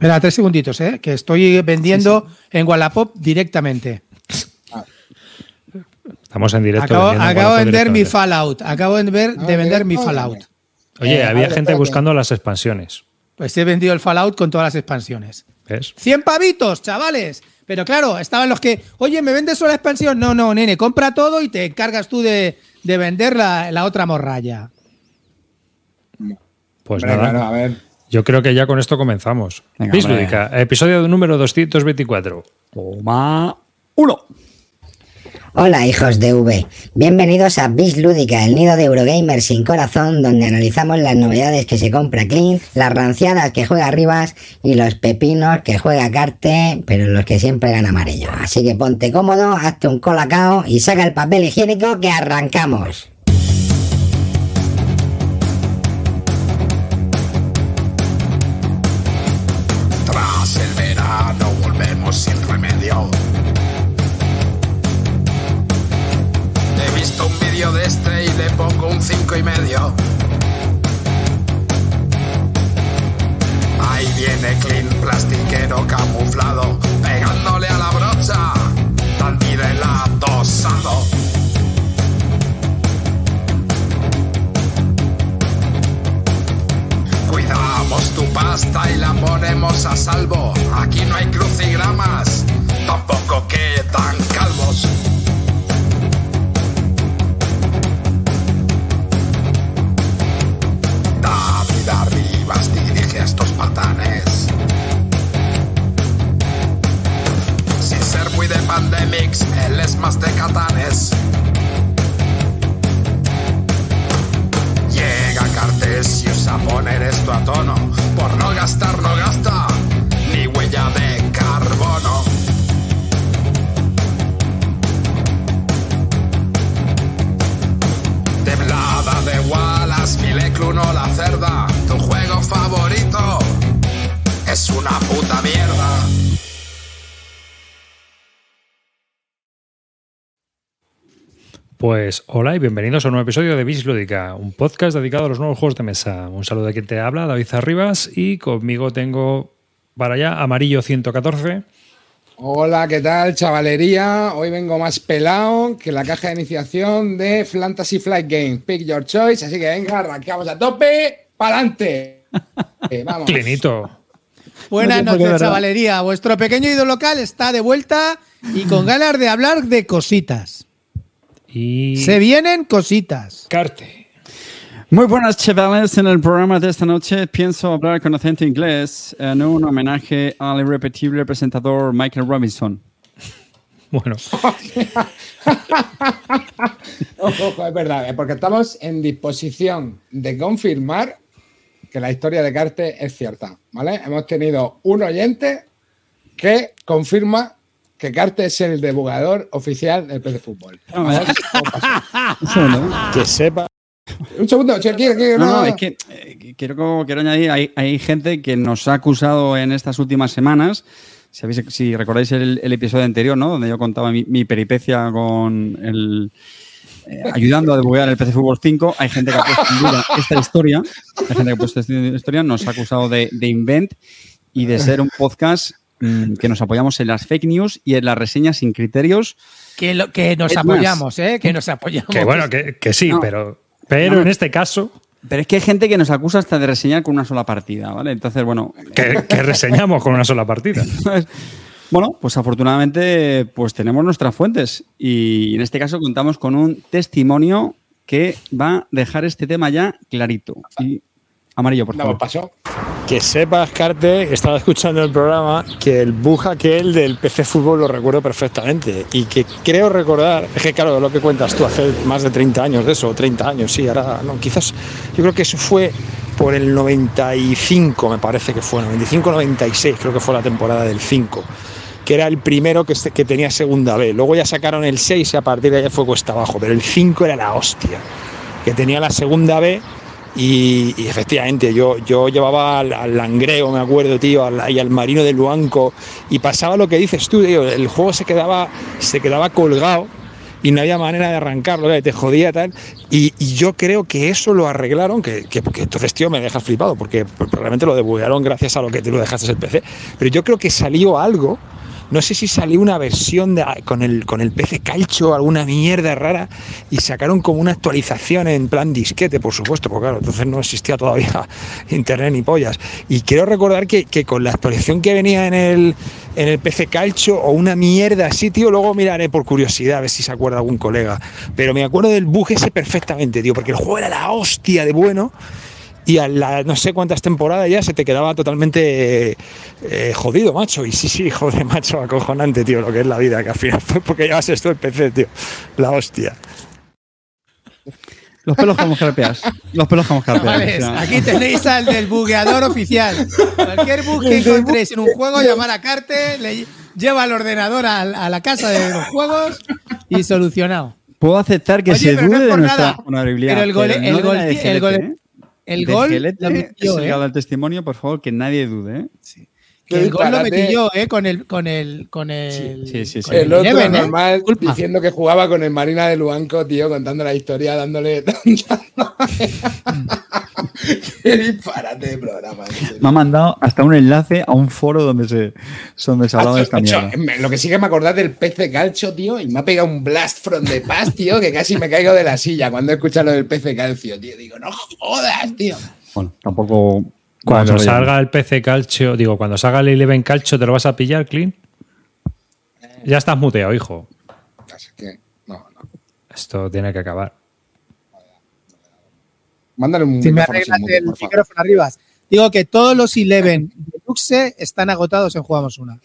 Espera, tres segunditos, ¿eh? que estoy vendiendo en Wallapop directamente. Estamos en directo. Acabo, de vender mi. Fallout. Acabo de, ver- Ah, de vender mi Fallout. Oye, Eh, había vale, gente buscando las expansiones. Pues he vendido el Fallout con todas las expansiones. ¿Ves? 100 pavitos, chavales. Pero claro, estaban los que, oye, ¿me vendes solo la expansión? No, no, nene, compra todo y te encargas tú de, de vender la, la otra morralla. Pues Hombre, nada. claro, a ver. Yo creo que ya con esto comenzamos. Venga, hombre. Lúdica, episodio número 224. Toma uno. Hola hijos de V, bienvenidos a Bis Lúdica, el nido de Eurogamer sin corazón, donde analizamos las novedades que se compra Clean, las ranciadas que juega Rivas y los pepinos que juega Carte, pero los que siempre gana amarillo. Así que ponte cómodo, hazte un colacao y saca el papel higiénico que arrancamos. De este y le pongo un cinco y medio. Ahí viene Clean, plastiquero camuflado, pegándole a la brocha, bandido el atosado. Cuidamos tu pasta y la ponemos a salvo. Aquí no hay crucigramas, tampoco quedan calvos. Arribas dirige a estos patanes. Sin ser muy de pandemics, él es más de catanes. Llega Cartesius a poner esto a tono. Por no gastar, no gasta Es una puta mierda. Pues hola y bienvenidos a un nuevo episodio de Bis Lúdica, un podcast dedicado a los nuevos juegos de mesa. Un saludo de quien te habla, David Arribas, y conmigo tengo para allá Amarillo 114. Hola, ¿qué tal, chavalería? Hoy vengo más pelado que la caja de iniciación de Fantasy Flight Game. Pick your choice, así que venga, arrancamos a tope, pa'lante. Eh, vamos. Clinito. Buenas No noches, chavalería. Vuestro pequeño ídolo local está de vuelta y con ganas de hablar de cositas. Y Se vienen cositas. Carte. Muy buenas chavales, en el programa de esta noche pienso hablar con acento inglés en un homenaje al irrepetible presentador Michael Robinson. Bueno, Ojo, ojo, es verdad, eh, porque estamos en disposición de confirmar que la historia de Carte es cierta, ¿vale? Hemos tenido un oyente que confirma que Carte es el debugador oficial del PC Fútbol. Segundo. Que sepa. Un segundo, che, quiero, quiero, No, no, no, es que eh, quiero, quiero añadir, hay, hay gente que nos ha acusado en estas últimas semanas, si, habéis- si recordáis el, el episodio anterior, ¿no? Donde yo contaba mi, mi peripecia con el... eh, ayudando a debugar el PC Fútbol 5, hay gente que ha puesto en duda esta historia, hay gente que ha puesto esta historia, nos ha acusado de, de invent y de ser un podcast mm, que nos apoyamos en las fake news y en las reseñas sin criterios. Que, lo, que nos Es más. apoyamos, ¿eh? Que nos apoyamos. que bueno, que, que sí, No. pero, pero No. en este caso, Pero es que hay gente que nos acusa hasta de reseñar con una sola partida, ¿vale? Entonces, bueno, que, que reseñamos con una sola partida. Bueno, pues afortunadamente pues tenemos nuestras fuentes y en este caso contamos con un testimonio que va a dejar este tema ya clarito. Y amarillo, por favor. pasó. Que sepas, Carte, estaba escuchando el programa, que el bug aquel del PC Fútbol lo recuerdo perfectamente. Y que creo recordar, es que claro, lo que cuentas tú, hace más de 30 años de eso, 30 años, sí, ahora no, quizás, yo creo que eso fue por el 95, me parece que fue, 95-96, creo que fue la temporada del 5, que era el primero que, que tenía segunda B. Luego ya sacaron el 6 y a partir de ahí fue cuesta abajo, pero el 5 era la hostia, que tenía la segunda B y, y efectivamente, yo, yo llevaba al, al Langreo, me acuerdo, tío, al- y al Marino de Luanco, y pasaba lo que dices tú, tío, el juego se quedaba, se quedaba colgado y no había manera de arrancarlo, ¿eh? te jodía tal. Y, y yo creo que eso lo arreglaron, que, que, que entonces, tío, me dejas flipado, porque probablemente lo debuguearon gracias a lo que tú lo dejaste el PC. Pero yo creo que salió algo no sé si salió una versión de- con, el, con el PC Calcho, alguna mierda rara, y sacaron como una actualización en plan disquete, por supuesto, porque claro, entonces no existía todavía internet ni pollas. Y quiero recordar que, que con la actualización que venía en el, en el PC Calcho o una mierda así, tío, luego miraré por curiosidad a ver si se acuerda algún colega. Pero me acuerdo del bug ese perfectamente, tío, porque el juego era la hostia de bueno y a la no sé cuántas temporadas ya se te quedaba totalmente eh, jodido, macho. Y sí, sí, joder, macho, acojonante, tío, lo que es la vida, que al final fue porque llevas esto el PC, tío. La hostia. Los pelos como carpeas. Los pelos como carpeas. Chavales, O sea, aquí tenéis al desbugueador oficial. Cualquier bug que encontréis en un juego, llamar a Carte, le lleva el ordenador a, a la casa de los juegos y solucionado. Puedo aceptar que Oye, se pero no dude es de nuestra nada. honorabilidad. Pero el gol- no el gol- el ¿eh? El gol lo metí yo, es el ¿eh? el testimonio, por favor, que nadie dude. ¿eh? Que el gol lo disparate. metí yo, ¿eh? Con el, con el, con el, Sí, sí, sí. con El otro Eleven, ¿eh? normal diciendo que jugaba con el Marina de Luanco, tío, contando la historia, dándole. Qué disparate de programa. Me ha mandado hasta un enlace a un foro donde se, donde se hablaba de esta mierda. Lo que sí que me acordás del PC Calcio, tío, y me ha pegado un blast from the past, tío, que casi me caigo de la silla cuando he escuchado lo del PC Calcio, tío. Digo, no jodas, tío. Bueno, tampoco. Cuando salga el PC Calcio, digo, cuando salga el Eleven Calcio, ¿te lo vas a pillar, Clean? Ya estás muteado, hijo. Así que, no, no. Esto tiene que acabar. Mándale un Si me arreglas el micrófono arriba. Digo que todos los Eleven Deluxe están agotados en Jugamos Una.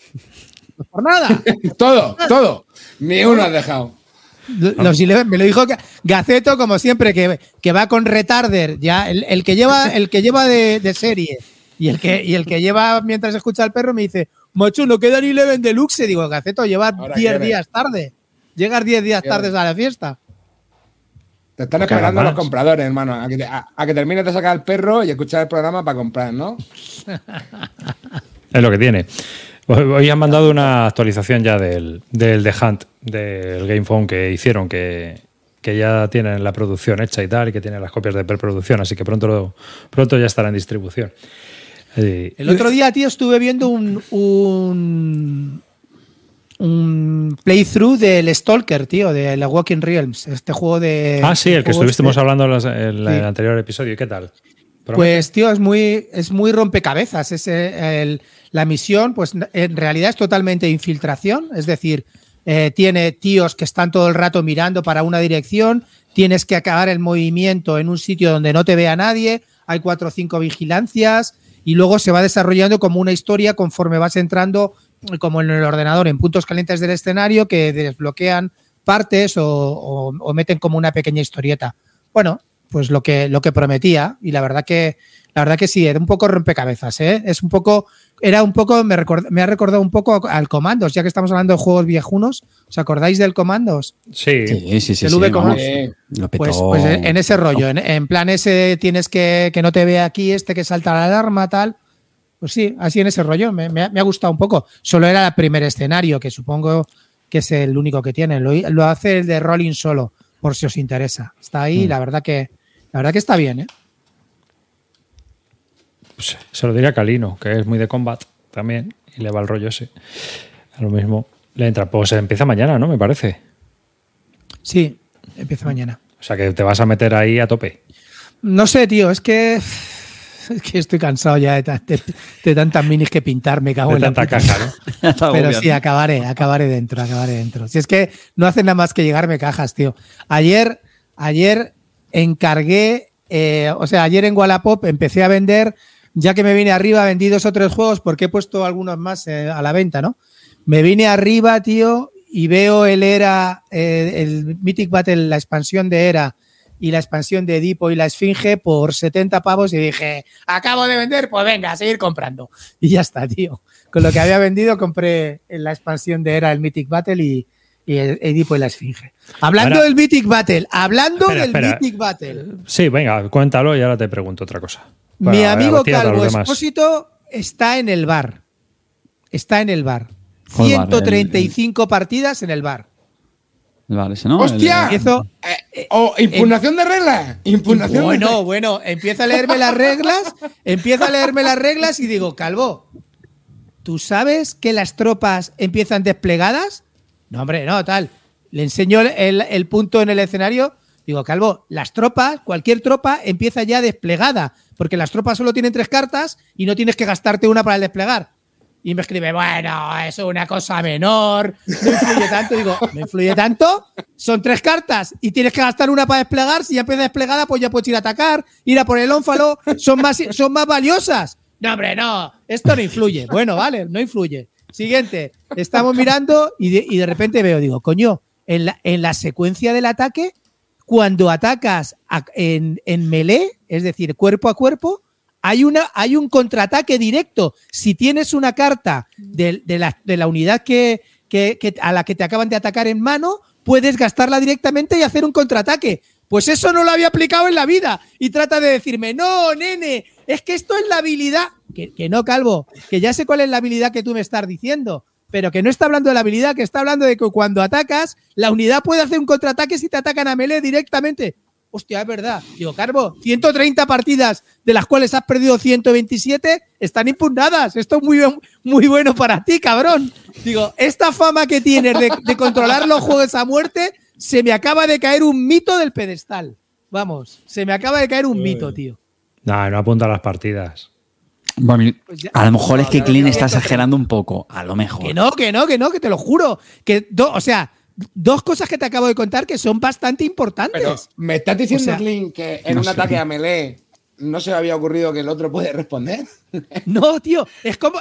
No por nada. Todo, todo. Ni uno has dejado. Los Eleven, me lo dijo Ga- Gaceto, como siempre, que, que va con retarder. Ya, el, el que lleva, el que lleva de, de serie y el que, y el que lleva mientras escucha al perro me dice, macho, no quedan Eleven Deluxe. Digo, Gaceto, lleva Ahora 10 quiere. días tarde. Llegas 10 días tardes a la fiesta. Te están esperando los compradores, hermano. A que, te- a- a que termines de sacar el perro y escuchar el programa para comprar, ¿no? Es lo que tiene. Hoy han mandado una actualización ya del, del The Hunt, del Game Phone que hicieron, que, que ya tienen la producción hecha y tal, y que tienen las copias de preproducción, así que pronto, lo- pronto ya estará en distribución. Y- El otro día, tío, estuve viendo un, un, un playthrough del Stalker, tío, de la Walking Realms, este juego de... ah, sí, el que estuvimos hablando en Sí. el anterior episodio. ¿Y qué tal? Pues, tío, es muy, es muy rompecabezas. Es, el- la misión, pues en realidad es totalmente infiltración. Es decir, eh, tiene tíos que están todo el rato mirando para una dirección. Tienes que acabar el movimiento en un sitio donde no te vea nadie. Hay cuatro o cinco vigilancias. Y luego se va desarrollando como una historia conforme vas entrando, como en el ordenador, en puntos calientes del escenario que desbloquean partes o, o- o meten como una pequeña historieta. Bueno, pues lo que, lo que prometía. Y la verdad que, la verdad que sí, era un poco rompecabezas, ¿eh? Es un poco, era un poco, me, record- me ha recordado un poco al Comandos, ya que estamos hablando de juegos viejunos. ¿Os acordáis del Comandos? Sí, Sí, sí, sí. El sí, V. Eh. Pues, pues en ese rollo, en, en plan ese tienes que, que no te vea aquí, este que salta la alarma, tal. Pues sí, así en ese rollo, me, me ha, me ha gustado un poco. Solo era el primer escenario, que supongo que es el único que tiene. Lo, lo hace el de Rolling solo, por si os interesa. Está ahí, la verdad que, la verdad que está bien, ¿eh? pues, se lo diría a Calino, que es muy de combat también, y le va el rollo ese. A lo mismo le entra. Pues empieza mañana, ¿no? Me parece. Sí, empieza mañana. O sea que te vas a meter ahí a tope. No sé, tío, es que, es que estoy cansado ya de, ta- de- de tantas minis que pintar, me cago De en la tanta puta. caja, ¿no? Pero sí, acabaré, acabaré dentro, acabaré dentro. Si es que no hacen nada más que llegarme cajas, tío. Ayer, ayer encargué, eh, o sea, ayer en Wallapop empecé a vender, ya que me vine arriba, vendí dos o tres juegos porque he puesto algunos más eh, a la venta, ¿no? Me vine arriba, tío, y veo el Era, eh, el Mythic Battle, la expansión de Era y la expansión de Edipo y la Esfinge por 70 pavos y dije, acabo de vender, pues venga, a seguir comprando. Y ya está, tío. Con lo que había vendido compré en la expansión de Era el Mythic Battle y, y el Edipo y la Esfinge. Hablando Ahora- del Mythic Battle, hablando Espera, del espera. Mythic Battle. Sí, venga, cuéntalo y ahora te pregunto otra cosa. Mi Bueno, ver, amigo los Calvo demás. Expósito está en el bar. Está en el bar. ¿Cuál bar? 135 partidas en el bar. Vale, no. ¡Hostia! El- Empiezo, Eh, o impugnación de reglas. Impugnación Bueno, bueno, empiezo a leerme las reglas, empiezo a leerme las reglas y digo, Calvo, ¿tú sabes que las tropas empiezan desplegadas? No, hombre, no, tal. Le enseño el, el punto en el escenario. Digo, Calvo, las tropas, cualquier tropa empieza ya desplegada, porque las tropas solo tienen tres cartas y no tienes que gastarte una para el desplegar. Y me escribe, bueno, es una cosa menor, no influye tanto. Digo, ¿no influye tanto? Son tres cartas y tienes que gastar una para desplegar. Si ya empieza desplegada, pues ya puedes ir a atacar, ir a por el ónfalo, son más, son más valiosas. No, hombre, no, esto no influye. Bueno, vale, no influye. Siguiente, estamos mirando y de, y de repente veo, digo, coño, en la, en la secuencia del ataque, cuando atacas en, en melee, es decir, cuerpo a cuerpo, hay, una, hay un contraataque directo. Si tienes una carta de, la, unidad que- a la que te acaban de atacar en mano, puedes gastarla directamente y hacer un contraataque. Pues eso no lo había aplicado en la vida. Y trata de decirme, no, nene, es que esto es la habilidad. Que, que no, Calvo, que ya sé cuál es la habilidad que tú me estás diciendo. Pero que no está hablando de la habilidad, que está hablando de que cuando atacas, la unidad puede hacer un contraataque si te atacan a melee directamente. Hostia, es verdad. Digo, Carbo, 130 partidas de las cuales has perdido 127 están impugnadas. Esto es muy, muy bueno para ti, cabrón. Digo, esta fama que tienes de, de controlar los juegos a muerte, se me acaba de caer un mito del pedestal. Vamos, se me acaba de caer un mito, tío. No, no apunta a las partidas. Bueno, Pues ya- a lo mejor es que no, está no, no. exagerando un poco. A lo mejor. Que no, que no, que no, que te lo juro. Que do- o sea, dos cosas que te acabo de contar que son bastante importantes. Pero me estás diciendo, O sea, Clint, que en no un sé. ataque a melee no se había ocurrido que el otro puede responder. No, tío, es como,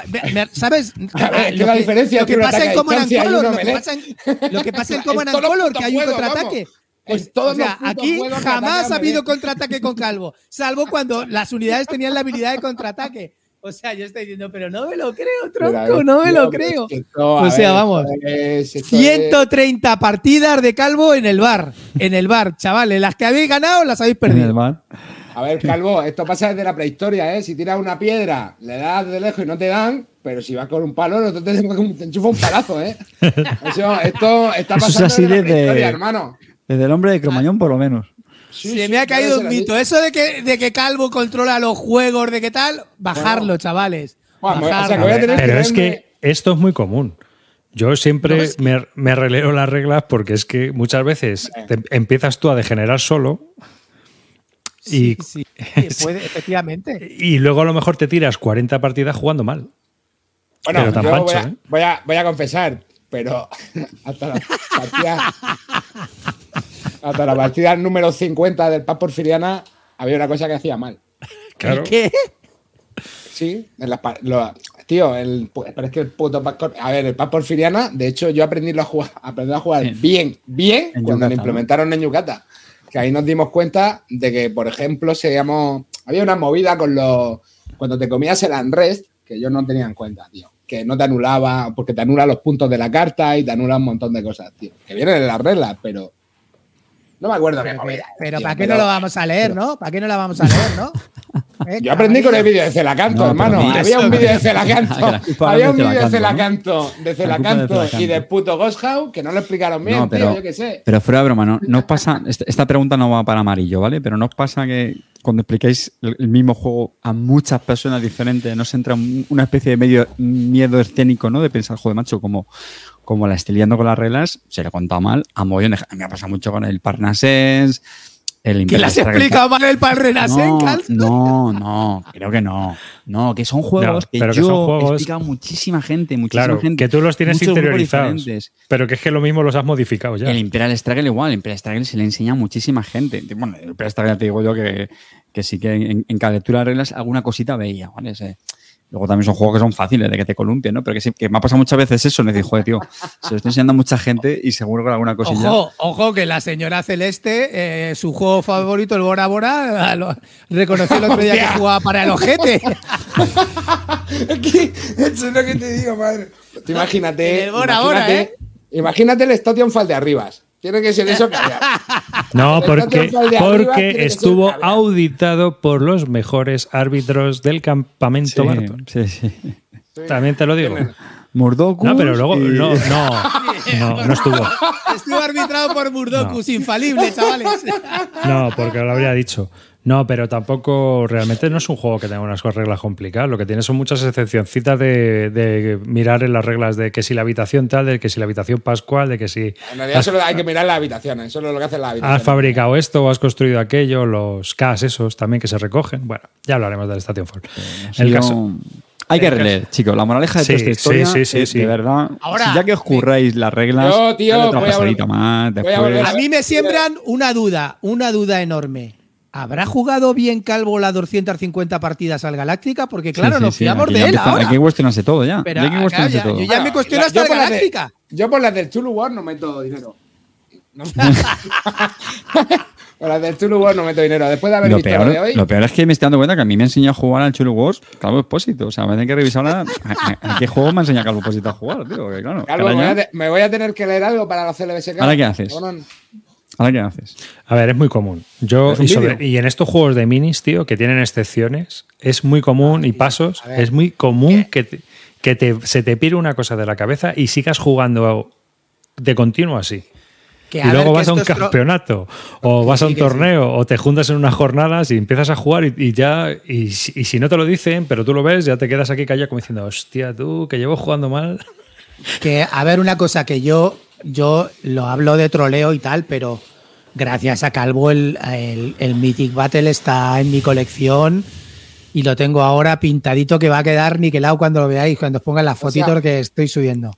¿sabes? A ver, es que Lo la diferencia lo que pasa ataque en a Command and Color, lo que pasa en, lo que pasa en Command and Color, que hay un contraataque. vamos. Pues, o sea, aquí jamás ha habido contraataque con Calvo, salvo cuando las unidades tenían la habilidad de contraataque. O sea, yo estoy diciendo, pero no me lo creo, tronco, no me lo creo. O sea, vamos. 130 partidas de Calvo en el bar. En el bar, chavales. Las que habéis ganado las habéis En el perdido. bar. A ver, Calvo, esto pasa desde la prehistoria, ¿eh? Si tiras una piedra, le das de lejos y no te dan, pero si vas con un palo, no te, enchufa un palazo, ¿eh? Eso, esto está es pasando así desde la desde- prehistoria, hermano. Desde el hombre de Cromañón, por lo menos. Sí, Se sí, me ha caído un mito. Eso de que, de que Calvo controla los juegos, de qué tal, bajarlo, Bueno. chavales. Bueno, o sea, Bajarlo. que voy a tener Pero que es que esto es muy común. Yo siempre No, es que- me, me releo las reglas porque es que muchas veces te- empiezas tú a degenerar solo y, Sí, sí, sí, puede, efectivamente. y luego a lo mejor te tiras 40 partidas jugando mal. Bueno, Pero tan yo pancho, voy, a, ¿eh? voy, a, voy a confesar, pero hasta la partida, hasta la partida número 50 del Paz Porfiriana había una cosa que hacía mal. Claro. ¿Qué? Sí, en las tío, el, pero es que el puto Paz A ver, el Paz Porfiriana, de hecho, yo aprendí a jugar, aprendí a jugar Bien. bien, bien, En cuando lo ¿no? implementaron en Yucatán. Que ahí nos dimos cuenta de que, por ejemplo, seríamos. Había una movida con los. Cuando te comías el unrest, que yo no tenía en cuenta, tío. Que no te anulaba, porque te anula los puntos de la carta y te anula un montón de cosas, tío. Que vienen en las reglas, pero. No me acuerdo qué. Pero ¿para qué pero- no lo vamos a leer, no? ¿Para qué no la vamos a leer, no? Eh, Yo aprendí con el vídeo de Celacanto, No, hermano. Había un vídeo de Celacanto. Había un de vídeo de Celacanto, de Celacanto de y del puto Ghost House que no lo explicaron bien, No, pero, tío, yo qué sé. pero fuera de broma, no, no os pasa. Esta, pregunta no va para amarillo, ¿vale? Pero no os pasa que cuando explicáis el, mismo juego a muchas personas diferentes, no se entra un- una especie de medio miedo escénico, ¿no? De pensar, joder, macho, como, como la estoy liando con las reglas, se le he contado mal a mogollón de gente. Me ha pasado mucho con el Parnasens, el ¿Que Struggle explicado mal el Renacer, no, no, no, creo que no. No, que son juegos No, que pero yo que son he juegos- explicado a muchísima gente, muchísima Claro, gente. que tú los tienes interiorizados. Pero que es que lo mismo los has modificado ya. El Imperial Struggle igual, el Imperial Struggle se le enseña a muchísima gente. Bueno, el Imperial Struggle te digo yo que, que sí que en, en cada lectura de reglas alguna cosita veía, ¿vale? Ese- luego también son juegos que son fáciles de que te columpien, ¿no? Pero que, sí, que me ha pasado muchas veces eso, me digo, joder, tío, se lo estoy enseñando a mucha gente y seguro que alguna cosilla. Ojo, ojo, que la señora Celeste, eh, su juego favorito, el Bora Bora, lo- reconoció el otro día que jugaba para el ojete. Eso es lo que te digo, madre. Tú imagínate. El Bora Bora, imagínate, ¿eh? imagínate el Station Fall de Arribas. Tiene que ser eso. No, porque, porque estuvo auditado por los mejores árbitros del campamento Sí, Barton. sí, sí. También te lo digo. Murdokus No, pero luego, y- no, no. No, no estuvo. Estuvo arbitrado por Murdocus, infalible, chavales. No, porque lo habría dicho. No, pero tampoco realmente no es un juego que tenga unas reglas complicadas. Lo que tiene son muchas excepcioncitas de, de mirar en las reglas de que si la habitación tal, de que si la habitación pascual, de que si En realidad solo hay que mirar las habitaciones, eso es lo que hace la habitación. has fabricado esto o has construido aquello, los CAS esos también que se recogen. Bueno, ya hablaremos del Station Fall. El Yo- caso, Hay que releer, chicos. La moraleja de Sí, toda esta historia sí, sí, sí, es, sí. de verdad, Ahora, si ya que os curráis las reglas, Yo, tío, otra voy a pasadita más voy a después. volver A mí me siembran una duda, una duda enorme. ¿Habrá jugado bien Calvo las 250 partidas al Galáctica? Porque claro, Sí, sí, nos fiamos de él ahora. Hay que cuestionarse todo ya. Pero ya hay que acá cuestionarse ya- todo. yo ya me cuestiono Yo hasta el de- Galáctica. Yo por las del Chulu War no meto dinero. No. por las del Chulu War no meto dinero. Después de haber Lo visto peor, lo de hoy. lo peor es que me estoy dando cuenta que a mí me ha enseñado a jugar al Chulu Wars Calvo Expósito. O sea, me tienen que revisar ahora a, a- a qué juego me ha enseñado Calvo Expósito a jugar, tío. Porque, claro, Calvo, me, voy a año- te- me voy a tener que leer algo para los CLBSK. ¿Ahora qué haces? ¿Ahora qué haces? A ver, es muy común. Yo ¿Es un y, sobre- y en estos juegos de minis, tío, que tienen excepciones, es muy común y pasos, a ver. es muy común que, te- que te- se te pire una cosa de la cabeza y sigas jugando de continuo así. Que, y a luego vas a un campeonato o vas a un sí. torneo o te juntas en unas jornadas y empiezas a jugar y, y ya y, si- y si no te lo dicen pero tú lo ves ya te quedas aquí callado como diciendo hostia tú que llevo jugando mal Que, a ver, una cosa que yo, yo lo hablo de troleo y tal, pero gracias a Calvo el, el- el Mythic Battle está en mi colección y lo tengo ahora pintadito que va a quedar niquelado cuando lo veáis, cuando os pongan las O sea- fotitos que estoy subiendo.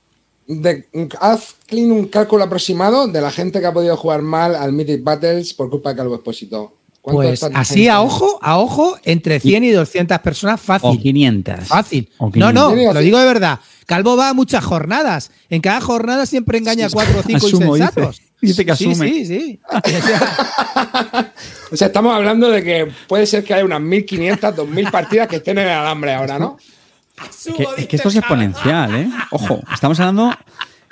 De- haz clean un cálculo aproximado de la gente que ha podido jugar mal al Mythic Battles por culpa de Calvo Expósito. ¿Cuánto Pues así a ojo, a ojo, entre 100 y 200 personas fácil. O 500. Fácil. O No, no, 500. lo digo de verdad. Calvo va a muchas jornadas. En cada jornada siempre engaña a cuatro o cinco Asumo, dice. insensatos. Dice que Sí, asume. Sí, sí. O sea, estamos hablando de que puede ser que haya unas 1500, 2000 partidas que estén en el alambre ahora, ¿no? Que- es que esto es exponencial, ¿eh? Ojo, estamos hablando,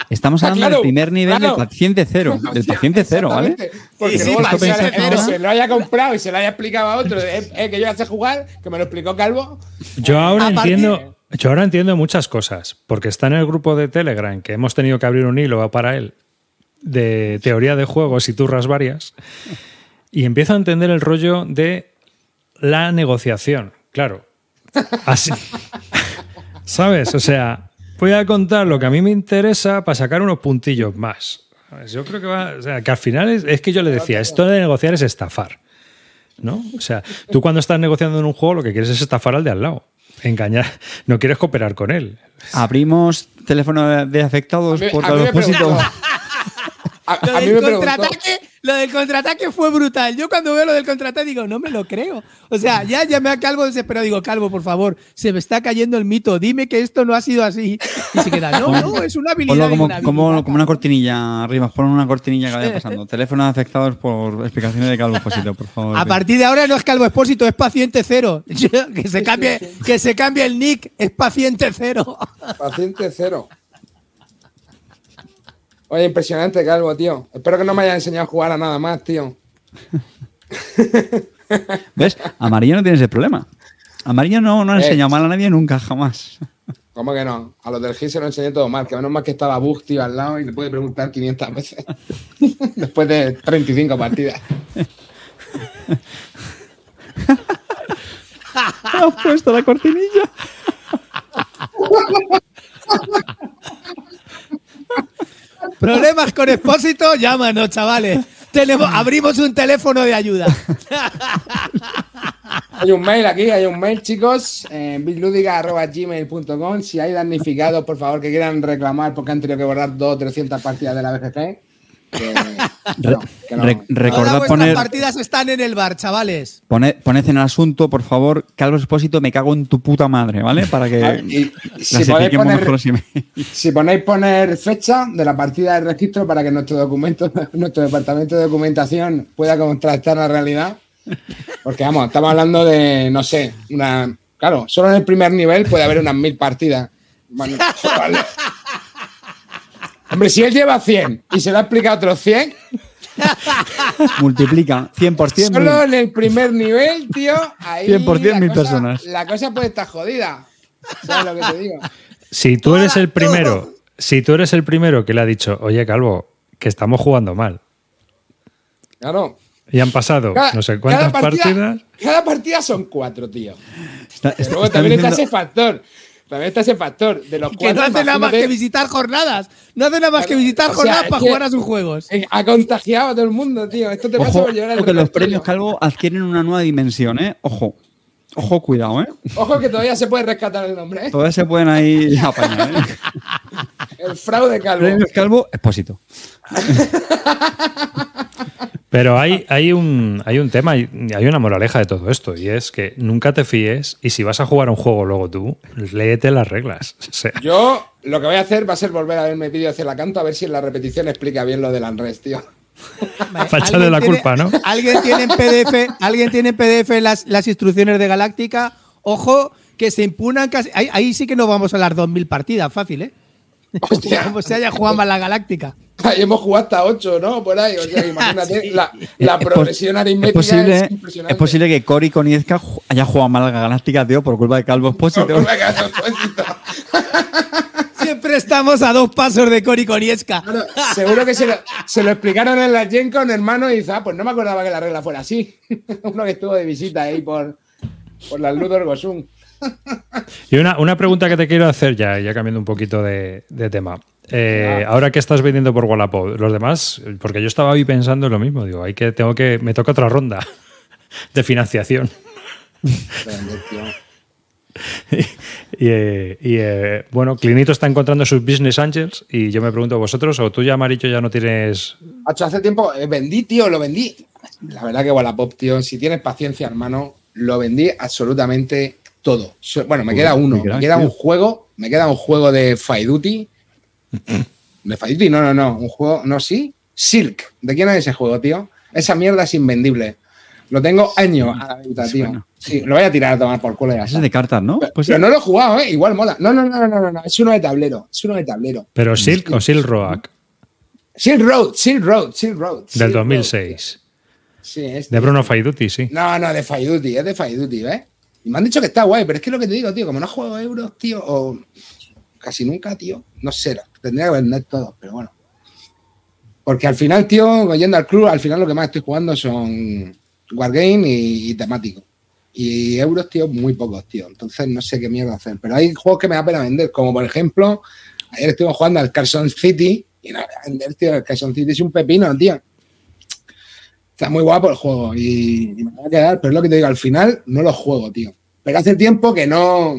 estamos Ah, hablando claro, del primer nivel claro. del paciente cero. Del paciente cero, ¿vale? Porque Sí, sí, luego pensar se- cero. lo haya comprado y se lo haya explicado a otro, eh, eh, que yo ya sé jugar, que me lo explicó Calvo. Yo ahora entiendo, yo ahora entiendo muchas cosas, porque está en el grupo de Telegram que hemos tenido que abrir un hilo para él de teoría de juegos y turras varias, y empiezo a entender el rollo de la negociación, claro. Así. ¿Sabes? O sea, voy a contar lo que a mí me interesa para sacar unos puntillos más. Yo creo que va, o sea, que al final es, es que yo le decía, esto de negociar es estafar. ¿no? O sea, tú cuando estás negociando en un juego lo que quieres es estafar al de al lado. Engañar, no quieres cooperar con él. Abrimos teléfono de, afectados A mí- por a mí me Calvo Expósito. preguntó- A, Lo a mí del, contraataque, lo del contraataque fue brutal. Yo cuando veo lo del contraataque digo, no me lo creo. O sea, ya llamé a Calvo desesperado. Digo, Calvo, por favor, se me está cayendo el mito. Dime que esto no ha sido así. Y se queda, no, no, es una habilidad. Ponlo como, una como, habilidad. como una cortinilla arriba, pon una cortinilla que vaya pasando. Teléfono de afectados por explicaciones de Calvo Expósito, por favor. A partir de ahora no es Calvo Expósito, es paciente cero. que, se cambie, que se cambie el nick, es paciente cero. Paciente cero. Oye, impresionante, Calvo, tío. Espero que no me haya enseñado a jugar a nada más, tío. ¿Ves? Amarillo no tiene ese problema. Amarillo no, no ha Eh. enseñado mal a nadie nunca, jamás. ¿Cómo que no? A los del GIS se lo enseñé todo mal, que menos mal que estaba Bug, tío, al lado y le puede preguntar 500 veces. Después de 35 partidas. Has puesto la cortinilla. Problemas con Expósito, llámanos, chavales. Tenemos, abrimos un teléfono de ayuda. Hay un mail aquí, hay un mail, chicos, en. Si hay damnificados, por favor, que quieran reclamar porque han tenido que borrar 2 o 300 partidas de la BGG. Que, que no, que no. Re- Todas recordad vuestras poner, partidas están en el bar, chavales. poned, poned en el asunto, por favor, Calvo Expósito, me cago en tu puta madre, ¿vale? Para que Ah, y las si podéis etiquemos poner-. Si ponéis poner fecha de la partida de registro para que nuestro documento, nuestro departamento de documentación pueda contrastar la realidad. Porque vamos, estamos hablando de, no sé, una. Claro, solo en el primer nivel puede haber unas mil partidas. Bueno, vale. Hombre, si él lleva 100 y se lo ha explicado a otros 100, Multiplica 100%. solo en el primer nivel, tío, ahí 100% la mil cosa- personas. La cosa puede estar jodida. ¿Sabes lo que te digo? Si tú eres el primero si tú eres el primero que le ha dicho, oye, Calvo, que estamos jugando mal. Claro. Y han pasado Cada- no sé cuántas cada partida- partidas. Cada partida son cuatro, tío. Está- Pero está- luego está también está ese factor. También está ese factor de los Que no hace nada más que visitar jornadas. No hace nada más que visitar o sea, jornadas es para jugar a sus juegos. Ha contagiado a todo el mundo, tío. Esto te pasa por llegar al ojo que los premios Calvo adquieren una nueva dimensión, ¿eh? Ojo. Ojo, cuidado, ¿eh? Ojo que todavía se puede rescatar el nombre, ¿eh? Todavía se pueden ahí apañar, ¿eh? El fraude calvo. Premios Calvo, expósito. Pero hay, hay, un, hay un tema, y hay una moraleja de todo esto, y es que nunca te fíes, y si vas a jugar a un juego luego tú, léete las reglas. O sea, Yo lo que voy a hacer va a ser volver a verme vídeo hacia la canto a ver si en la repetición explica bien lo del Unrest, tío. Vale, echarle ¿alguien la tiene- culpa, ¿no? Alguien tiene en PDF, alguien tiene en PDF las, las instrucciones de Galáctica. Ojo, que se impunan casi. Ahí, ahí sí que no vamos a las 2000 partidas, fácil, ¿eh? Hostia. Como se haya jugado mal la Galáctica. Ahí hemos jugado hasta 8, ¿no? Por ahí. O sea, imagínate Sí. la, la Es progresión es aritmética es, posible, impresionante. es posible que Cory Koniezka ju- haya jugado mal la Galáctica, tío, por culpa de Calvo. Por culpa de propósito. Siempre estamos a dos pasos de Cori Coriesca. Seguro que se lo, se lo explicaron en la Gen con hermano y dice, ah, pues no me acordaba que la regla fuera así. Uno que estuvo de visita ahí por, por las Ludor Gosung. Y una, una pregunta que te quiero hacer ya, ya cambiando un poquito de, de tema. Eh, Ah. ahora que estás vendiendo por Wallapop, los demás, porque yo estaba ahí pensando en lo mismo, digo, hay que, tengo que, me toca otra ronda de financiación. y eh, y, eh, bueno, Clinito está encontrando sus business angels y yo me pregunto, vosotros, o tú ya, Amarillo, ya no tienes. Hace tiempo eh, vendí, tío, lo vendí. La verdad que Wallapop, tío, si tienes paciencia, hermano, lo vendí absolutamente todo. Bueno, me queda uno. Me queda un juego, me queda un juego de Fight Duty. ¿De Fight Duty? No, no, no. Un juego, no, sí. Silk. ¿De quién es ese juego, tío? Esa mierda es invendible. Lo tengo años a la venta, tío. Sí, lo voy a tirar a tomar por culo es de cartas, ¿no? Pues Pero no lo he jugado, ¿eh? Igual mola. No, no, no, no, no. Es uno de tablero. Es uno de tablero. Pero Silk o Silk Rock Silk Road, Silk Road, Silk Road. Del Road. 2006. Sí, es De Bruno Faiduti, sí. No, no, de Duty, es de Duty, ¿ves? Y me han dicho que está guay, pero es que lo que te digo, tío, como no juego euros, tío, o casi nunca, tío, no sé, tendría que vender todo, pero bueno. Porque al final, tío, yendo al club, al final lo que más estoy jugando son Wargame y, y temático. Y euros, tío, muy pocos, tío. Entonces no sé qué mierda hacer. Pero hay juegos que me da pena vender, como por ejemplo, ayer estuve jugando al Carson City y no vender, tío, el Carson City es un pepino, tío. Está muy guapo el juego y, y me va a quedar, pero es lo que te digo, al final no lo juego, tío. Pero hace tiempo que no.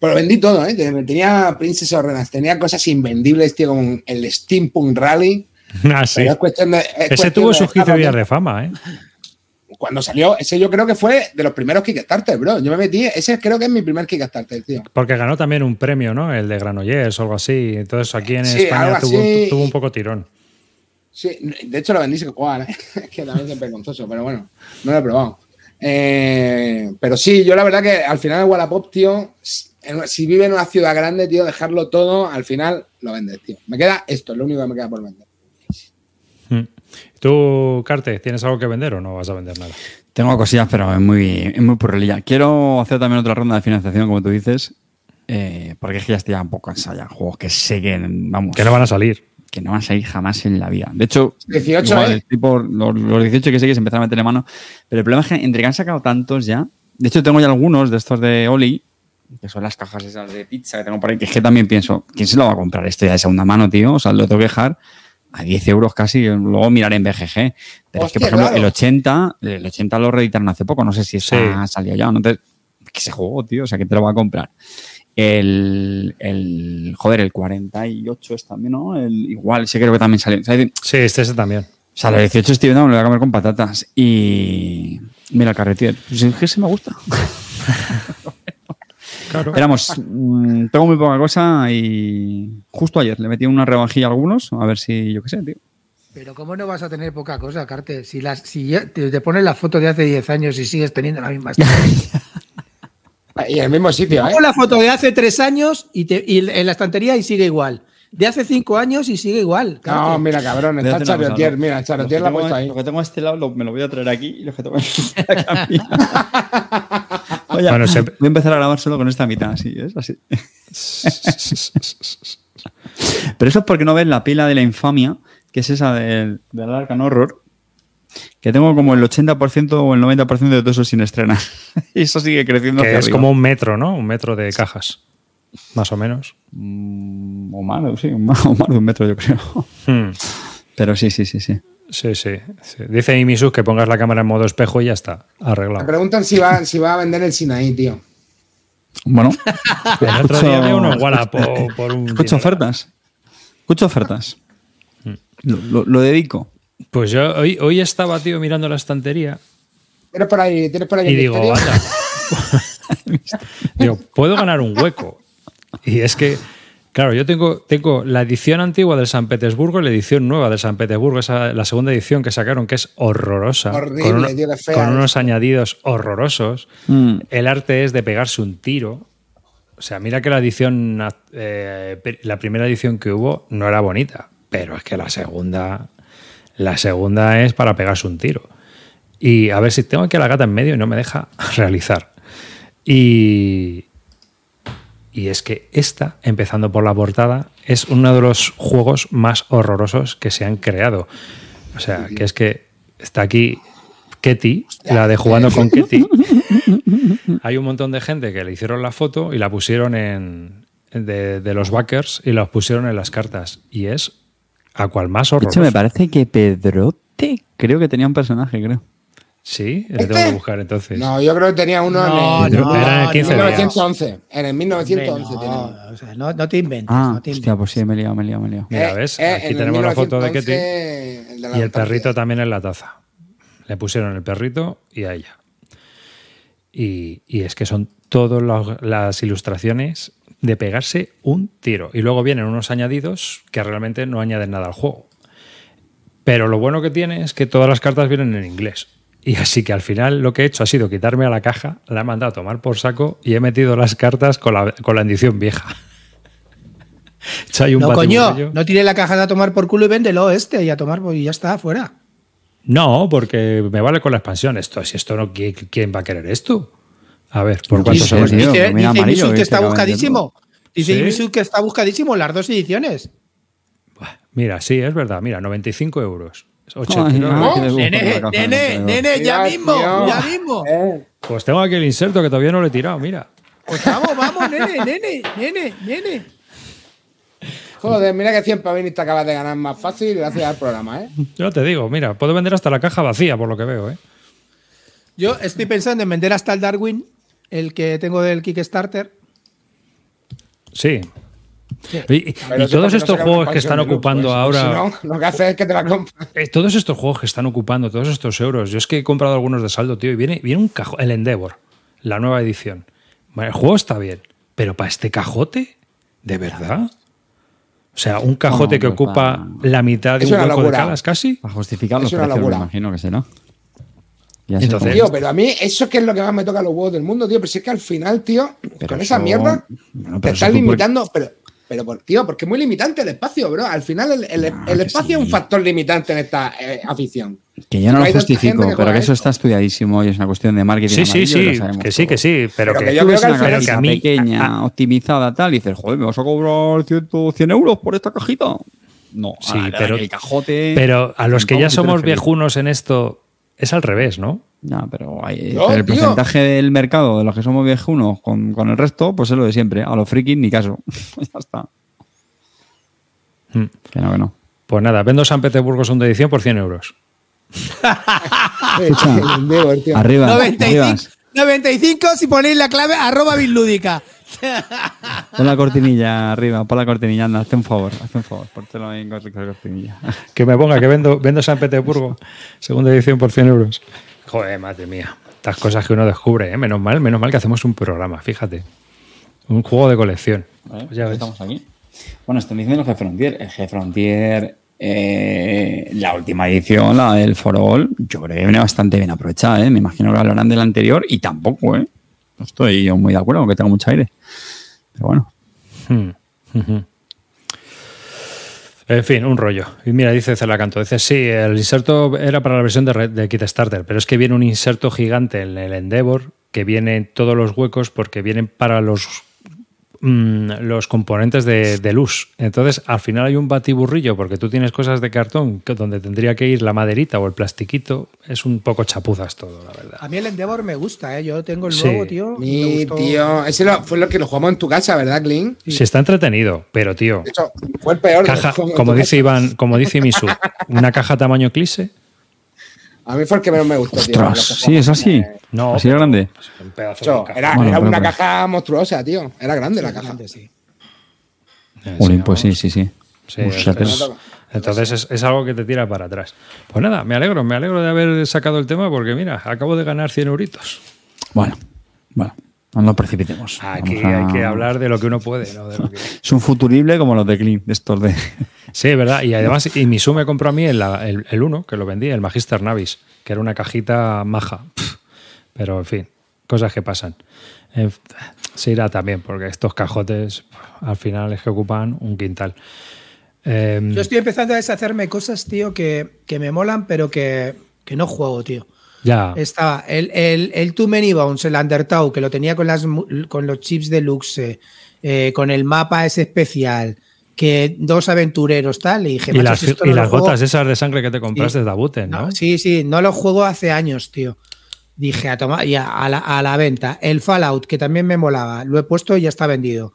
Pero lo vendí todo, ¿eh? Tenía Princess of Renas, tenía cosas invendibles, tío, como el Steampunk Rally. Ah, sí. Pero es cuestión de. es Ese cuestión tuvo de sus 15 dejarlo, días de fama, ¿eh? Cuando salió, ese yo creo que fue de los primeros Kickstarter, bro. Yo me metí, ese creo que es mi primer Kickstarter, tío. Porque ganó también un premio, ¿no? El de Granollers o algo así. Entonces aquí en Sí, España tuvo un poco tirón. Sí, de hecho lo vendí sin jugar, ¿eh? es que también es vergonzoso, pero bueno, no lo he probado. Eh, pero sí, yo la verdad que al final el Wallapop, tío, si vive en una ciudad grande, tío, dejarlo todo, al final lo vendes, tío. Me queda esto, es lo único que me queda por vender. Mm. ¿Tú, Carte, tienes algo que vender o no vas a vender nada? Tengo cosillas, pero es muy, es muy purrelilla. Quiero hacer también otra ronda de financiación, como tú dices, eh, porque es que ya estoy un poco ya. Juegos que sé que, vamos, Que no van a salir. Que no van a salir jamás en la vida. De hecho, 18, igual, ¿eh? por los, los 18 que sé que se empezaron a meter mano. Pero el problema es que entre que han sacado tantos ya, de hecho tengo ya algunos de estos de Oli, que son las cajas esas de pizza que tengo por ahí, que es que también pienso, ¿quién se lo va a comprar esto ya de segunda mano, tío? O sea, lo tengo que dejar a 10 euros casi, luego miraré en BGG. Pero es que, Hostia, por ejemplo, claro. el 80, el 80 lo reeditaron hace poco, no sé si está Sí. salido ya o no. Entonces, que ese juego, tío, o sea, que te lo va a comprar. El, el, joder, el 48 es también, ¿no? El, igual, sí creo que también salió. O sea, Sí, este ese también. o sea, el 18 estoy viendo, me lo voy a comer con patatas. Y. Mira, el carretier. Pues es que se me gusta. Claro. Éramos, mm, tengo muy poca cosa y justo ayer le metí una rebajilla a algunos, a ver si, yo qué sé, tío. Pero ¿cómo no vas a tener poca cosa, Carte? Si, las, si ya te, te pones la foto de hace 10 años y sigues teniendo la misma. Y en el mismo sitio, ¿eh? Pongo la foto de hace 3 años y, te- y en la estantería y sigue igual. De hace 5 años y sigue igual. No, mira, cabrón, está Charotier, mira, Charotier la ha puesto ahí. Lo que tengo a este lado lo- me lo voy a traer aquí y los que tengo aquí Oye, Bueno, se- voy a empezar a grabar solo con esta mitad, así, es así. Pero eso es porque no ves la pila de la infamia, que es esa del, del Arkham Horror, que tengo como el 80% o el 90% de todo eso sin estrenar. y eso sigue creciendo Que hacia es arriba. como un metro, ¿no? Un metro de cajas. Más o menos. Mm, O más, sí, más, o más de un metro, yo creo. Hmm. Pero sí, sí, sí, sí. Sí, sí, sí. Dice Imisus que pongas la cámara en modo espejo y ya está. Me Arreglado. preguntan si va, si va a vender el Sinaí, tío. Bueno, El otro día uno Wallapop por un. escucho dinero. ofertas. Escucho ofertas. Lo, lo- lo dedico. Pues yo hoy, hoy estaba, tío, mirando la estantería ¿Tienes por ahí, tienes por ahí y el digo, anda. digo, puedo ganar un hueco. Y es que, claro, yo tengo, tengo la edición antigua del San Petersburgo y la edición nueva del San Petersburgo, esa, la segunda edición que sacaron, que es horrorosa. Horrible, con, uno- tío, qué fea con unos añadidos horrorosos. Mm. El arte es de pegarse un tiro. O sea, mira que la edición, eh, la primera edición que hubo no era bonita, pero es que la segunda, la segunda es para pegarse un tiro. Y a ver si tengo aquí a la gata en medio y no me deja realizar. Y, y es que esta, empezando por la portada, es uno de los juegos más horrorosos que se han creado. O sea, que es que está aquí Ketty, la de jugando con Ketty. Hay un montón de gente que le hicieron la foto y la pusieron en de, de los backers y la pusieron en las cartas. Y es a cual más De horroroso. hecho, me parece que Pedrote creo que tenía un personaje, creo. Sí, le ¿Este? tengo que buscar entonces. No, yo creo que tenía uno No, en el, no, Era en el 15 días. 1911. En el 1911 no, tenía uno. o sea, no, no te inventes. Ah, no te hostia, inventes. pues sí, me he liado, me he liado, me he liado. Mira, Eh, ¿ves? eh, Aquí tenemos la foto de 1911, Ketty de y el perrito también en la taza. Le pusieron el perrito y a ella. Y, y es que son todas las- las ilustraciones de pegarse un tiro. Y luego vienen unos añadidos que realmente no añaden nada al juego. Pero lo bueno que tiene es que todas las cartas vienen en inglés. Y así que al final lo que he hecho ha sido quitarme a la caja, la he mandado a tomar por saco y he metido las cartas con la, con la edición vieja. Un No, coño, no tire la caja de a tomar por culo y véndelo este y a tomar y ya está, fuera. No, porque me vale con la expansión. Esto, si esto no, ¿qui- ¿quién va a querer esto? A ver, ¿por No, cuánto se sí, vende? tío, dice mira, dice amarillo, Ibisu que está buscadísimo. Dice ¿Sí? Ibisu que está buscadísimo las dos ediciones. Mira, sí, es verdad. Mira, 95 euros. Es Ay, 89 ay, euros. que le gusta Nene, nene, no, nene, ya mismo, ya mismo. Eh, Pues tengo aquí el inserto que todavía no lo he tirado, mira. Pues vamos, vamos, nene, nene, nene, nene. joder, mira que 100 pavinis te acabas de ganar más fácil gracias al programa, ¿eh? Yo te digo, mira, puedo vender hasta la caja vacía, por lo que veo, ¿eh? Yo estoy pensando en vender hasta el Darwin, el que tengo del Kickstarter. Sí. Sí. Y, todos no estos juegos que están de ocupando ahora. pues, Si no, lo que hace es que te la compras. Eh, todos estos juegos que están ocupando, todos estos euros. Yo es que he comprado algunos de saldo, tío, y viene, viene un cajón, el Endeavor, la nueva edición. Bueno, el juego está bien, pero para este cajote, ¿de verdad? O sea, un cajote No, que pues ocupa para- la mitad de Es un hueco de calas casi. Para justificar los Es precios, me imagino que será. Ya Entonces- Tío, pero a mí eso que es lo que más me toca a los huevos del mundo, tío. Pero si es que al final, tío, Pero con esa mierda, Bueno, te estás por- limitando. Pero, pero por- tío, porque es muy limitante el espacio, bro. Al final, el, el- el que espacio es un factor limitante en esta eh, afición. Que yo no No lo justifico, que pero que eso esto. está estudiadísimo y es una cuestión de marketing. Sí, sí, sí, que sí, que sí, pero, Pero que, que yo creo ves que al final- que a mí, pequeña, a- optimizada, tal, y dices, joder, ¿me vas a cobrar 100, 100 euros por esta cajita? No, Sí, ahora, pero- el cajote. pero a los que ya somos viejunos en esto, es al revés, ¿no? Ya, pero, hay- No, pero el tío. porcentaje del mercado de los que somos viejunos con, con el resto, pues es lo de siempre. A los frikis ni caso. ya está. Hmm. Que no, que no. Pues nada, vendo San Petersburgo segunda edición por 100 euros. Escucha. Arriba, 95, arriba. 95 si ponéis la clave arroba bislúdica. Pon la cortinilla arriba, pon la cortinilla, anda, hazte un favor, hazte un favor, póntelo ahí con la cortinilla. Que me ponga que vendo, vendo San Petersburgo, segunda edición por 100 euros. Joder, madre mía. Estas cosas que uno descubre, ¿eh? Menos mal, menos mal que hacemos un programa, fíjate. Un juego de colección. Vale, Pues ya ves. estamos aquí. Bueno, estoy diciendo el G-Frontier. El G-Frontier, eh, la última edición, la del For All, yo creo que viene bastante bien aprovechada. ¿eh? Me imagino que hablarán del anterior y tampoco, ¿eh? No estoy yo muy de acuerdo, aunque tengo mucho aire. Pero bueno. Hmm. En fin, un rollo. Y mira, dice Celacanto, dice, sí, el inserto era para la versión de, de Kickstarter, pero es que viene un inserto gigante en el Endeavor que viene en todos los huecos porque vienen para los mm, los componentes de, de luz. Entonces, al final hay un batiburrillo porque tú tienes cosas de cartón que donde tendría que ir la maderita o el plastiquito. Es un poco chapuzas todo, la verdad. A mí el Endeavor me gusta, ¿eh? Yo tengo el Sí. nuevo, tío. gustó. tío, ese lo- fue lo que lo jugamos en tu casa, ¿verdad, Clint? Sí, está entretenido, pero tío, De hecho, fue el peor. caja, como dice casa. Iván, como dice Misu, una caja tamaño Eclipse. A mí fue el que menos me gustó. Ostras, sí, es así. eh, No, así pero- grande. Un pedazo Cho, de caja. Era, Bueno, era pero una caja monstruosa, tío. Era grande la caja. Grande, sí. Pues sí, sí, sí. Entonces es, es algo que te tira para atrás. Pues nada, me alegro, me alegro de haber sacado el tema porque mira, acabo de ganar 100 euritos. Bueno, bueno, no nos precipitemos. Aquí a- hay que hablar de lo que uno puede, no de lo que... Es un futurible como los de Clean, de estos de. Sí, verdad. Y además, y Misu me compró a mí el, el, el uno, que lo vendí, el Magister Navis, que era una cajita maja. Pero, en fin, cosas que pasan. Eh, Se irá también, porque estos cajotes al final es que ocupan un quintal. Eh, Yo estoy empezando a deshacerme cosas, tío, que, que me molan, pero que, que no juego, tío. Ya, Estaba el, el, el Too Many Bones, el Undertow, que lo tenía con, las, con los chips deluxe, eh, con el mapa ese especial, que dos aventureros, tal, y dije, y "Macho, las, esto y no las juego". gotas esas de sangre que te compraste Sí. de Dabuten, ¿no? No, sí, sí, no lo juego hace años, tío. Dije, a tomar, ya, a la, a la venta. El Fallout, que también me molaba, lo he puesto y ya está vendido.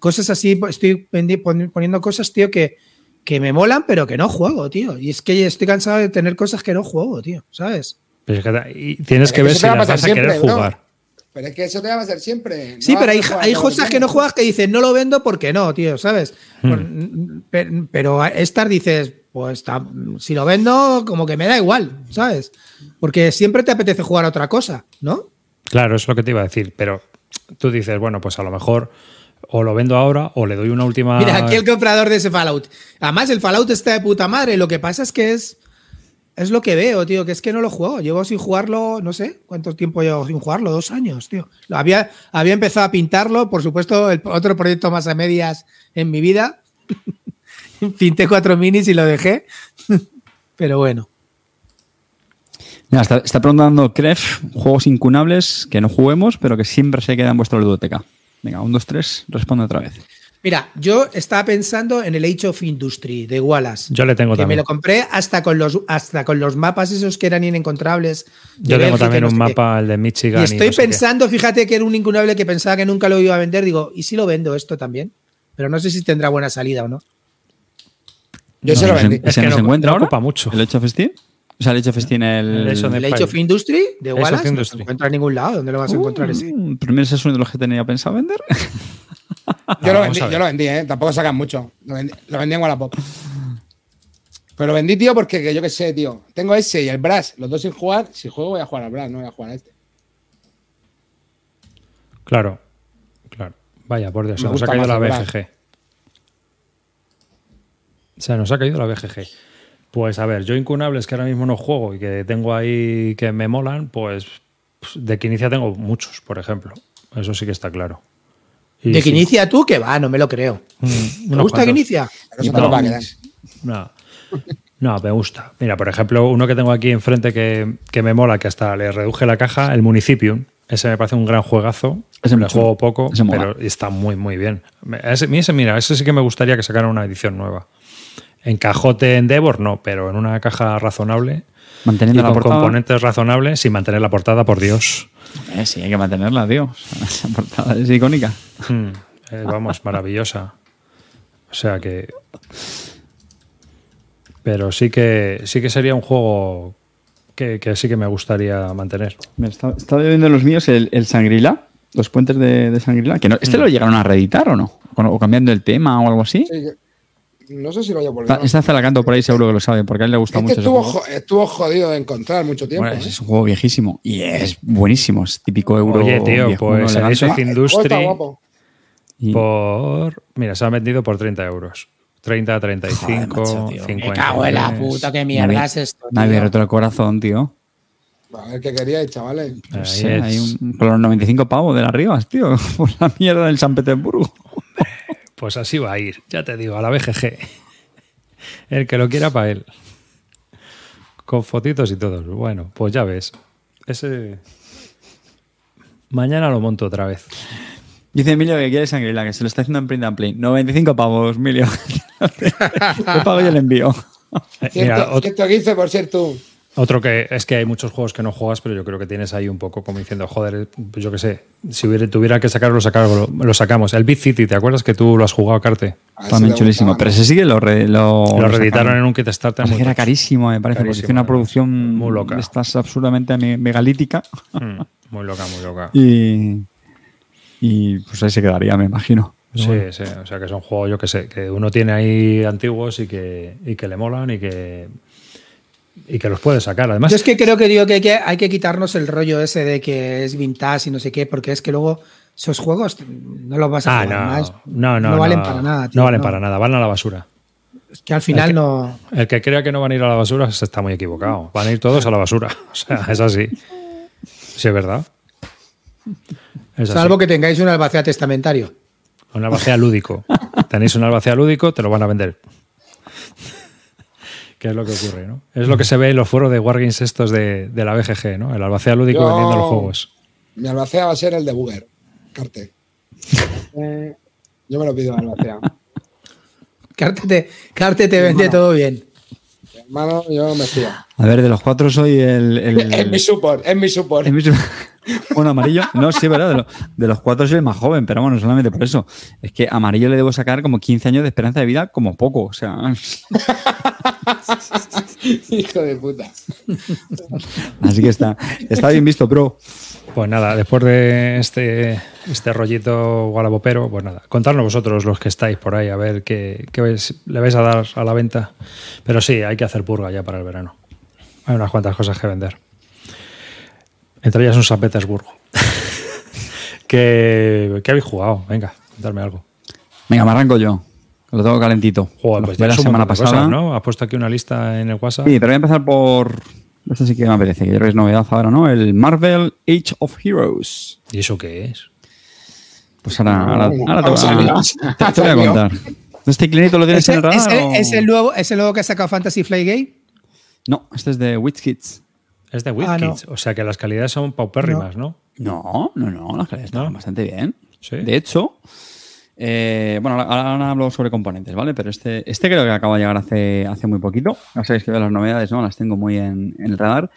Cosas así, pues, estoy poniendo cosas, tío, que, que me molan, pero que no juego, tío. Y es que estoy cansado de tener cosas que no juego, tío, ¿sabes? Pero es que te- y tienes Pero que ver si las vas a querer siempre, ¿no? jugar. Pero es que eso te va a pasar siempre. Sí, No pero hay, hay cosas que no juegas que dices, no lo vendo porque no, tío, ¿sabes? Por- per- pero estas dices, pues si lo vendo, como que me da igual, ¿sabes? Porque siempre te apetece jugar a otra cosa, ¿no? Claro, es lo que te iba a decir, pero tú dices, bueno, pues a lo mejor o lo vendo ahora o le doy una última... Mira, aquí el comprador de ese Fallout. Además, el Fallout está de puta madre. Lo que pasa es que es. Es lo que veo, tío, que es que no lo juego. Llevo sin jugarlo, no sé cuánto tiempo llevo sin jugarlo, dos años, tío. Lo había, había empezado a pintarlo, por supuesto, el otro proyecto más a medias en mi vida. Pinté cuatro minis y lo dejé. Pero bueno. Está preguntando Kref, juegos incunables que no juguemos, pero que siempre se quedan en vuestra ludoteca. Venga, un, dos, tres, responde otra vez. Mira, yo estaba pensando en el Age of Industry de Wallace. Yo le tengo que también. me lo compré hasta con los hasta con los mapas esos que eran inencontrables. Yo tengo Bélgica también no un sé qué. mapa, el de Michigan. Y y estoy no sé qué. pensando, fíjate que era un incunable que pensaba que nunca lo iba a vender. Digo, ¿y si lo vendo esto también? Pero no sé si tendrá buena salida o no. Yo se lo ¿Ese- vendí. Es ¿Ese que no, se encuentra no ahora? ocupa mucho. ¿El Age of Steam? O sea, el Age of Steam, el... El Age of El. Age of Industry de Wallace no se encuentra en ningún lado. ¿Dónde lo vas a encontrar ese? Primero ese es uno de los que tenía pensado vender. Yo lo vendí, a ver. yo lo vendí, ¿eh? Tampoco sacan mucho. Lo vendí, lo vendí en Wallapop. Pero lo vendí, tío, porque que yo qué sé, tío. Tengo ese y el Brass, los dos sin jugar. Si juego, voy a jugar al Brass, no voy a jugar a este. Claro, claro. Vaya, por Dios, se nos ha caído la BGG. Se nos ha caído la BGG. Pues a ver, yo incunables que ahora mismo no juego y que tengo ahí que me molan, pues pues, de que inicia tengo muchos, por ejemplo. Eso sí que está claro. Y De que sí, inicia tú, que va, no me lo creo. mm, ¿Me unos gusta que cuantos. inicia? Pero eso te lo va a quedar. No. No, me gusta. Mira, por ejemplo, uno que tengo aquí enfrente que, que me mola, que hasta le reduje la caja, el Municipium. Ese me parece un gran juegazo. Ese chulo. juego poco, Ese mola. pero está muy, muy bien. Ese, ese, mira, ese sí que me gustaría que sacaran una edición nueva. En cajote Endeavor, no, pero en una caja razonable. Manteniendo y la con portada. componentes razonables sin mantener la portada, por Dios. Eh, sí, hay que mantenerla, tío. Esa portada es icónica. Mm, eh, vamos, maravillosa. O sea que. Pero sí que sí que sería un juego que, que sí que me gustaría mantener. Mira, está- estaba viendo los míos el, el Sangrila, los puentes de, de Sangrila. Que no, ¿Este Mm. lo llegaron a reeditar o no? O, o cambiando el tema o algo así. Sí, no sé si lo voy a volver. Está, está Zalacanto por ahí seguro que lo sabe, porque a él le gusta Este mucho ese estuvo, juego. jo- estuvo jodido de encontrar mucho tiempo. Bueno, ¿eh? es un juego viejísimo y es buenísimo, es típico euro. Oye, tío, pues elegante. eso el juego Industry. Y- por. Mira, se han vendido por 30 euros. 30, 35, Joder, macho, tío. 50. Me cago en la puta, qué mierda es esto. Me había roto el corazón, tío. A ver qué queríais, chavales. No sé, es. hay un, por los 95 pavos de las Rivas, tío. Por la mierda del San Petersburgo. Pues así va a ir, ya te digo, a la BGG. El que lo quiera para él. Con fotitos y todo. Bueno, pues ya ves. Ese. Mañana lo monto otra vez. Dice Emilio que quiere Sangrila, que se lo está haciendo en print and play. 95 pavos, Emilio. Yo pago y el envío. Eh, mira, Ciento- ot- 115 por ser tú. Otro que es que hay muchos juegos que no juegas, pero yo creo que tienes ahí un poco como diciendo, joder, pues yo qué sé, si hubiera, tuviera que sacarlo, lo, sacarlo, lo sacamos. El Beat City, ¿te acuerdas que tú lo has jugado, Carte? A ver También chulísimo. Pero ese sí que lo, re- lo, lo lo reeditaron en un Kickstarter. Pasa muy que era carísimo, me parece, porque hizo una además. producción Muy loca. de estas absolutamente me- megalítica. Mm, muy loca, muy loca. Y, y pues ahí se quedaría, me imagino. Sí, bueno. sí, o sea que son juegos, yo que sé, que uno tiene ahí antiguos y que, y que le molan y que, y que los puede sacar. Además, Yo es que creo que digo que hay, que hay que quitarnos el rollo ese de que es vintage y no sé qué, porque es que luego esos juegos no los vas a ah, jugar no, más. no, no, valen no, para nada. tío, no valen para nada, van a la basura. Es que al final que- no. El que crea que no van a ir a la basura se está muy equivocado. Van a ir todos a la basura. O sea, es así. Sí, es verdad. Es así. Salvo que tengáis un albacea testamentario. Un albacea lúdico. Tenéis un albacea lúdico, te lo van a vender. ¿Qué es lo que ocurre, no? Es lo que se ve en los foros de Wargames estos de, de la BGG, ¿no? El albacea lúdico Yo- vendiendo los juegos. Mi albacea va a ser el de Booger. Carte. Eh, yo me lo pido al albacea. Carte te, Carte te vende Hermano. todo bien. Hermano, yo me fío. A ver, de los cuatro soy el. el- Es mi support, es mi support. es mi su- Bueno, amarillo. No, sí, es verdad. De, lo- de los cuatro soy el más joven, pero bueno, solamente por eso. Es que amarillo le debo sacar como 15 años de esperanza de vida, como poco. O sea, Hijo de puta. así que está, está bien visto, bro. Pues nada, después de este, este rollito gualabopero, pues nada, contadnos vosotros los que estáis por ahí a ver qué, qué vais- le vais a dar a la venta. Pero sí, hay que hacer purga ya para el verano. Hay unas cuantas cosas que vender. Entre ellas un San Petersburgo. ¿Qué, ¿Qué habéis jugado? Venga, darme algo. Venga, me arranco yo. Lo tengo calentito. Joder, pues jugué la semana pasada. cosas, ¿no? Has puesto aquí una lista en el WhatsApp. Sí, pero voy a empezar por. Esto sí que me apetece, que yo creo que es novedad ahora, ¿no? El Marvel Age of Heroes. ¿Y eso qué es? Pues ahora, ahora, ahora te, voy te- te voy a contar. ¿Este clinito lo tienes ¿Ese, en el radar? o- es el nuevo, ¿Es el nuevo que ha sacado Fantasy Flight Game? No, este es de Witch Kids. Es de Ah, no. WizKids. O sea que las calidades son paupérrimas, ¿no? No, no, no, las calidades están ¿No? bastante bien. Sí. De hecho, eh, bueno, ahora, ahora hablo sobre componentes, ¿vale? Pero este, este creo que acaba de llegar hace, hace muy poquito. Ya sabéis que veo las novedades, ¿no? Las tengo muy en, en el radar.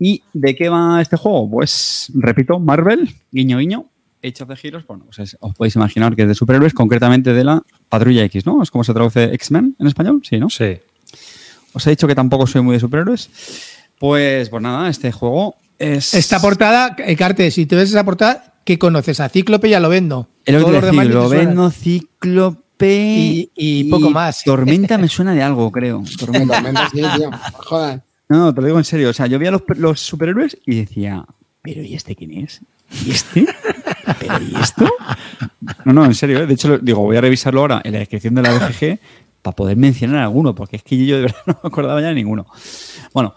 ¿Y de qué va este juego? Pues, repito, Marvel, guiño, guiño. Age of the Heroes, bueno, pues es- os podéis imaginar que es de superhéroes, concretamente de la Patrulla X, ¿no? ¿Es como se traduce X-Men en español? Sí, ¿no? Sí. Os he dicho que tampoco soy muy de superhéroes. Pues, pues nada, este juego es. Esta portada, eh, Carte, si tú ves esa portada, ¿qué conoces? A Cíclope y a Lovendo. El Todos otro te lo vendo Cíclope Y- y poco más. Tormenta me suena de algo, creo. Tormenta. Tormenta, sí, tío. No jodas. No, te lo digo en serio. O sea, yo veía los, los superhéroes y decía, ¿pero y este quién es? ¿Y este? ¿Pero y esto? No, no, en serio. ¿eh? De hecho, lo- digo, voy a revisarlo ahora en la descripción de la BGG para poder mencionar alguno, porque es que yo de verdad no me acordaba ya de ninguno. Bueno,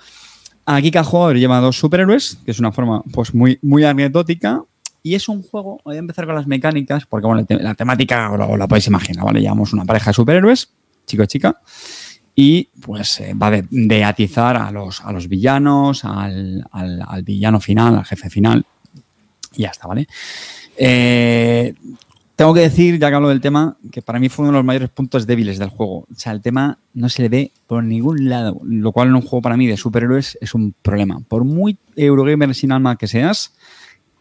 aquí cada jugador lleva dos superhéroes, que es una forma pues muy, muy anecdótica. Y es un juego, voy a empezar con las mecánicas, porque bueno, la temática os la podéis imaginar, ¿vale? Llevamos una pareja de superhéroes, chico y chica, y pues eh, va de, de atizar a los, a los villanos, al, al- al villano final, al jefe final, y ya está, ¿vale? Eh, tengo que decir, ya que hablo del tema, que para mí fue uno de los mayores puntos débiles del juego. O sea, el tema no se le ve por ningún lado, lo cual en un juego para mí de superhéroes es un problema. Por muy Eurogamer sin alma que seas,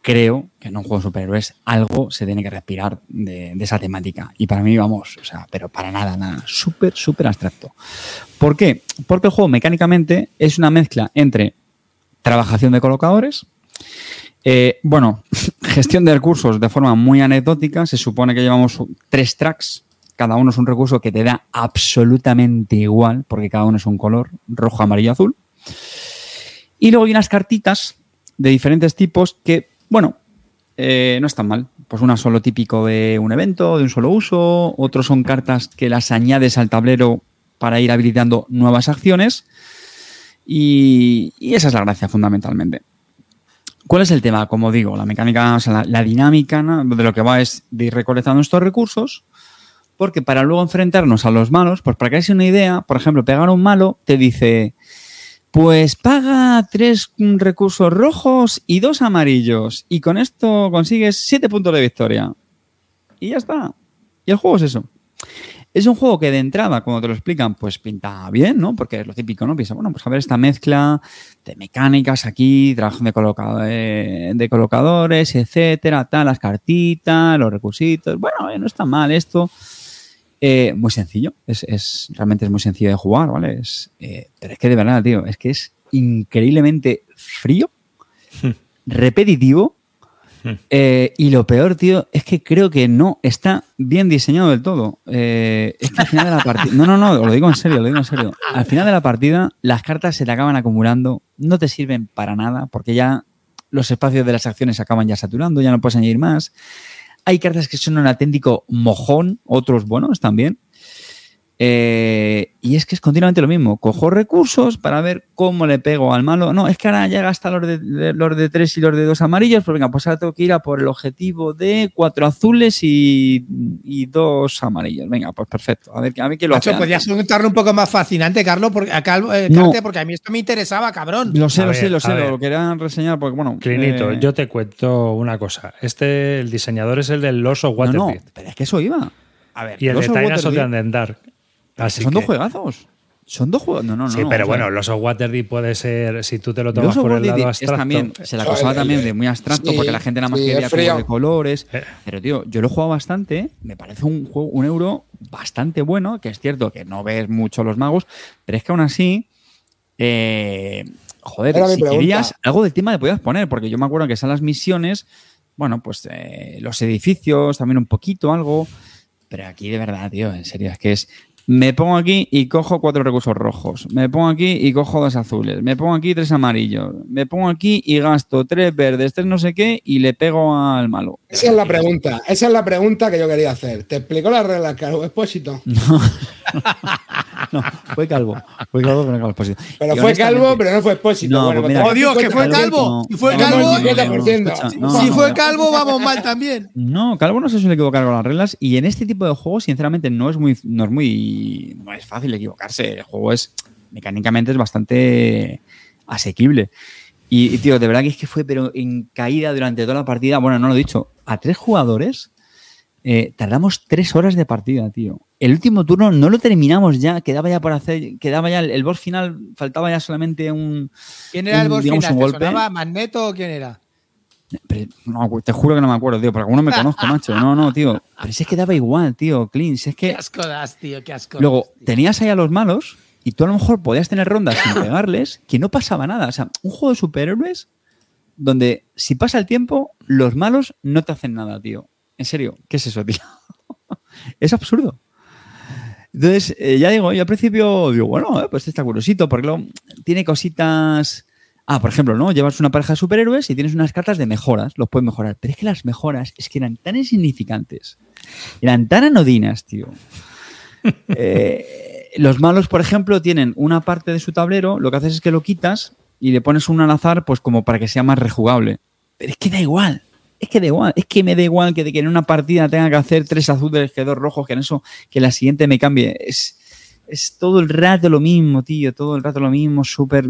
creo que en un juego de superhéroes algo se tiene que respirar de, esa temática. Y para mí, vamos, o sea, pero para nada, nada, súper, súper abstracto. ¿Por qué? Porque el juego mecánicamente es una mezcla entre trabajación de colocadores, eh, bueno, gestión de recursos de forma muy anecdótica. Se supone que llevamos tres tracks. Cada uno es un recurso que te da absolutamente igual, porque cada uno es un color, rojo, amarillo, azul. Y luego hay unas cartitas de diferentes tipos que, bueno, eh, no están mal. Pues una solo típico de un evento, de un solo uso. Otros son cartas que las añades al tablero para ir habilitando nuevas acciones. Y, esa es la gracia fundamentalmente. ¿Cuál es el tema? Como digo, la mecánica, o sea, la, la dinámica ¿no? de lo que va es de ir recolectando estos recursos, porque para luego enfrentarnos a los malos, pues para que hagáis una idea, por ejemplo, pegar a un malo te dice, pues paga tres recursos rojos y dos amarillos, y con esto consigues siete puntos de victoria. Y ya está. Y el juego es eso. Es un juego que de entrada, cuando te lo explican, pues pinta bien, ¿no? Porque es lo típico, ¿no? Piensa, bueno, pues a ver esta mezcla de mecánicas aquí, trabajo de, eh, de colocadores, etcétera, tal, las cartitas, los recursitos. Bueno, eh, no está mal esto. Eh, muy sencillo, es, es- realmente es muy sencillo de jugar, ¿vale? Es, eh, pero es que de verdad, tío, es que es increíblemente frío, repetitivo. eh, y lo peor, tío, es que creo que no está bien diseñado del todo. Eh, es que al final de la partida. No, no, no, lo digo en serio, lo digo en serio. Al final de la partida, las cartas se te acaban acumulando, no te sirven para nada, porque ya los espacios de las acciones se acaban ya saturando, ya no puedes añadir más. Hay cartas que son un auténtico mojón, otros buenos también. Eh, y es que es continuamente lo mismo. Cojo recursos para ver cómo le pego al malo. No, es que ahora ya gasta los de, de- los de tres y los de dos amarillos. Pues venga, pues ahora tengo que ir a por el objetivo de cuatro azules y, y dos amarillos. Venga, pues perfecto. A ver, a ver quién lo hace. Macho, podrías contarlo un poco más fascinante, Carlos, porque, a eh, No. Carte, porque a mí esto me interesaba, cabrón. Lo sé, A lo ver, sé, lo sé. ver. Lo quería reseñar porque, bueno. Clinito, eh, yo te cuento una cosa. Este, el diseñador es el del Lost of No, no, Waterdeep. pero es que eso iba. A ver, Y el de Tyrants of the Waterdeep-. Así Son dos juegazos. Son dos juegos. No, no, no. Sí, no, pero bueno, los of Waterdeep puede ser, si tú te lo tomas por el lado es abstracto. también, se la acusaba también de muy abstracto sí, porque la gente nada más sí, quería cubos de colores. Eh. Pero, tío, yo lo he jugado bastante. Me parece un juego, un euro bastante bueno. Que es cierto que no ves mucho los magos, pero es que aún así. eh, joder, Era si querías, algo del tema le podías poner, porque yo me acuerdo que son las misiones, bueno, pues eh, los edificios, también un poquito, algo. Pero aquí de verdad, tío, en serio, es que es. Me pongo aquí y cojo cuatro recursos rojos. Me pongo aquí y cojo dos azules. Me pongo aquí tres amarillos. Me pongo aquí y gasto tres verdes, tres no sé qué y le pego al malo. Esa es la pregunta. Esa es la pregunta que yo quería hacer. ¿Te explicó las reglas, Carlos Expósito? No, fue calvo. Fue calvo, pero no calvo expósito. Pero Y fue calvo, pero no fue Expósito. No, bueno, pues mira, pues ¡Oh, Dios, que fue calvo! Si fue calvo, el 50%. escucha, no, si no, fue no. calvo, vamos mal también. No, Calvo no se suele equivocar con las reglas y en este tipo de juegos, sinceramente, no es muy, no es muy, no es fácil equivocarse. El juego es mecánicamente es bastante asequible. Y, y, tío, de verdad que es que fue, pero en caída durante toda la partida. Bueno, no lo he dicho. A tres jugadores eh, tardamos tres horas de partida, tío. El último turno no lo terminamos ya, quedaba ya por hacer, quedaba ya el, el boss final, faltaba ya solamente un. ¿Quién era el boss digamos, final? un ¿Te golpe. sonaba Magneto o quién era? Pero, no, te juro que no me acuerdo, tío, porque alguno me conozco, macho. No, no, tío. Pero si es que daba igual, tío. Si es Qué que asco das, tío, qué asco. luego tío. tenías ahí a los malos y tú a lo mejor podías tener rondas sin pegarles, que no pasaba nada. O sea, un juego de superhéroes donde si pasa el tiempo, los malos no te hacen nada, tío. En serio, ¿qué es eso, tío? es absurdo. Entonces, eh, ya digo, yo al principio digo, bueno, eh, pues está curiosito, porque luego tiene cositas. Ah, por ejemplo, ¿no? Llevas una pareja de superhéroes y tienes unas cartas de mejoras, los puedes mejorar. Pero es que las mejoras es que eran tan insignificantes, eran tan anodinas, tío. Eh, los malos, por ejemplo, tienen una parte de su tablero, lo que haces es que lo quitas y le pones un al azar, pues como para que sea más rejugable. Pero es que da igual. Es que da igual, es que me da igual que, en una partida tenga que hacer tres azules que dos rojos, que en eso, que la siguiente me cambie. Es, es todo el rato lo mismo, tío, todo el rato lo mismo, súper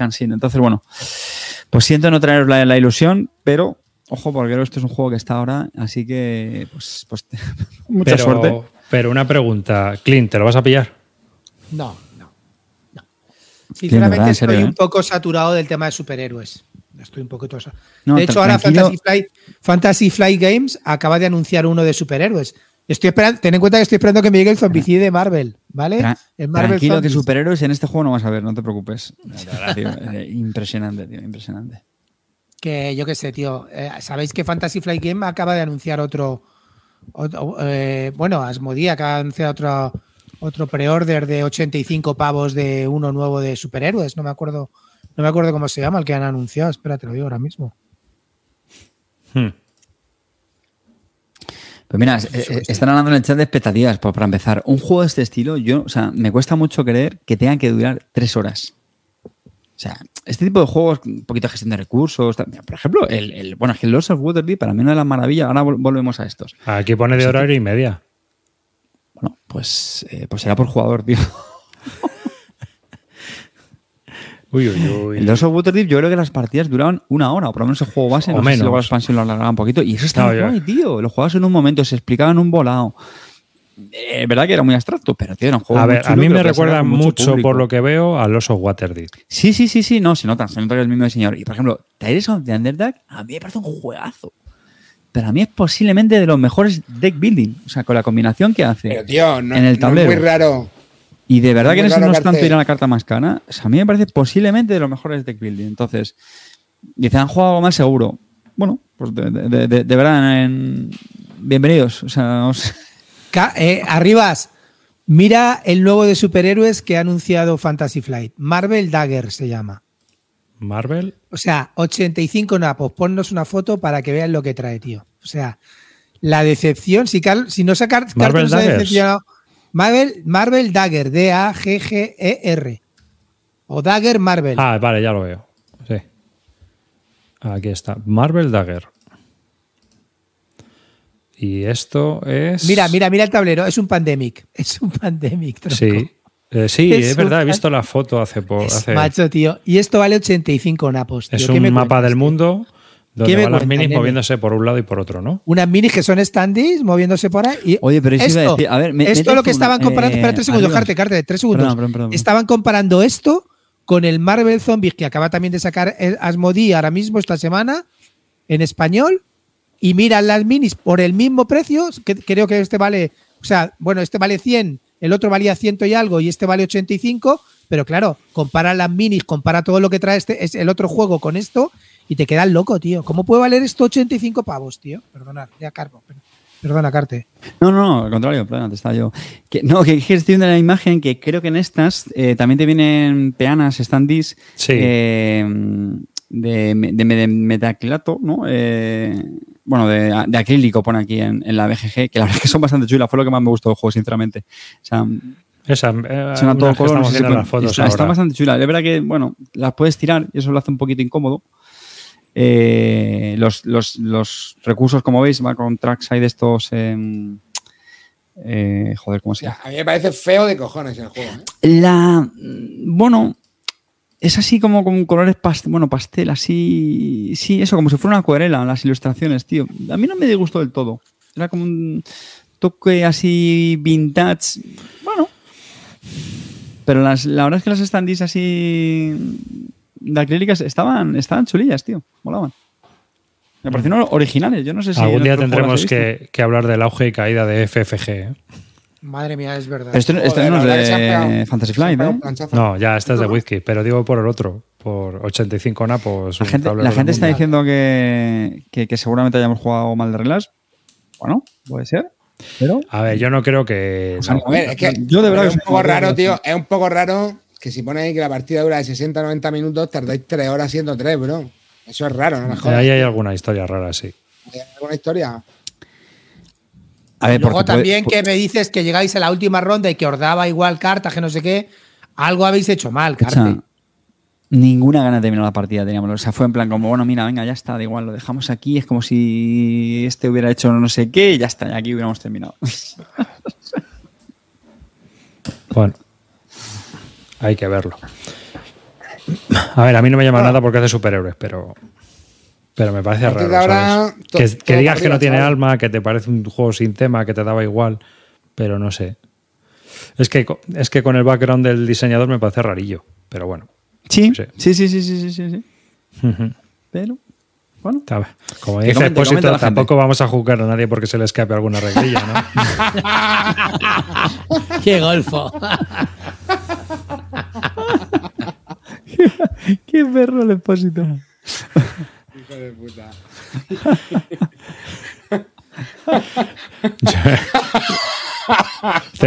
cansino. Entonces, bueno, pues siento no traeros la, la ilusión, pero ojo, porque esto es un juego que está ahora, así que, pues, pues mucha pero, suerte. Pero una pregunta, Clint, ¿te lo vas a pillar? No, no, no. Sinceramente verdad, estoy serio, ¿eh? un poco saturado del tema de superhéroes. Estoy un poquito. No, de hecho, ahora. Fantasy Flight, Fantasy Flight Games acaba de anunciar uno de superhéroes. Estoy esperando, ten en cuenta que estoy esperando que me llegue el zombicide de Marvel, ¿vale? Tra- el Marvel tranquilo que superhéroes en este juego no vas a ver, no te preocupes. De verdad, tío, eh, impresionante, tío, impresionante. Que yo qué sé, tío. eh, Sabéis que Fantasy Flight Game acaba de anunciar otro. otro, eh, bueno, Asmodee acaba de anunciar otro, otro pre-order de 85 pavos de uno nuevo de superhéroes. No me acuerdo. No me acuerdo cómo se llama el que han anunciado. Espera, te lo digo ahora mismo. Hmm. Pues mira, eh, están hablando en el chat de expectativas, para empezar. Un juego de este estilo, yo, o sea, me cuesta mucho creer que tengan que durar tres horas. O sea, este tipo de juegos, un poquito de gestión de recursos, también, por ejemplo, el, el- bueno, es que el Lost of Waterdeep para mí una de las maravillas, ahora vol- volvemos a estos. Aquí pone de horario y media. Bueno, pues, eh, pues será por jugador, tío. Uy, uy, uy. El Lost of Waterdeep yo creo que las partidas duraban una hora, o por lo menos el juego base, O no sé si menos. luego la expansión lo alargaba un poquito. Y eso estaba No, guay, tío. Lo jugabas en un momento, se explicaba en un volado. Es verdad que era muy abstracto, pero tío, era un juego A muy ver, a mí me recuerda mucho, público. por lo que veo, a Los of Waterdeep. Sí, sí, sí, sí, no, se nota, se nota que es el mismo diseñador. Y por ejemplo, Tales of the Underdark a mí me parece un juegazo. Pero a mí es posiblemente de los mejores deck building. O sea, con la combinación que hace. Pero tío, no, En el no es tablero. muy raro. Y de verdad que en ese no es tanto ir a la carta más cara. O sea, a mí me parece posiblemente de los mejores deck building. Entonces, dice, han jugado algo mal seguro. Bueno, pues de, de- de- de verdad, en- bienvenidos. O sea, os- Ca- eh, Arribas, mira el nuevo de superhéroes que ha anunciado Fantasy Flight. Marvel Dagger se llama. Marvel. O sea, 85 napos. Ponnos una foto para que vean lo que trae, tío. O sea, la decepción. Si, Car- si no sacar Marvel ha decepcionado. Marvel, Marvel Dagger, D-A-G-G-E-R. E O Dagger Marvel. Ah, vale, ya lo veo. Sí. Aquí está. Marvel Dagger. Y esto es. Mira, mira, mira el tablero. Es un pandemic. Es un pandemic. tronco. Sí. Eh, sí, Es es, verdad, he visto la foto hace poco. Hace- macho, tío. Y esto vale 85 napos. Tío. es ¿Qué un me mapa cuentas, del tío? mundo donde ¿Qué me van las minis nene? moviéndose por un lado y por otro, ¿no? Unas minis que son standees moviéndose por ahí. Y Oye, pero eso iba a esto, decir- a ver, me- esto mete lo que una- estaban comparando. eh, espera tres segundos. Carte, Carte, tres segundos. Perdón, perdón, perdón. Estaban comparando esto con el Marvel Zombies que acaba también de sacar Asmodee ahora mismo esta semana en español. Y miran las minis por el mismo precio. Que creo que este vale. O sea, bueno, este vale 100, el otro valía 100 y algo y este vale 85. Pero claro, compara las minis, compara todo lo que trae este, es el otro juego con esto y te quedas loco, tío. ¿Cómo puede valer esto 85 pavos, tío? Perdona, ya cargo. per- Perdona, Carte. No, no, no, al contrario, perdón, te estaba yo. Que, no, que, estoy viendo la imagen que creo que en estas eh, también te vienen peanas, standees Sí. eh, de, de, de metacrilato, ¿no? Eh, bueno, de, de acrílico pone aquí en, en la BGG, que la verdad es que son bastante chulas, fue lo que más me gustó del juego, sinceramente. O sea, Esa, eh, son a todo color. no sé si viendo se las fotos está, está ahora. bastante chula. Es verdad que, bueno, las puedes tirar y eso lo hace un poquito incómodo. Eh, los, los- los recursos, como veis, va con trackside estos. em, eh, joder, ¿cómo se llama? A mí me parece feo de cojones el juego. ¿eh? La. Bueno. Es así como con colores pastel, bueno, pastel, así. Sí, eso, como si fuera una acuarela, las ilustraciones, tío. A mí no me disgustó del todo. Era como un toque así vintage. Bueno. Pero las, la verdad es que las standees así. De acrílicas estaban, estaban chulillas, tío. Molaban. Me parecieron originales. Yo no sé si. Algún día tendremos que, que hablar del auge y caída de FFG. ¿eh? Madre mía, es verdad. Esto, esto Joder, no es de Fantasy Flight, pegado ¿eh? No, ya esta es de whisky, pero digo por el otro, por 85 napos. La un gente, la gente está diciendo que, que, que seguramente hayamos jugado mal de reglas. Bueno, puede ser. Pero. A ver, yo no creo que. O sea, no. A ver, es que Yo de verdad es que un poco raro, tío. Es un poco raro que si ahí que la partida dura de 60-90 minutos, tardáis 3 horas siendo 3, bro. Eso es raro, no me jodas. Ahí hay alguna historia rara, sí. ¿Hay alguna historia? A ver, Luego puede- también que me dices que llegáis a la última ronda y que os daba igual carta, que no sé qué. Algo habéis hecho mal, o sea, Carte. ninguna gana de terminar la partida teníamos. O sea, fue en plan como, bueno, mira, venga, ya está, da igual, lo dejamos aquí. Es como si este hubiera hecho no sé qué y ya está, y aquí hubiéramos terminado. Bueno, hay que verlo. A ver, a mí no me llama nada porque es de superhéroes, pero. Pero me parece raro. ahora, ¿sabes? to- Que, que digas para que no arriba, tiene chaval. alma, que te parece un juego sin tema, que te daba igual, pero no sé. Es que, es que con el background del diseñador me parece rarillo, pero bueno. Sí, Sí. sí, sí, sí, sí, sí, sí, sí. Pero, bueno. Como dice comente, Expósito, comente la gente. tampoco vamos a juzgar a nadie porque se le escape alguna reglilla, ¿no? ¡Qué golfo! Qué perro el expósito. Hijo de puta.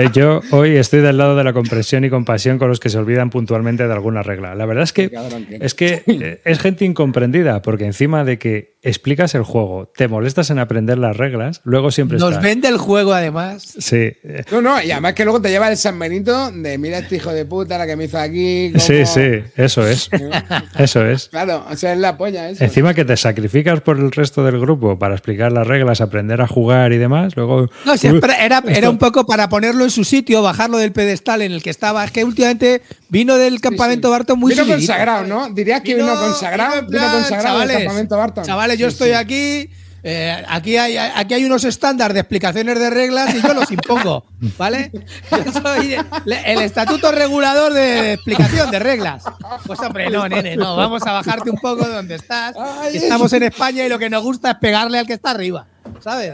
Yo hoy estoy del lado de la comprensión y compasión con los que se olvidan puntualmente de alguna regla. La verdad es que es que eh, es gente incomprendida, porque encima de que explicas el juego, te molestas en aprender las reglas, luego siempre Nos vende el juego además. Sí, No, no, y además que luego te lleva el San Benito de mira este hijo de puta la que me hizo aquí. cómo-". sí, sí, eso es. Eso es. Claro, o sea, es la polla eso. Encima que te sacrificas por el resto del grupo para explicar las reglas, aprender a jugar y demás, luego. No, si Uy, era, era, un poco para ponerlo en su sitio, bajarlo del pedestal en el que estaba. Es que últimamente vino del campamento Barton muy Vino subidito. consagrado, ¿no? Dirías que vino, consagrado. Vino, plan, consagrado del chavales, campamento Barton. Chavales, yo Sí, estoy sí. aquí. eh, aquí, hay, aquí hay unos estándares de explicaciones de reglas y yo los impongo, ¿vale? Yo soy le- el estatuto regulador de explicación de reglas. Pues hombre, no, nene, no, vamos a bajarte un poco de donde estás. Estamos en España y lo que nos gusta es pegarle al que está arriba, ¿sabes?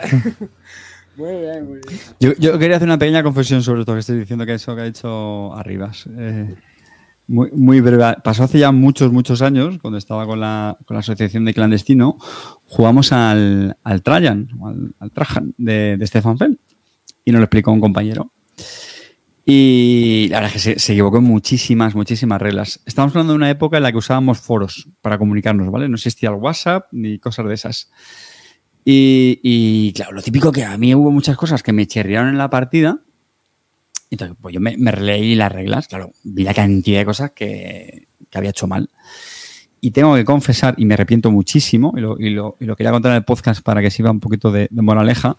Muy bien, muy bien. Yo, yo quería hacer una pequeña confesión sobre esto que estoy diciendo, que eso que ha dicho Arribas. Eh, muy, muy breve. Pasó hace ya muchos, muchos años, cuando estaba con la, con la asociación de clandestino, jugamos al, al Trajan, al, Trajan de, de Stefan Feld. Y nos lo explicó un compañero. Y la verdad es que se, equivocó en muchísimas, muchísimas reglas. Estamos hablando de una época en la que usábamos foros para comunicarnos, ¿vale? No existía el WhatsApp ni cosas de esas. Y, y, claro, lo típico que a mí hubo muchas cosas que me chirriaron en la partida. Entonces, pues yo me, me releí las reglas. Claro, vi la cantidad de cosas que, que había hecho mal. Y tengo que confesar, y me arrepiento muchísimo, y lo, y lo, y lo quería contar en el podcast para que sirva un poquito de, de moraleja.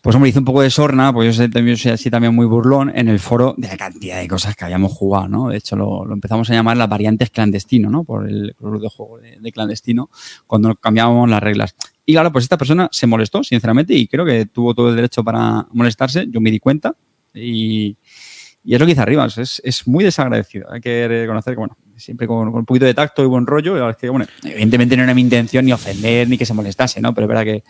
Pues hombre, hice un poco de sorna, pues yo soy, también- soy así también muy burlón en el foro de la cantidad de cosas que habíamos jugado, ¿no? De hecho, lo, lo empezamos a llamar las variantes clandestino, ¿no? Por el club de juego de, de clandestino, cuando cambiábamos las reglas. Y claro, pues esta persona se molestó, sinceramente, y creo que tuvo todo el derecho para molestarse. Yo me di cuenta y, y es lo que dice Arribas, es, es muy desagradecido. Hay que reconocer que, bueno, siempre con, con un poquito de tacto y buen rollo. la que, bueno, evidentemente no era mi intención ni ofender ni que se molestase, ¿no? Pero es verdad que,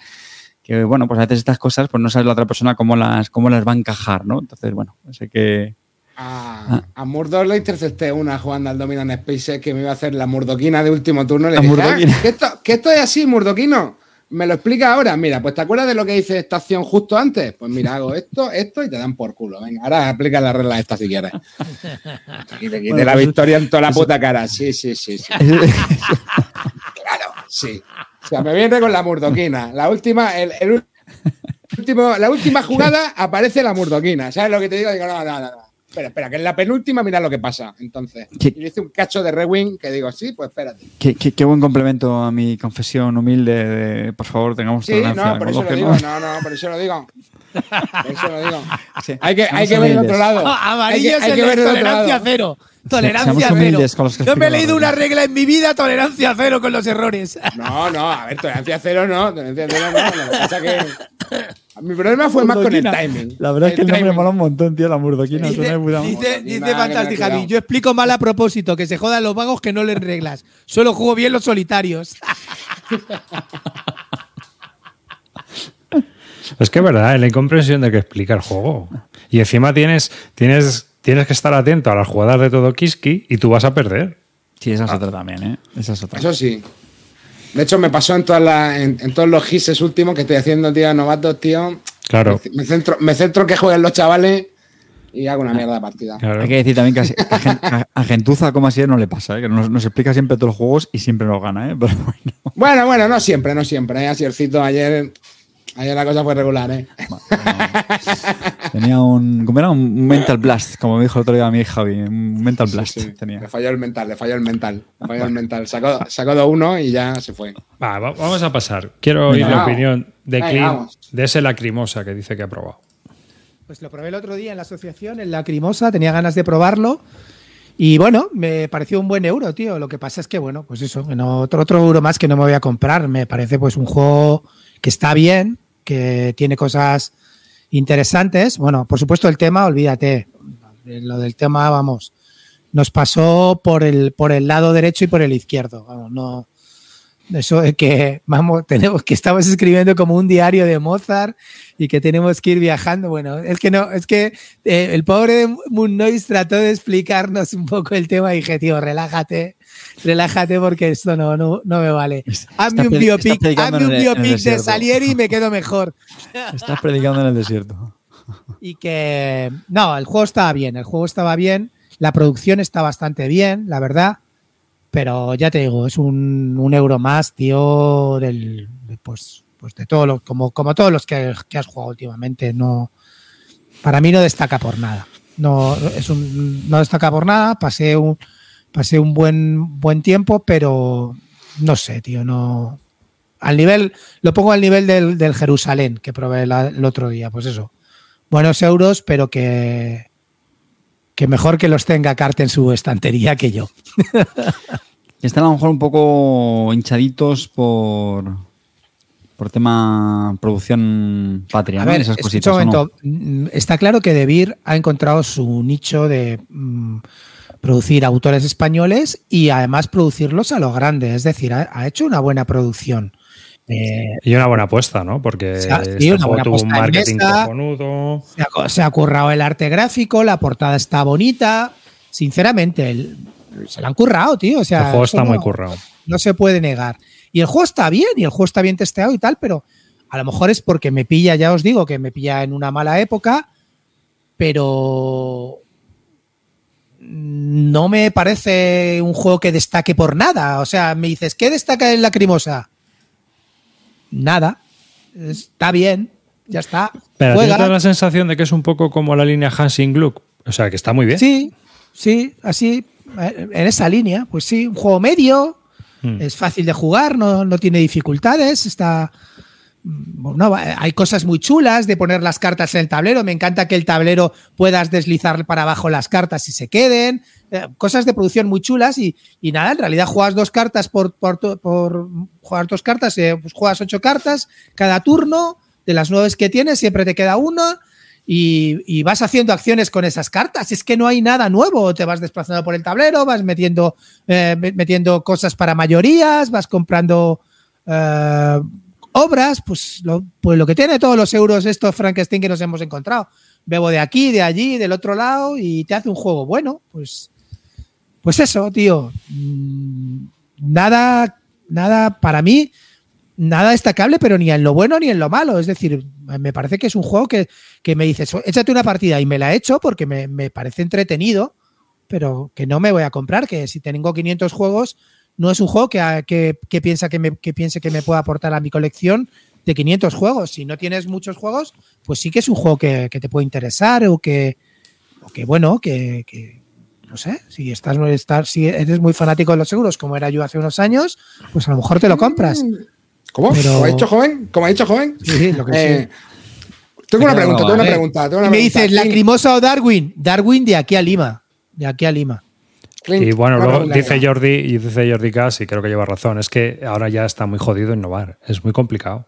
que, bueno, pues a veces estas cosas, pues no sabes la otra persona cómo las, cómo las va a encajar, ¿no? Entonces, bueno, sé que. A, a Murdoch le intercepté una jugando al Dominant Space que me iba a hacer la murdoquina de último turno. Le dije. "Ah, que, esto, que esto es así, murdoquino. ¿Me lo explica ahora? Mira, pues ¿te acuerdas de lo que hice esta acción justo antes? Pues mira, hago esto, esto y te dan por culo. Venga, ahora aplica las reglas estas si quieres. Y te quite la pues- victoria en toda la puta cara. Sí, sí, sí. sí. Claro, sí. O sea, me viene con la murdoquina. La última, el, el último, la última jugada aparece la murdoquina. ¿Sabes lo que te digo? Digo, no, no, no. Espera, espera, que en la penúltima mira lo que pasa. Entonces, ¿Qué? yo hice un cacho de Rewing que digo, sí, pues espérate. Qué, qué- qué buen complemento a mi confesión humilde de, por favor, tengamos Sí, tolerancia no, por eso lo digo. no- No, no, por eso lo digo. Por eso lo digo. Sí. Hay que, hay que ver el otro lado. Amarillo Hay que- hay es que el ver el otro tolerancia lado. cero. Tolerancia cero. humildes con los que Yo me he leído una regla en mi vida, tolerancia cero con los errores. No, no, a ver, tolerancia cero no, tolerancia cero no. Lo que pasa que mi problema fue más con el timing. La verdad es que el nombre timing. mola un montón, tío, la murdoquina. Dice, de puta dice, dice cuidado. yo explico mal a propósito, que se jodan los vagos que no leen reglas. Solo juego bien los solitarios. Es que es verdad, es la incomprensión de que explica el juego. Y encima tienes, tienes, tienes que estar atento a las jugadas de todo Kiski y tú vas a perder. Sí, esa es otra también, ¿eh? Esa es otra. Eso sí. De hecho, me pasó en, todas las, en, en todos los gises últimos que estoy haciendo, tío, novatos, tío. Claro. Me, me centro, me centro que jueguen los chavales y hago una mierda de partida. Claro. Hay que decir también que a, a Gen- a- a Gentuza, como así, no le pasa, ¿eh? que nos, nos explica siempre todos los juegos y siempre nos gana, ¿eh? Pero bueno. Bueno, bueno, no siempre, no siempre. ¿eh? Así el cito ayer, ayer la cosa fue regular, ¿eh? Tenía un. ¿Cómo era? Un mental blast, como me dijo el otro día a mi Javi. Un mental blast Sí, tenía. Le falló el mental, le falló el mental. Le falló el mental. Sacó, sacó de uno y ya se fue. Va, va- vamos a pasar. Quiero oír la vamos. opinión de Venga, Clint, vamos. de ese lacrimosa que dice que ha probado. Pues lo probé el otro día en la asociación, en la Crimosa, tenía ganas de probarlo. Y bueno, me pareció un buen euro, tío. Lo que pasa es que, bueno, pues eso, otro, otro euro más que no me voy a comprar. Me parece pues un juego que está bien, que tiene cosas interesantes. Bueno, por supuesto el tema, olvídate. Lo del tema, vamos, nos pasó por el, por el lado derecho y por el izquierdo. Vamos, no. Eso de que vamos, tenemos que estamos escribiendo como un diario de Mozart y que tenemos que ir viajando. Bueno, es que no, es que eh, el pobre de Moon Noise trató de explicarnos un poco el tema y dije, tío, relájate, relájate porque esto no, no, no me vale. Hazme un biopic, hazme un biopic de. Salieri y me quedo mejor. Estás predicando en el desierto. Y que, no, el juego estaba bien, el juego estaba bien, la producción está bastante bien, la verdad, pero ya te digo, es un, euro más, tío, del, de, pues, pues de todo lo, como, como todos los que, has jugado últimamente. No, para mí no destaca por nada. No, es un, no destaca por nada. Pasé un, pasé un buen, buen tiempo, pero no sé, tío, no. Al nivel, lo pongo al nivel del, del Jerusalén que probé el otro día, pues eso. Buenos euros, pero que, que mejor que los tenga Carte en su estantería que yo. Están a lo mejor un poco hinchaditos por, por tema producción patria, A ¿no? ver, Esas escucha cositas. un ¿o no? momento. Mm, Está claro que Debir ha encontrado su nicho de mm, producir autores españoles y además producirlos a lo grande. Es decir, ha, ha hecho una buena producción. Eh, Y una buena apuesta, ¿no? Porque este sí, una juego buena tuvo un marketing mesa. se, ha, se ha currado el arte gráfico, la portada está bonita. Sinceramente, el- se la han currado, tío. O sea, el juego está muy currado. no se puede negar. Y el juego está bien, y el juego está bien testeado y tal, pero a lo mejor es porque me pilla, ya os digo, que me pilla en una mala época, pero no me parece un juego que destaque por nada. O sea, me dices, ¿qué destaca en Lacrimosa? Nada. Está bien, ya está. Pero Juega. ¿tienes la sensación de que es un poco como la línea Hansing Gluck? O sea, que está muy bien. Sí, sí, así, eh, en esa línea. Pues sí, un juego medio, Mm. es fácil de jugar, no, no tiene dificultades, está... mm, No, hay cosas muy chulas de poner las cartas en el tablero. Me encanta que el tablero puedas deslizar para abajo las cartas y se queden. Eh, cosas de producción muy chulas y, y nada, en realidad juegas dos cartas por, por, jugar dos cartas, eh, pues juegas ocho cartas cada turno. De las nueve que tienes, siempre te queda una y, y vas haciendo acciones con esas cartas. Es que no hay nada nuevo. Te vas desplazando por el tablero, vas metiendo, eh, me- metiendo cosas para mayorías, vas comprando eh, obras, pues lo, pues lo que tiene todos los euros estos Frankenstein que nos hemos encontrado. Bebo de aquí, de allí, del otro lado y te hace un juego bueno. Pues, pues eso, tío. Mm, Nada, nada para mí nada destacable, pero ni en lo bueno ni en lo malo. Es decir, me parece que es un juego que, que me dices, échate una partida y me la he hecho porque me, me parece entretenido, pero que no me voy a comprar, que si tengo 500 juegos, no es un juego que, que, que piensa que, me, que piense que me pueda aportar a mi colección de 500 juegos. Si no tienes muchos juegos, pues sí que es un juego que, que te puede interesar o que, o que bueno, que, que, no sé, si estás, estás, si eres muy fanático de los seguros, como era yo hace unos años, pues a lo mejor te lo compras. ¿Cómo? Pero- ¿Cómo ha dicho joven? ¿Cómo ha dicho joven? Sí, sí, lo que Eh, Tengo una pregunta, tengo una pregunta. Tengo una y me pregunta. dices, ¿Lacrimosa o Darwin? Darwin de aquí a Lima. De aquí a Lima. Clint, Y bueno, luego dice Jordi, y dice Jordi Cass, y creo que lleva razón, es que ahora ya está muy jodido innovar. Es muy complicado.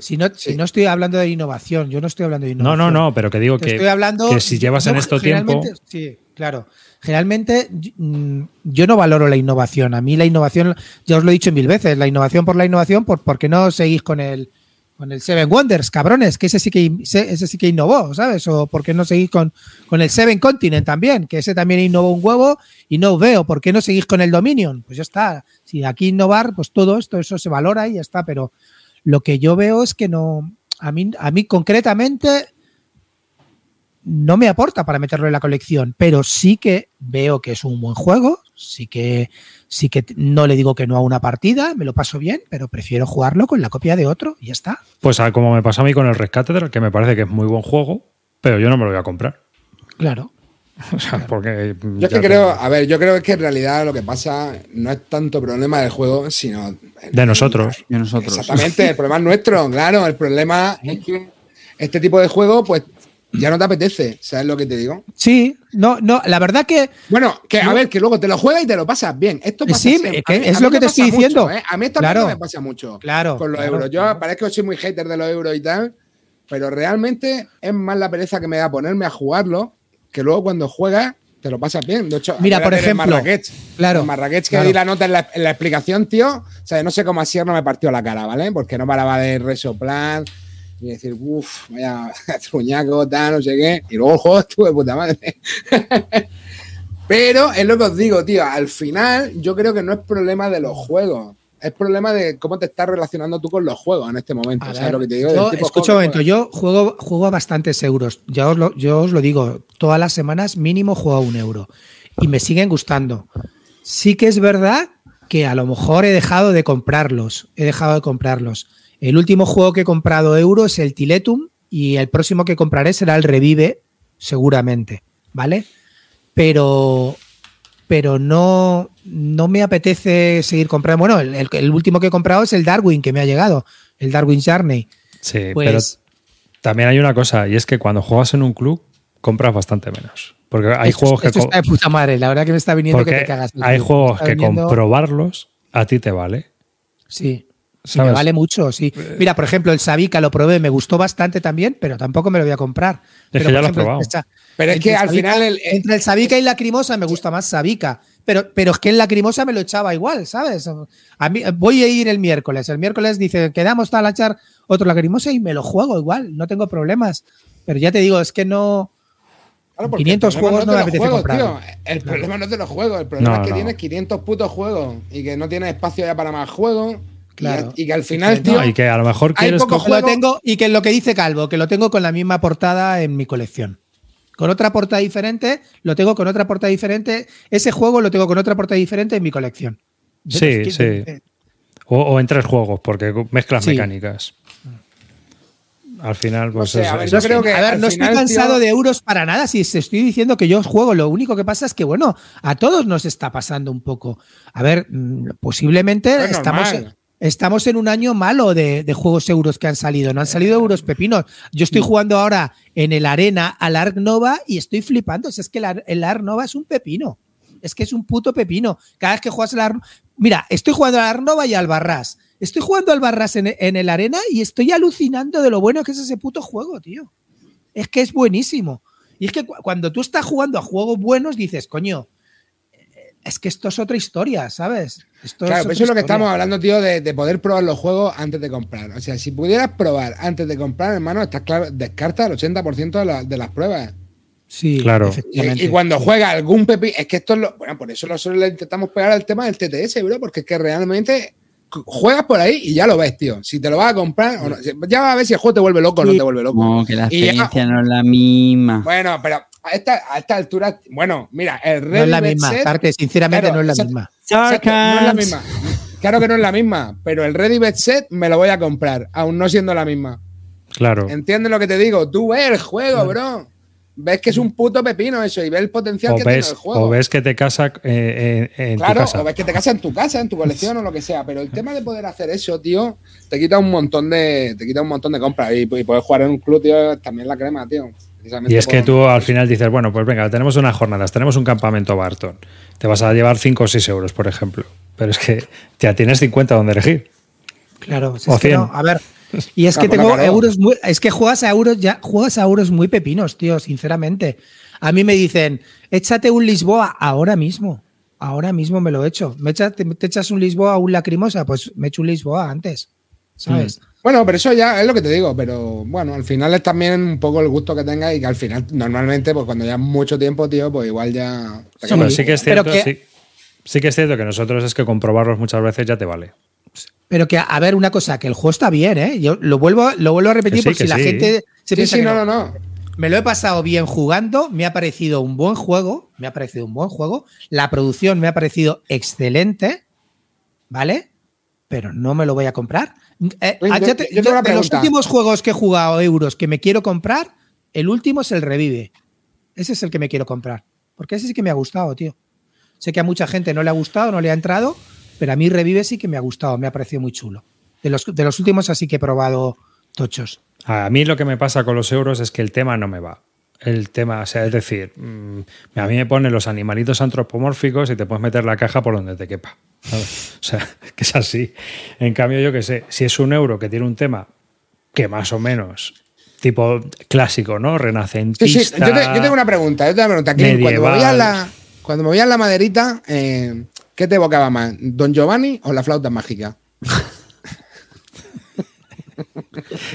Si no, si no estoy hablando de innovación, yo no estoy hablando de No, innovación. no, no, pero que digo que, estoy hablando. que si llevas en no, esto tiempo. Sí, claro. Generalmente mm, yo no valoro la innovación. A mí la innovación, ya os lo he dicho mil veces, la innovación por la innovación, por, ¿por qué no seguís con el con el Seven Wonders, cabrones? Que ese sí que ese sí que innovó, ¿sabes? O ¿por qué no seguís con, con el Seven Continent también? Que ese también innovó un huevo y no veo. ¿Por qué no seguís con el Dominion? Pues ya está. Si aquí innovar, pues todo esto, eso se valora y ya está. Pero lo que yo veo es que no. A mí, a mí concretamente no me aporta para meterlo en la colección, pero sí que veo que es un buen juego, sí que sí que no le digo que no a una partida, me lo paso bien, pero prefiero jugarlo con la copia de otro y ya está. Pues ah, como me pasó a mí con el Rescate, que me parece que es muy buen juego, pero yo no me lo voy a comprar. Claro. O sea, porque. Yo es que creo, a ver, yo creo que en realidad lo que pasa no es tanto problema del juego, sino De nosotros. Y nosotros. Exactamente, el problema es nuestro, claro. El problema es que este tipo de juego, pues ya no te apetece, ¿sabes lo que te digo? Sí, no, no, la verdad que Bueno, que a ver, que luego te lo juegas y te lo pasas bien. Esto pasa Sí, siempre. mí- es lo que te estoy mucho, diciendo. ¿eh? A mí esta Claro. me pasa mucho Claro, con los claro, euros. Yo claro. parezco que soy muy hater de los euros y tal, pero realmente es más la pereza que me da ponerme a jugarlo que luego cuando juegas te lo pasas bien. De hecho, Mira, por ejemplo, Marrakech. claro, Marrakech que di la nota en la, en la explicación, tío. O sea, no sé cómo así no me partió la cara, ¿vale? Porque no paraba de resoplar y decir, uff, vaya truñaco, tal, no sé qué. Y luego el juego estuvo de puta madre. Pero es lo que os digo, tío. Al final, yo creo que no es problema de los juegos. Es problema de cómo te estás relacionando tú con los juegos en este momento. A ¿Sabes ver, lo que te digo? yo- escucha un momento, yo juego, juego a bastantes euros. Ya os lo, yo os lo digo, todas las semanas mínimo juego a un euro. Y me siguen gustando. Sí que es verdad que a lo mejor he dejado de comprarlos. He dejado de comprarlos. El último juego que he comprado euro es el Tiletum y el próximo que compraré será el Revive, seguramente, ¿vale? Pero, pero no, no me apetece seguir comprando. Bueno, el, el- el último que he comprado es el Darwin que me ha llegado, el Darwin Journey. Sí, Pues- pero también hay una cosa, y es que cuando juegas en un club, compras bastante menos. Porque hay Esto- juegos que. esto está de puta madre, la verdad que me está viniendo que te cagas. hay juegos que viniendo- comprobarlos a ti te vale. Sí. Me vale mucho, sí. Mira, por ejemplo, el Sabica lo probé, me gustó bastante también, pero tampoco me lo voy a comprar. Pero, que ya por lo ejemplo, probado. esta- Pero es que al Sabica- final el- el- entre el Sabica y la Lacrimosa me gusta más Sabica. Pero, pero es que el Lacrimosa me lo echaba igual, ¿sabes? A mí, voy a ir el miércoles. El miércoles dice, quedamos tal a echar otro Lacrimosa y me lo juego igual, no tengo problemas. Pero ya te digo, es que no. Claro, porque 500 el problema juegos no es me apetece juegos, comprarlo. tío. El problema no es de los juegos, el problema No, es que no. tienes 500 putos juegos y que no tienes espacio ya para más juegos. Y- Claro. Y, que al final, tío. No, y que a lo mejor hay quieres. poco co- Que lo juego- tengo y que lo que dice Calvo, que lo tengo con la misma portada en mi colección. Con otra portada diferente, lo tengo con otra portada diferente. Ese juego lo tengo con otra portada diferente en mi colección. Sí, sí. O, o en tres juegos, porque mezclas Sí. mecánicas. Al final, pues sé, es- a ver, yo creo que a ver, no final, estoy cansado tío- de euros para nada. Si te estoy diciendo que yo juego, lo único que pasa es que, bueno, a todos nos está pasando un poco. A ver, mm, posiblemente Es estamos, normal. Estamos en un año malo de, de juegos euros que han salido. No han salido euros pepinos. Yo estoy jugando ahora en el Arena al Ark Nova y estoy flipando. O sea, es que el, el Nova es un pepino. Es que es un puto pepino. Cada vez que juegas al Ark Mira, estoy jugando al Ark Nova y al Barras. Estoy jugando al Barras en, en el Arena y estoy alucinando de lo bueno que es ese puto juego, tío. Es que es buenísimo. Y es que cu- cuando tú estás jugando a juegos buenos, dices, coño, es que esto es otra historia, ¿sabes? Esto Claro, pero otra eso es lo que historia. estamos hablando, tío, de, de poder probar los juegos antes de comprar. O sea, si pudieras probar antes de comprar, hermano, estás claro, descarta el 80% de, la- de las pruebas. Sí, Claro. Y, efectivamente. y cuando juega algún pepi, es que esto es lo. Bueno, por eso nosotros le intentamos pegar al tema del TTS, bro, porque es que realmente juegas por ahí y ya lo ves, tío. Si te lo vas a comprar o no. Ya vas a ver si el juego te vuelve loco o no te vuelve loco. No, que la Y ya- experiencia no es la misma. Bueno, pero a esta, a esta altura, bueno, mira, el Red No es la misma, Set- sinceramente Claro, no es la exacto. misma. Exacto, no es la misma. Claro que no es la misma, pero el Ready Bet Set me lo voy a comprar, aún no siendo la misma. claro. ¿Entiendes lo que te digo? Tú ves el juego, bro. Ves que es un puto pepino eso y ves el potencial O que tiene ves, el juego. o ves que te casa eh, eh, en tu claro, casa. o ves que te casas en tu casa, en tu colección o lo que sea. Pero el tema de poder hacer eso, tío, te quita un montón de, te quita un montón de compras. Y, y poder jugar en un club, tío, también la crema, tío. Precisamente Y es que tú al final dices, bueno, pues venga, tenemos unas jornadas, tenemos un campamento Barton. Te vas a llevar 5 o 6 euros, por ejemplo. Pero es que ya tienes 50 donde elegir. Claro, si O es que 100. no, a ver. Y es que tengo euros muy, es que juegas a euros ya, juegas a euros muy pepinos, tío, sinceramente. A mí me dicen, échate un Lisboa ahora mismo. Ahora mismo me lo he hecho. ¿Me echa- te, te echas un Lisboa o un lacrimosa? Pues me echo un Lisboa antes. ¿Sabes? Bueno, pero eso ya es lo que te digo, pero bueno, al final es también un poco el gusto que tengas y que al final, normalmente, pues cuando ya mucho tiempo, tío, pues igual ya. Sí, que es cierto, que- sí, sí que es cierto que nosotros es que comprobarlos muchas veces ya te vale. Pero que, a ver, una cosa, que el juego está bien, ¿eh? Yo lo vuelvo, lo vuelvo a repetir Que sí, por si la gente se Sí, piensa sí, que no, no. no, no. Me lo he pasado bien jugando, me ha parecido un buen juego, me ha parecido un buen juego, la producción me ha parecido excelente, ¿vale? Pero no me lo voy a comprar. Eh, ah, yo- ya te- yo tengo yo- una de los últimos juegos que he jugado euros que me quiero comprar, el último es el Revive. Ese es el que me quiero comprar. Porque ese sí que me ha gustado, tío. Sé que a mucha gente no le ha gustado, no le ha entrado, pero a mí Revive sí que me ha gustado, me ha parecido muy chulo. De los, de los últimos así que he probado tochos. A mí lo que me pasa con los euros es que el tema no me va. El tema, o sea, es decir, mm, a mí me ponen los animalitos antropomórficos y te puedes meter la caja por donde te quepa. ¿Sabes? O sea, que es así. En cambio, yo que sé, si es un euro que tiene un tema que más o menos tipo clásico, ¿no? Renacentista. sí, yo, te- yo tengo una pregunta, yo tengo una pregunta. Clint, cuando movías la, cuando la maderita, eh, ¿qué te evocaba más? ¿Don Giovanni o la flauta mágica?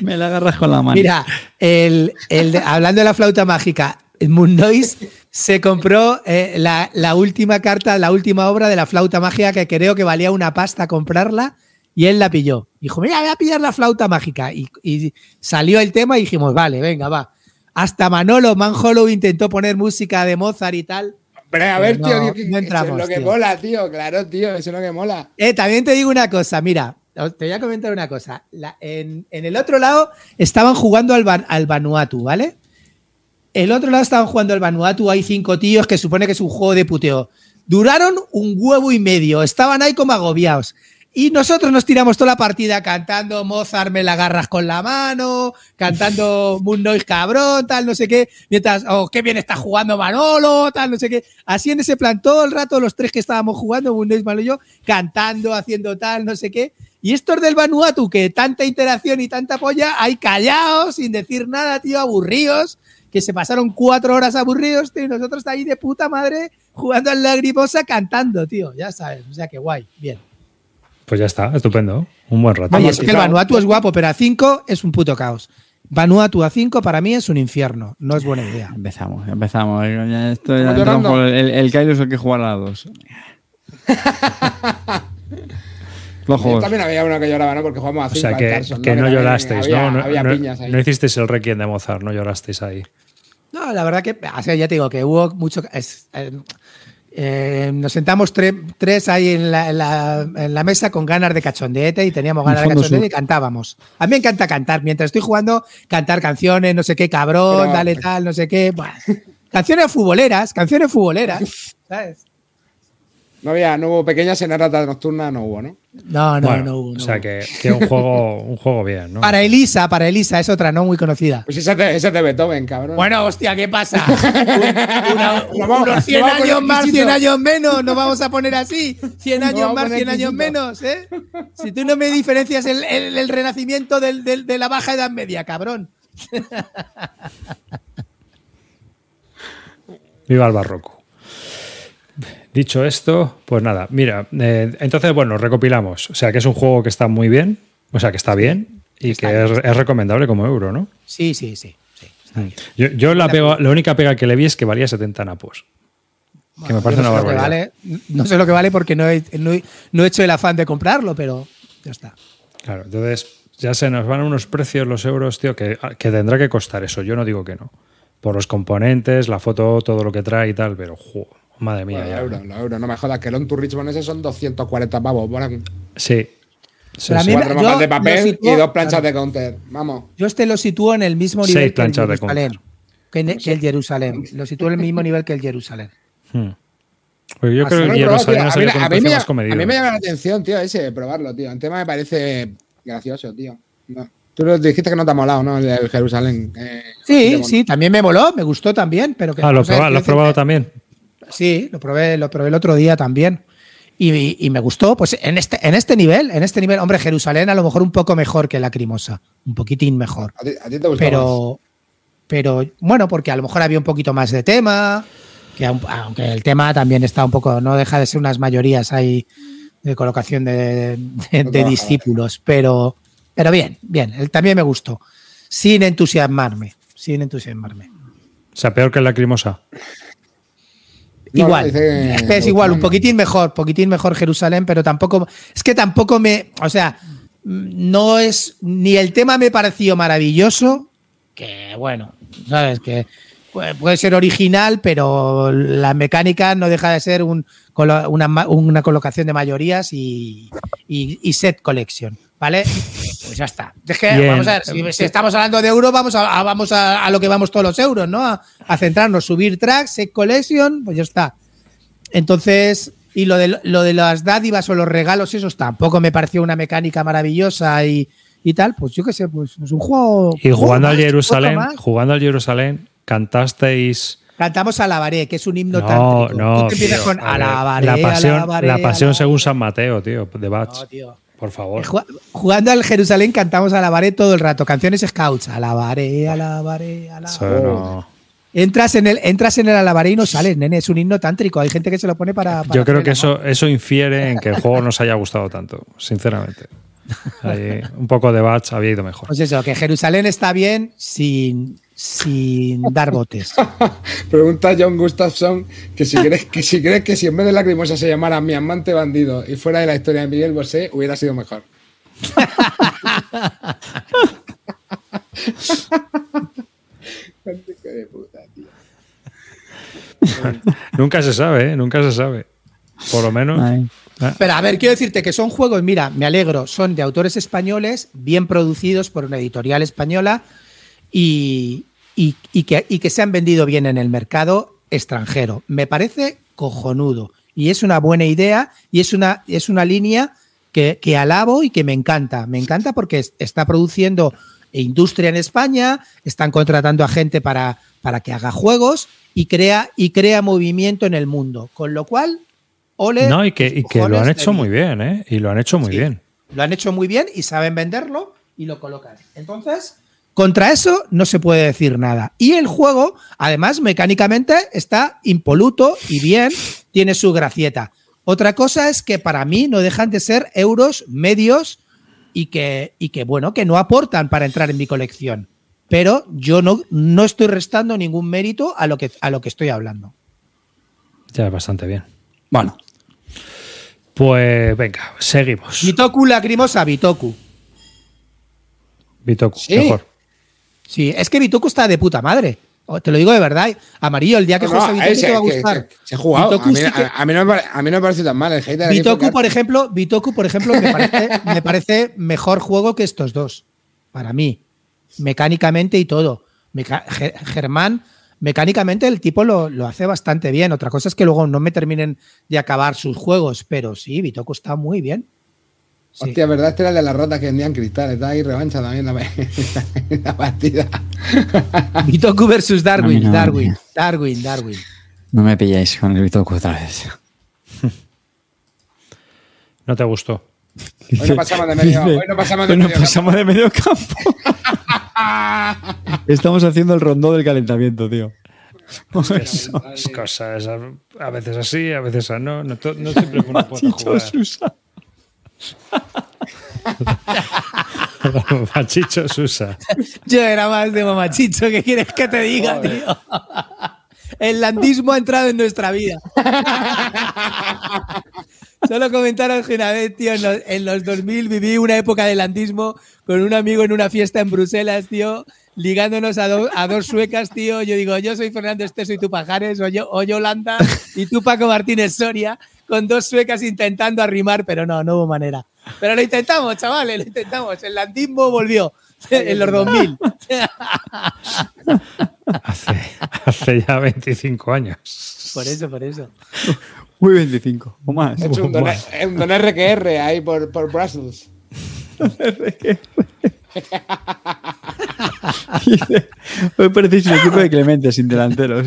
Me la agarras con la mano. Mira, el, el de- hablando de la flauta mágica, Moon Noise se compró eh, la, la última carta, la última obra de la flauta mágica que creo que valía una pasta comprarla y él la pilló. Dijo, mira, voy a pillar la flauta mágica. Y, y salió el tema y dijimos, vale, venga, va. Hasta Manolo Manjolo intentó poner música de Mozart y tal. Pero a ver, No, tío, no que- eso entramos, es lo que tío. mola, tío. Claro, tío, eso es lo que mola. Eh, también te digo una cosa, mira, te voy a comentar una cosa. La- en, en el otro lado estaban jugando al, al Vanuatu, ¿vale? El otro lado estaban jugando al Vanuatu, hay cinco tíos que supone que es un juego de puteo. Duraron un huevo y medio, estaban ahí como agobiados. Y nosotros nos tiramos toda la partida cantando Mozart me la agarras con la mano, cantando Moon Noise cabrón, tal, no sé qué, mientras, oh, qué bien está jugando Manolo, tal, no sé qué. Así en ese plan, todo el rato los tres que estábamos jugando, Moon Noise, Manolo y yo, cantando, haciendo tal, no sé qué. Y estos del Vanuatu, que tanta interacción y tanta polla, ahí callados, sin decir nada, tío, aburridos, que se pasaron cuatro horas aburridos, tío, y nosotros ahí de puta madre jugando al lagrimosa cantando, tío, ya sabes, o sea que guay, bien. Pues ya está, estupendo. Un buen rato. Oye, es que el Vanuatu es guapo, pero a 5 es un puto caos. Vanuatu a 5 para mí es un infierno, no es buena idea. Empezamos, empezamos. Esto ya el, el Kaido es el que juega a las dos. Yo Flojos. también había uno que lloraba, ¿no? Porque jugamos a O cinco sea que, Carson, que no llorasteis, había- ¿no? No, Había no- piñas ahí. no hicisteis el requiem de Mozart, no llorasteis ahí. No, la verdad que, o sea, ya te digo que hubo mucho. es, eh, eh, nos sentamos tre- tres ahí en la, en la- en la mesa con ganas de cachondeete y teníamos ganas de cachondeete sur. y cantábamos. A mí me encanta cantar. Mientras estoy jugando, cantar canciones, no sé qué, cabrón, Pero- dale tal, no sé qué. Canciones futboleras, canciones futboleras, ¿sabes? No había, no hubo pequeña serenata nocturna, no hubo, ¿no? No, no, Bueno, no hubo. no o sea hubo. que, que un juego, un juego bien, ¿no? Para Elisa, para Elisa, es otra no muy conocida. Pues ese es de, Beethoven, cabrón. Bueno, hostia, ¿qué pasa? Una- vamos- unos 100 nos vamos a años más, exquisito. 100 años menos, nos vamos a poner así. 100 Nos años más, poner 100 años menos, ¿eh? Si tú no me diferencias el, el- el renacimiento del- del- de la baja edad media, cabrón. Viva el barroco. Dicho esto, pues nada, mira, eh, entonces, bueno, recopilamos. O sea, que es un juego que está muy bien, o sea, que está bien y Está que bien. es, es recomendable como euro, ¿no? Sí, sí, sí. sí, está bien. Yo, yo la, pega- la única pega que le vi es que valía 70 napos. que me parece no una barbaridad. vale, no sé lo que vale porque no he, no he- no he hecho el afán de comprarlo, pero ya está. Claro, entonces ya se nos van a unos precios los euros, tío, que, que tendrá que costar eso. Yo no digo que no. Por los componentes, la foto, todo lo que trae y tal, pero, jo, madre mía. Bueno, ya. los euros, los euros, no me jodas, que el On to Richmond ese son 240 pavos. Bueno, Sí. Sí, sí. cuatro mapas de papel sitúo- y dos planchas claro. de counter. Vamos. Yo este lo sitúo en el mismo Seis nivel que el planchas de Jerusalén. Que, en- que el Jerusalén. Lo sitúo en el mismo nivel que el Jerusalén. Hmm. Pues yo Así creo no que Pero, no tío, salía a, mí, más comedido. a mí me llama la atención, tío, ese, probarlo, tío. El tema me parece gracioso, tío. No. Tú lo dijiste que no te ha molado, ¿no? El Jerusalén. eh, Sí, sí, también me moló, me gustó también, pero que Ah, ¿lo, ver, proba- lo has probado también? Sí, lo probé, lo probé el otro día también. Y, y- y me gustó, pues en este, en este nivel, en este nivel, hombre, Jerusalén a lo mejor un poco mejor que Lacrimosa, un poquitín mejor. A ti, a ti te gustó más. Pero, pero bueno, porque a lo mejor había un poquito más de tema, que aun- aunque el tema también está un poco, no deja de ser unas mayorías ahí de colocación de, de- de trabaja, discípulos, pero, pero bien, bien, él también me gustó, sin entusiasmarme, sin entusiasmarme. O sea, peor que la lacrimosa. No, igual, dice- es igual, un poquitín mejor, poquitín mejor Jerusalén, pero tampoco, es que tampoco me, o sea, no es, ni el tema me pareció maravilloso, que bueno, sabes, que puede, ser original, pero la mecánica no deja de ser un, una, una colocación de mayorías y, y- y set collection, ¿vale? Pues ya está. Es que, Bien. vamos a ver, si, si estamos hablando de euros, vamos a, a- vamos a, a lo que vamos todos los euros, ¿no? A, a centrarnos, subir tracks, set collection, pues ya está. Entonces, y lo de, lo de las dádivas o los regalos, esos tampoco me pareció una mecánica maravillosa y, y tal, pues yo qué sé, pues es un juego. Y jugando al Jerusalén, jugando al Jerusalén, cantasteis. Cantamos Alabaré, que es un himno No, tántrico. no. Tú te empiezas tío, con Alabaré, la pasión, alabaré, la pasión alabaré. según San Mateo, tío, de Bach. No, tío. Por favor. Eh, ju- Jugando al Jerusalén cantamos Alabaré todo el rato, canciones scouts. Alabaré, alabaré, alabaré. no- Entras en el, entras en el alabaré y no sales, nene. Es un himno tántrico. Hay gente que se lo pone para. para Yo creo que eso, eso infiere en que el juego nos haya gustado tanto, sinceramente. Ahí, un poco de Bach había ido mejor. Pues eso, que Jerusalén está bien sin, sin dar botes. Pregunta John Gustafson que si crees que si crees que si en vez de lacrimosa se llamara Mi amante bandido y fuera de la historia de Miguel Bosé, hubiera sido mejor. Hijo de puta, tío. nunca se sabe, ¿eh? Nunca se sabe. Por lo menos. Ay. Pero a ver, quiero decirte que son juegos, mira, me alegro, son de autores españoles, bien producidos por una editorial española y, y- y que, y que se han vendido bien en el mercado extranjero. Me parece cojonudo y es una buena idea y es una, es una línea que, que alabo y que me encanta. Me encanta porque es- está produciendo industria en España, están contratando a gente para, para que haga juegos y crea, y crea movimiento en el mundo. Con lo cual, ole. No, y que, y que lo han hecho muy bien, ¿eh? Y lo han hecho muy Sí. bien. Lo han hecho muy bien y saben venderlo y lo colocan. Entonces, contra eso no se puede decir nada. Y el juego, además, mecánicamente está impoluto y bien, tiene su gracieta. Otra cosa es que para mí no dejan de ser euros medios y que, y que bueno, que no aportan para entrar en mi colección. Pero yo no, no estoy restando ningún mérito a lo que, a lo que estoy hablando. Ya es bastante bien. Bueno, Pues venga, seguimos. Bitoku lacrimosa, Bitoku. Bitoku, Sí. mejor. Sí, es que Bitoku está de puta madre. Te lo digo de verdad. Amarillo, el día que No, no, Bitoku ese, te va a que- gustar. que- Se ha jugado. Bitoku a, mí, sí que- a- a mí no me, pare- a mí no me parece tan mal. El hater Bitoku, por ejemplo, Bitoku, por ejemplo, me parece, me parece mejor juego que estos dos. Para mí. Mecánicamente y todo. Meca- Germán, mecánicamente el tipo lo, lo hace bastante bien. Otra cosa es que luego no me terminen de acabar sus juegos, pero sí, Bitoku está muy bien. Sí. Hostia, verdad, este era el de las ratas que vendían cristal. Está ahí revancha también la, la partida. Bitoku versus Darwin, no, Darwin. Darwin, Darwin. no me pilláis con el Bitoku otra vez. ¿No te gustó? Hoy no pasamos de medio, hoy no pasamos de Hoy no medio pasamos de medio campo. Estamos haciendo el rondó del calentamiento, tío. Es cosas, a, a veces así, a veces a no. No, to- no siempre uno puede jugar. Machicho Susa. Yo era más de mamachicho, ¿qué quieres que te diga, tío? El landismo ha entrado en nuestra vida. Solo comentaros que una vez, tío, en los, en los 2000 viví una época de landismo con un amigo en una fiesta en Bruselas, tío, ligándonos a, do- a dos suecas, tío. Yo digo, yo soy Fernando Esteso y tú Pajares, o, yo, o Yolanda y tú Paco Martínez Soria, con dos suecas intentando arrimar, pero no, no hubo manera. Pero lo intentamos, chavales, lo intentamos. El landismo volvió en los 2000. Hace, hace ya 25 años. Por eso, por eso. Muy 25 o más. He hecho un don, un don RQR ahí por, por Brussels. Hoy parecéis un equipo de Clemente sin delanteros.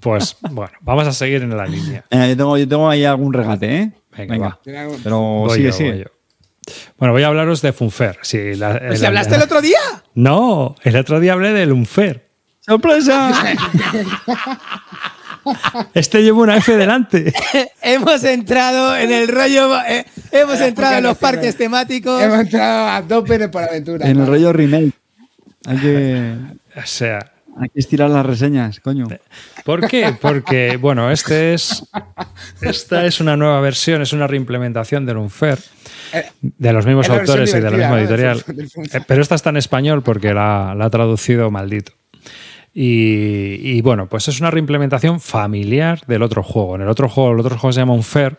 Pues bueno, vamos a seguir en la línea. Eh, yo, tengo, yo tengo ahí algún regate, ¿eh? Venga, va. Algún- Pero Voy sigue, yo, sigue. voy yo. Bueno, voy a hablaros de Funfer. Sí, la- ¿Pues si la- hablaste el otro día? No, el otro día hablé del Unfer. ¡Sorpresa! Este lleva una F delante. hemos entrado en el rollo. eh, hemos entrado en los parques temáticos. Hemos entrado a tope por aventura. en el rollo remake. Hay que, O sea, hay que estirar las reseñas, coño. ¿por qué? Porque, bueno, este es. Esta es una nueva versión, es una reimplementación del Unfer. De los mismos autores y de la misma editorial. Eh, Pero esta está en español porque la, la ha traducido maldito. Y, bueno, pues es una reimplementación familiar del otro juego. En el otro juego, el otro juego se llama Unfair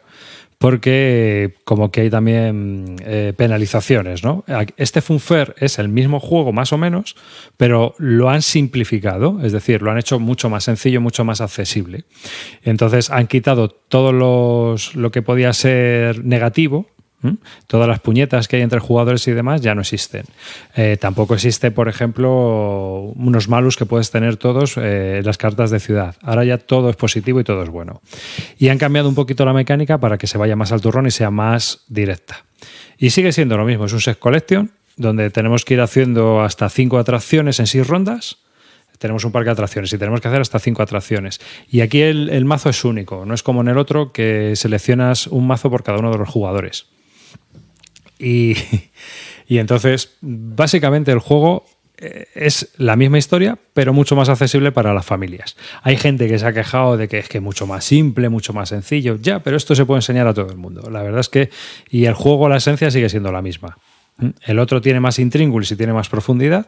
porque como que hay también eh, penalizaciones, ¿no? Este Funfair es el mismo juego más o menos, pero lo han simplificado, es decir, lo han hecho mucho más sencillo, mucho más accesible. Entonces han quitado todo los, lo que podía ser negativo, Todas las puñetas que hay entre jugadores y demás ya no existen. Eh, tampoco existe, por ejemplo, unos malus que puedes tener todos eh, las cartas de ciudad. Ahora ya todo es positivo y todo es bueno. Y han cambiado un poquito la mecánica para que se vaya más al turrón y sea más directa. Y sigue siendo lo mismo, es un set collection donde tenemos que ir haciendo hasta cinco atracciones en seis rondas tenemos un parque de atracciones y tenemos que hacer hasta cinco atracciones. Y aquí el, mazo es único, no es como en el otro que seleccionas un mazo por cada uno de los jugadores. Y, entonces, básicamente el juego eh, es la misma historia, pero mucho más accesible para las familias. Hay gente que se ha quejado de que es que es mucho más simple, mucho más sencillo, ya, pero esto se puede enseñar a todo el mundo. La verdad es que, y el juego, la esencia sigue siendo la misma. El otro tiene más intríngulis y tiene más profundidad.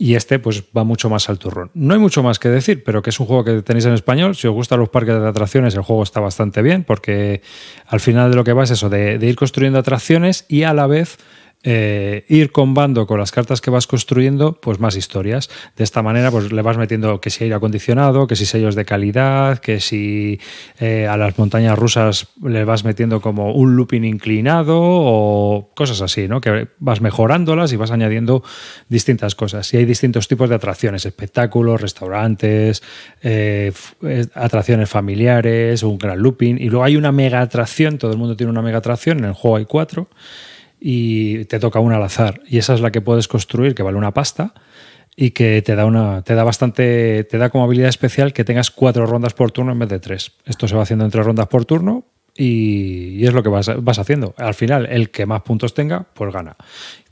Y este, pues, va mucho más al turrón. No hay mucho más que decir, pero que es un juego que tenéis en español. Si os gustan los parques de atracciones, el juego está bastante bien, porque al final de lo que va es eso, de, de ir construyendo atracciones y a la vez eh, ir combando con las cartas que vas construyendo, pues más historias. De esta manera, pues le vas metiendo que si aire acondicionado, que si sellos de calidad, que si eh, a las montañas rusas le vas metiendo como un looping inclinado o cosas así, ¿no? Que vas mejorándolas y vas añadiendo distintas cosas. Y hay distintos tipos de atracciones, espectáculos, restaurantes, eh, atracciones familiares, un gran looping. Y luego hay una mega atracción, todo el mundo tiene una mega atracción, en el juego hay cuatro y te toca una al azar. Y esa es la que puedes construir, que vale una pasta y que te da una te da bastante te da como habilidad especial que tengas cuatro rondas por turno en vez de tres. Esto se va haciendo en tres rondas por turno y, y es lo que vas, vas, haciendo. Al final el que más puntos tenga pues gana.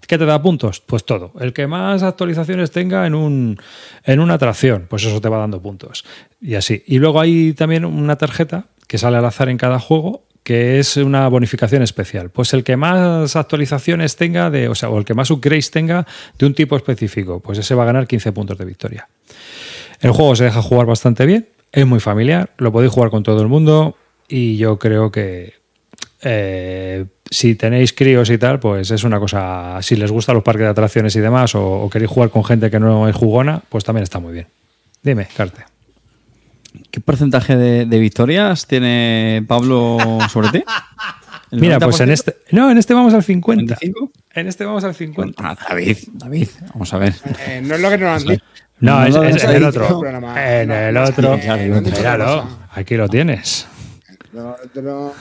¿qué te da puntos? pues todo. El que más actualizaciones tenga en un en una atracción pues eso te va dando puntos. Y así. Y luego hay también una tarjeta que sale al azar en cada juego que es una bonificación especial. Pues el que más actualizaciones tenga, de, o sea, o el que más upgrades tenga de un tipo específico, pues ese va a ganar 15 puntos de victoria. El juego se deja jugar bastante bien, es muy familiar, lo podéis jugar con todo el mundo y yo creo que eh, si tenéis críos y tal, pues es una cosa, si les gustan los parques de atracciones y demás, o, o queréis jugar con gente que no es jugona, pues también está muy bien. Dime, Carte. ¿Qué porcentaje de, de, victorias tiene Pablo sobre ti? Mira, pues en este. No, en este vamos al 50. ¿25? En este vamos al 50. Ah, David, David, vamos a ver. Eh, no es lo que nos han dicho. No, no, es, es, en el otro. En el otro. Míralo, aquí lo tienes. Otro...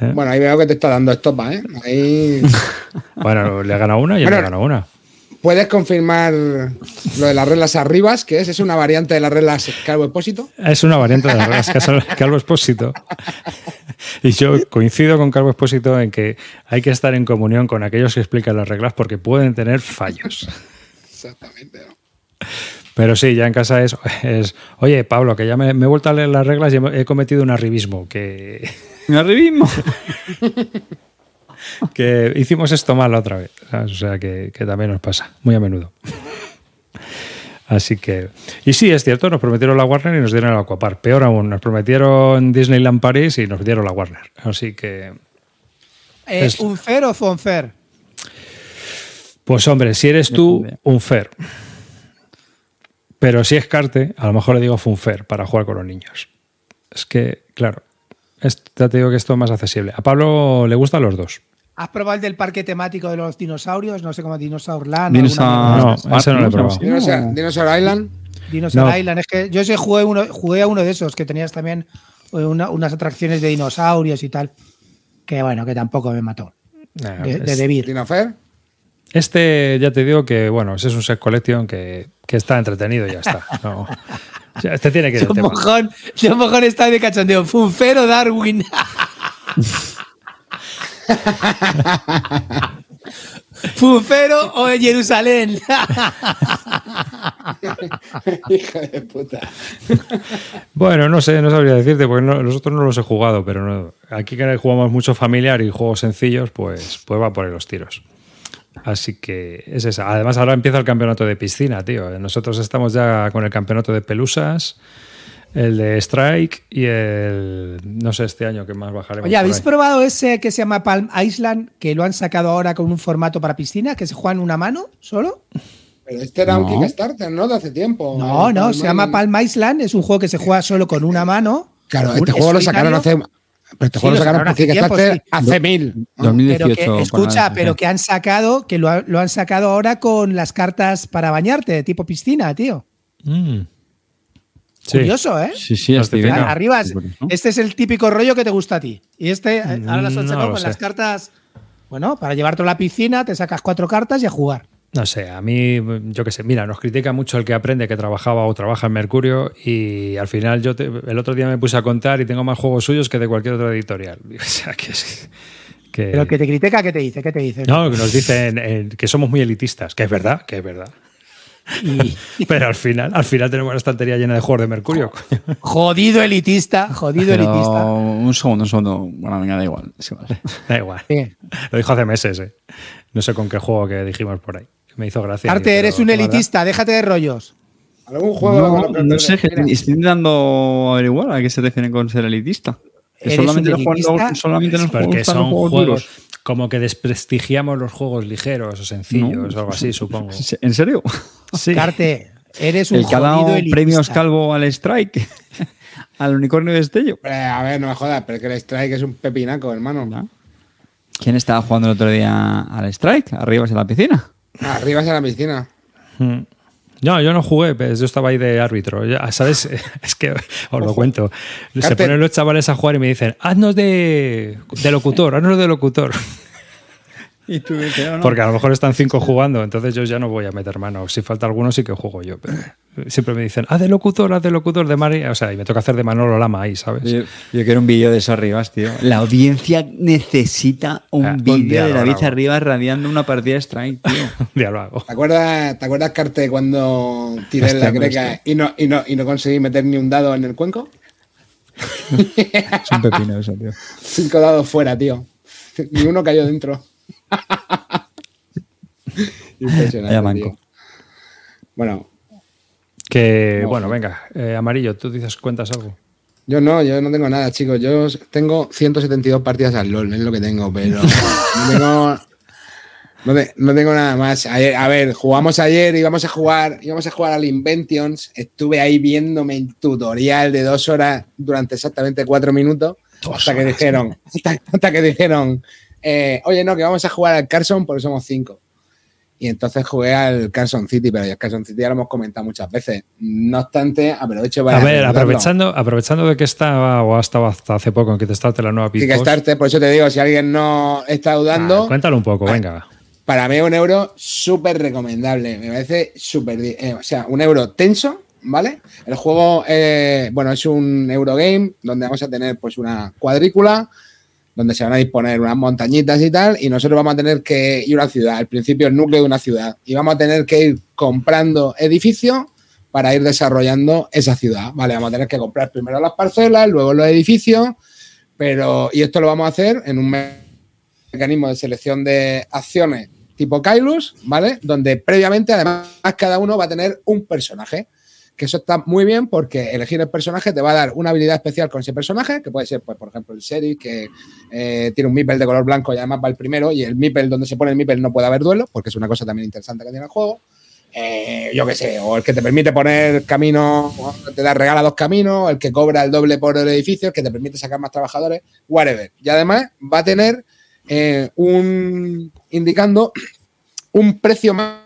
¿Eh? Bueno, ahí veo que te está dando estopa, ¿eh? Ahí... bueno, le ha ganado una y bueno, le ha ganado una. ¿Puedes confirmar lo de las reglas arribas, que es? ¿Es una variante de las reglas Calvo Expósito? Es una variante de las reglas Calvo Expósito. Y yo coincido con Calvo Expósito en que hay que estar en comunión con aquellos que explican las reglas porque pueden tener fallos. Exactamente. ¿no? Pero sí, ya en casa es, es oye, Pablo, que ya me, me, he vuelto a leer las reglas y he cometido un arribismo. Que... ¿Un arribismo? que hicimos esto mal la otra vez. ¿sabes? O sea, que, que, también nos pasa muy a menudo. Así que. Y sí, es cierto, nos prometieron la Warner y nos dieron el Aquapark. Peor aún, nos prometieron Disneyland París y nos dieron la Warner. Así que. Eh, es... ¿Un fair o Fonfair? Pues hombre, si eres tú, un fair. Pero si es Carte, a lo mejor le digo Funfair para jugar con los niños. Es que, claro, ya te digo que esto es más accesible. A Pablo le gustan los dos. ¿Has probado el del parque temático de los dinosaurios? No sé cómo Dinosaur Land. Dinosaur... No, ese no lo he probado. Dinosaur, Dinosaur Island. Dinosaur no. Island. Es que yo sí jugué, uno, jugué a uno de esos que tenías también una, unas atracciones de dinosaurios y tal. Que bueno, que tampoco me mató. No, de, de Debir. ¿Dinofair? Este ya te digo que, bueno, ese es un set collection que, que está entretenido y ya está. No. O sea, este tiene que ir. John Mojón, John Mojón está de cachondeo. Funfero Darwin. Funfero o Jerusalén. Hijo de puta. Bueno, no sé, no sabría decirte, porque no, nosotros no los he jugado, pero no, aquí que jugamos mucho familiar y juegos sencillos, pues, pues va por los tiros. Así que es esa. Además, ahora empieza el campeonato de piscina, tío. Nosotros estamos ya con el campeonato de pelusas, el de Strike y el. No sé, este año que más bajaremos. Oye, ¿habéis probado ese que se llama Palm Island, que lo han sacado ahora con un formato para piscina, que se juega en una mano solo? Pero este era no. un Kickstarter, ¿no? De hace tiempo. No, no, se llama Palm Island, es un juego que se juega solo con una mano. Claro, este juego lo sacaron hace. Pero este juego Sí, lo lo sacaron hace hace, tiempo, sí. hace mil. ¿no? 2018. Pero que, escucha, para- pero que han sacado, que lo, lo han sacado ahora con las cartas para bañarte, de tipo piscina, tío. Mm. Sí. Curioso, ¿eh? Sí, sí. Arriba, es- ¿no? este es el típico rollo que te gusta a ti. Y este, eh, ahora las han No sacado con sé. las cartas. Bueno, para llevártelo a la piscina, te sacas cuatro cartas y a jugar. No sé, a mí, yo qué sé, mira, nos critica mucho el que aprende que trabajaba o trabaja en Mercurio y al final yo te- el otro día me puse a contar y tengo más juegos suyos que de cualquier otra editorial. O sea, que es... Que, Pero el que te critica, ¿qué te dice? ¿Qué te dice? No, que nos dicen eh, que somos muy elitistas, que es verdad, que es verdad. Y- Pero al final, al final tenemos una estantería llena de juegos de Mercurio. coño. jodido elitista, jodido Pero elitista. un segundo, un segundo. Bueno, venga, da igual. Da igual. Lo dijo hace meses, eh. No sé con qué juego que dijimos por ahí. Me hizo gracia. Pero, eres un verdad, elitista, déjate de rollos. ¿Algún juego No, sé, estoy intentando averiguar a qué se refieren con ser elitista. Que ¿Eres solamente juegan- elitista? solamente nos Porque gustan son los juegos, juegos duros. Como que desprestigiamos los juegos ligeros o sencillos No. o algo así, supongo. ¿En serio? Sí. Carte, eres un El que ha dado premios calvo al Strike, al unicornio de Estello. Eh, a ver, no me jodas, pero es que el Strike es un pepinaco, hermano. ¿Quién estaba jugando el otro día al Strike? Arriba en la piscina. Arriba es en la piscina. Mm. No, yo no jugué, pues yo estaba ahí de árbitro. Ya, ¿Sabes? Es que os lo cuento. Se ponen los chavales a jugar y me dicen, haznos de, de locutor, haznos de locutor. Y tú dices, no, no. Porque a lo mejor están cinco jugando, entonces yo ya no voy a meter mano. Si falta alguno, sí que juego yo. Pero siempre me dicen, haz de locutor, haz de locutor de María. O sea, y me toca hacer de Manolo Lama ahí, ¿sabes? Yo, yo quiero un vídeo de eso Arribas, tío. La audiencia necesita un Ah, un vídeo de David grabo. Arribas radiando una partida de Strike, tío. Ya lo hago. ¿Te acuerdas, ¿te acuerdas Carte, cuando tiré Hostia, la greca y no, y, no, y no conseguí meter ni un dado en el cuenco? Es un pepino eso, tío. Cinco dados fuera, tío. Ni uno cayó dentro. Impresionante. Tío. Bueno, Que, No, bueno, venga, eh, Amarillo, tú dices, cuentas algo. yo no, yo no tengo nada, chicos. Yo tengo 172 partidas al LOL, es lo que tengo, pero no tengo, no te- no tengo nada más. Ayer- a ver, jugamos ayer, íbamos a jugar, íbamos a jugar al Inventions. Estuve ahí viéndome el tutorial de dos horas durante exactamente cuatro minutos. hasta que dijeron, hasta, hasta que dijeron, eh, oye, no, que vamos a jugar al Carson porque somos cinco. Y entonces jugué al Carson City, pero el Carson City ya lo hemos comentado muchas veces. No obstante, aprovecho para. A ver, aprovechando, aprovechando de que estaba o ha estado hasta hace poco en Kickstarter la nueva Boss, Kickstarter, por eso te digo, si alguien no está dudando, ah, cuéntalo un poco, venga. para mí un euro súper recomendable. Me parece súper. eh, o sea, un euro tenso, ¿vale? El juego, eh, bueno, es un Eurogame donde vamos a tener pues una cuadrícula donde se van a disponer unas montañitas y tal, y nosotros vamos a tener que ir a una ciudad, al principio el núcleo de una ciudad, y vamos a tener que ir comprando edificios para ir desarrollando esa ciudad, ¿vale? Vamos a tener que comprar primero las parcelas, luego los edificios, pero, y esto lo vamos a hacer en un me- mecanismo de selección de acciones tipo Kailus, ¿vale? Donde previamente, además, cada uno va a tener un personaje. Que eso está muy bien porque elegir el personaje te va a dar una habilidad especial con ese personaje, que puede ser, pues, por ejemplo, el Sheriff, que eh, tiene un Mipel de color blanco y además va el primero, y el Mipel, donde se pone el Mipel, no puede haber duelo, porque es una cosa también interesante que tiene el juego. Eh, yo qué sé, o el que te permite poner camino, te da regala dos caminos, el que cobra el doble por el edificio, el que te permite sacar más trabajadores, whatever. Y además va a tener eh, un indicando un precio má-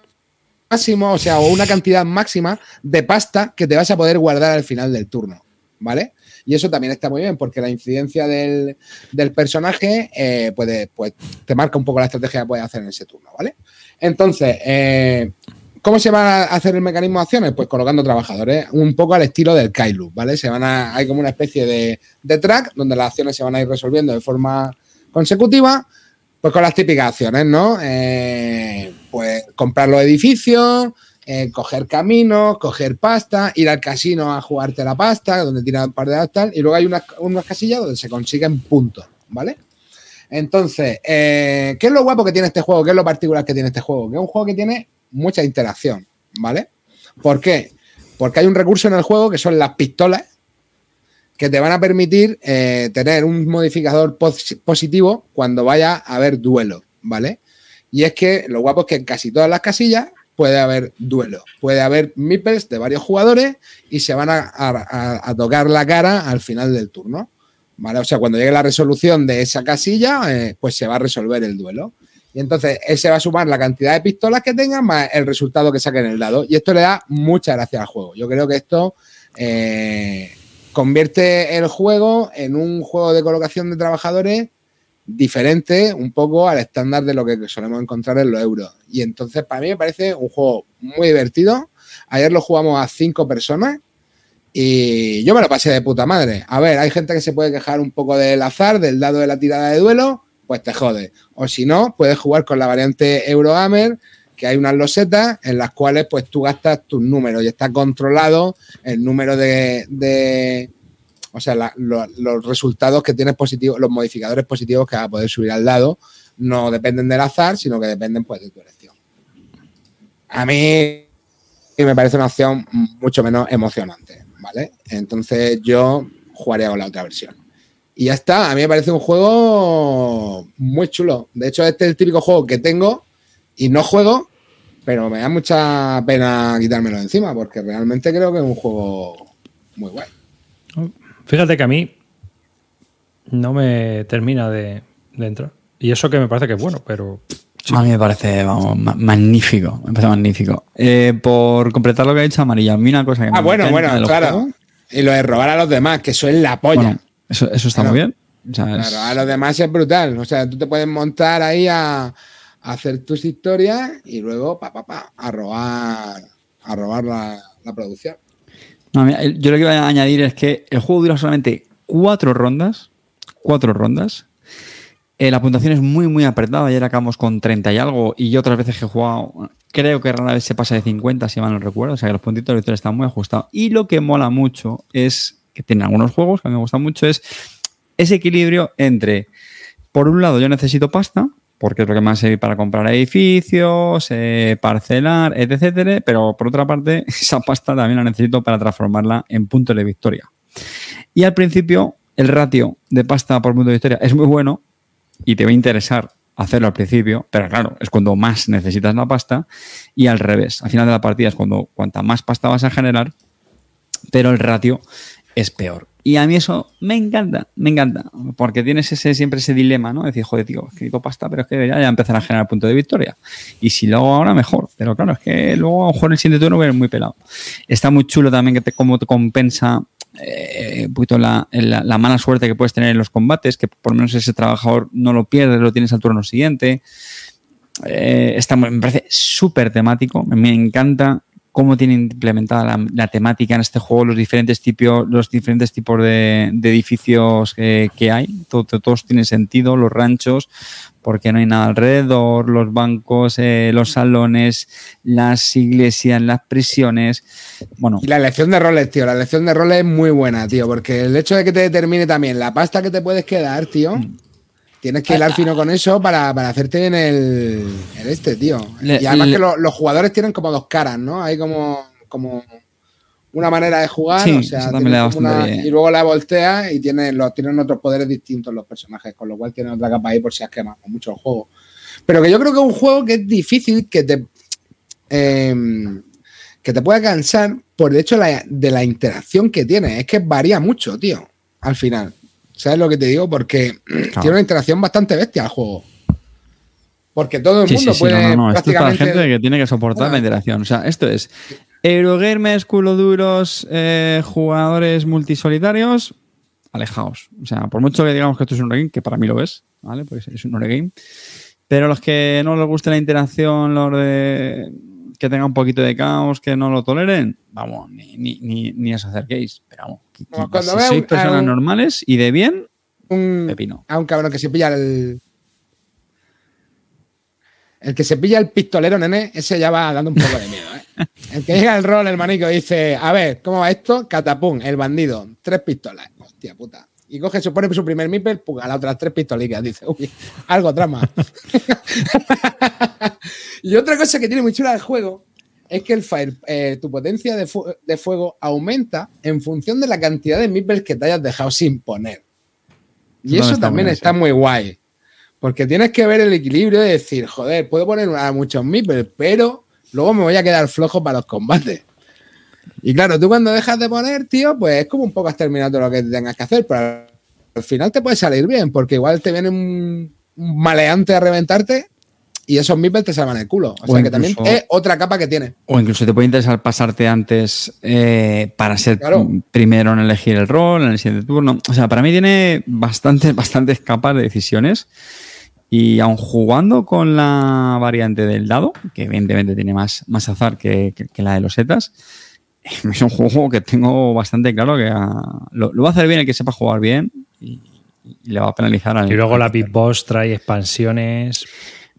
máximo, o sea, o una cantidad máxima de pasta que te vas a poder guardar al final del turno, ¿vale? Y eso también está muy bien porque la incidencia del, del personaje eh, puede, pues, te marca un poco la estrategia que puedes hacer en ese turno, ¿vale? Entonces, eh, ¿cómo se va a hacer el mecanismo de acciones? Pues colocando trabajadores, un poco al estilo del Kailu, ¿vale? Se van a, hay como una especie de, de track donde las acciones se van a ir resolviendo de forma consecutiva, pues con las típicas acciones, ¿no? Eh, pues comprar los edificios, eh, coger caminos, coger pasta, ir al casino a jugarte la pasta, donde tiran un par de dados tal, y luego hay unas, unas casillas donde se consiguen puntos, ¿vale? Entonces, eh, ¿qué es lo guapo que tiene este juego? ¿Qué es lo particular que tiene este juego? Que es un juego que tiene mucha interacción, ¿vale? ¿Por qué? Porque hay un recurso en el juego que son las pistolas que te van a permitir eh, tener un modificador pos- positivo cuando vaya a haber duelo, ¿vale? Y es que lo guapo es que en casi todas las casillas puede haber duelo, puede haber meeples de varios jugadores y se van a, tocar la cara al final del turno, ¿vale? O sea, cuando llegue la resolución de esa casilla, eh, pues se va a resolver el duelo. Y entonces él se va a sumar la cantidad de pistolas que tengan más el resultado que saquen en el dado. Y esto le da mucha gracia al juego. Yo creo que esto eh, convierte el juego en un juego de colocación de trabajadores diferente un poco al estándar de lo que solemos encontrar en los euros. Y entonces para mí me parece un juego muy divertido. Ayer lo jugamos a cinco personas y yo me lo pasé de puta madre. A ver, hay gente que se puede quejar un poco del azar, del dado de la tirada de duelo, pues te jode. O si no, puedes jugar con la variante Eurogamer, que hay unas losetas en las cuales pues tú gastas tus números y está controlado el número de, o sea, los resultados que tienes positivos, los modificadores positivos que vas a poder subir al dado, no dependen del azar, sino que dependen pues de tu elección. a mí me parece una opción mucho menos emocionante, ¿vale? Entonces yo jugaría con la otra versión. Y ya está, a mí me parece un juego muy chulo. De hecho, este es el típico juego que tengo y no juego, pero me da mucha pena quitármelo de encima, porque realmente creo que es un juego muy guay. Fíjate que a mí no me termina de, de entrar. Y eso que me parece que es bueno, pero A mí me parece vamos, ma- magnífico. Me parece magnífico. Eh, por completar lo que ha dicho Amarilla, a mí una cosa que Ah, me bueno, bueno, claro. juegos- Y lo de robar a los demás, que eso es la polla. bueno, eso, eso está Claro. muy bien. O sea, es- Claro, a los demás es brutal. O sea, tú te puedes montar ahí a, hacer tus historias y luego pa, pa, pa, a robar, a robar la, la producción. Yo lo que voy a añadir es que el juego dura solamente cuatro rondas. Cuatro rondas. Eh, la puntuación es muy, muy apretada. Ayer acabamos con 30 y algo. Y otras veces que he jugado, creo que rara vez se pasa de 50, si mal no recuerdo. O sea que los puntitos de victoria están muy ajustados. Y lo que mola mucho es que tiene algunos juegos que a mí me gustan mucho es ese equilibrio entre, por un lado, yo necesito pasta, porque es lo que más sirve para comprar edificios, eh, parcelar, etc. Pero por otra parte, esa pasta también la necesito para transformarla en puntos de victoria. Y al principio, el ratio de pasta por punto de victoria es muy bueno y te va a interesar hacerlo al principio, pero claro, es cuando más necesitas la pasta y al revés, al final de la partida es cuando cuanta más pasta vas a generar, pero el ratio es peor. Y a mí eso me encanta, me encanta, porque tienes ese, siempre ese dilema, ¿no? Decir, joder, tío, es que necesito pasta, pero es que debería ya empezar a generar punto de victoria. Y si lo hago ahora, mejor. Pero claro, es que luego a lo mejor el siguiente turno viene muy pelado. Está muy chulo también que te, cómo te compensa eh, un poquito la, la- la mala suerte que puedes tener en los combates, que por lo menos ese trabajador no lo pierdes, lo tienes al turno siguiente. Eh, está, me parece súper temático, me encanta cómo tienen implementada la, la temática en este juego, los diferentes tipos, los diferentes tipos de, de edificios que, que hay, Todo- todo- todos tienen sentido, los ranchos, porque no hay nada alrededor, los bancos, eh, los salones, las iglesias, las prisiones, bueno, Y la elección de roles, tío, la elección de roles es muy buena, tío, porque el hecho de que te determine también la pasta que te puedes quedar, tío, Mm. Tienes que hilar fino con eso para, para hacerte bien el, el este, tío. Le- y además le- que lo- los jugadores tienen como dos caras, ¿no? Hay como, como una manera de jugar, Sí, o sea, una- y luego la volteas y tienen, los, tienen otros poderes distintos los personajes, con lo cual tienen otra capa ahí por si has quemado mucho el juego. Pero que yo creo que es un juego que es difícil que te. em, que te pueda cansar por el hecho de la, de la interacción que tiene. Es que varía mucho, tío, al final. ¿Sabes lo que te digo? Porque tiene una interacción bastante bestia el juego. Porque todo el Sí, mundo sí, sí, puede no, no, no, Esto es para prácticamente. gente que tiene que soportar Bueno. la interacción. O sea, esto es Eurogamers, culo duros, eh, jugadores multisolitarios, alejaos. O sea, por mucho que digamos que esto es un Eurogame, que para mí lo es, ¿vale? Porque es un Eurogame. Pero los que no les guste la interacción, los de que tengan un poquito de caos, que no lo toleren, vamos, ni, ni, ni, ni os acerquéis. Pero vamos, que- que cuando si un- personas un- normales y de bien, un, pepino. a un cabrón que se pilla el. El que se pilla el pistolero, nene, ese ya va dando un poco de miedo, ¿eh? El que llega al rol, el manico, dice: A ver, ¿cómo va esto? Catapum, el bandido, tres pistolas. Hostia puta. Y coge, supone su primer mipel, a las otras tres pistolicas. Dice, uy, algo trama. y otra cosa que tiene muy chula el juego es que el fire, eh, tu potencia de, fu- de fuego aumenta en función de la cantidad de mipels que te hayas dejado sin poner. Y Eso eso está también bien, está sí. muy guay. Porque tienes que ver el equilibrio de decir, joder, puedo poner a muchos mipels, pero luego me voy a quedar flojo para los combates. Y claro, tú cuando dejas de poner, tío, pues es como un poco has terminado lo que tengas que hacer, pero al final te puede salir bien, porque igual te viene un, un maleante a reventarte y esos mipels te salvan el culo. O, O sea que también incluso- es otra capa que tiene. O incluso te puede interesar pasarte antes eh, para ser Claro. primero en elegir el rol, en el siguiente turno. O sea, para mí tiene bastantes, bastantes capas de decisiones. Y aun jugando con la variante del dado, que evidentemente tiene más, más azar que, que- que la de los setas, es un juego que tengo bastante claro que ah, lo, lo va a hacer bien el que sepa jugar bien y, y le va a penalizar al Y luego la Big Boss trae expansiones.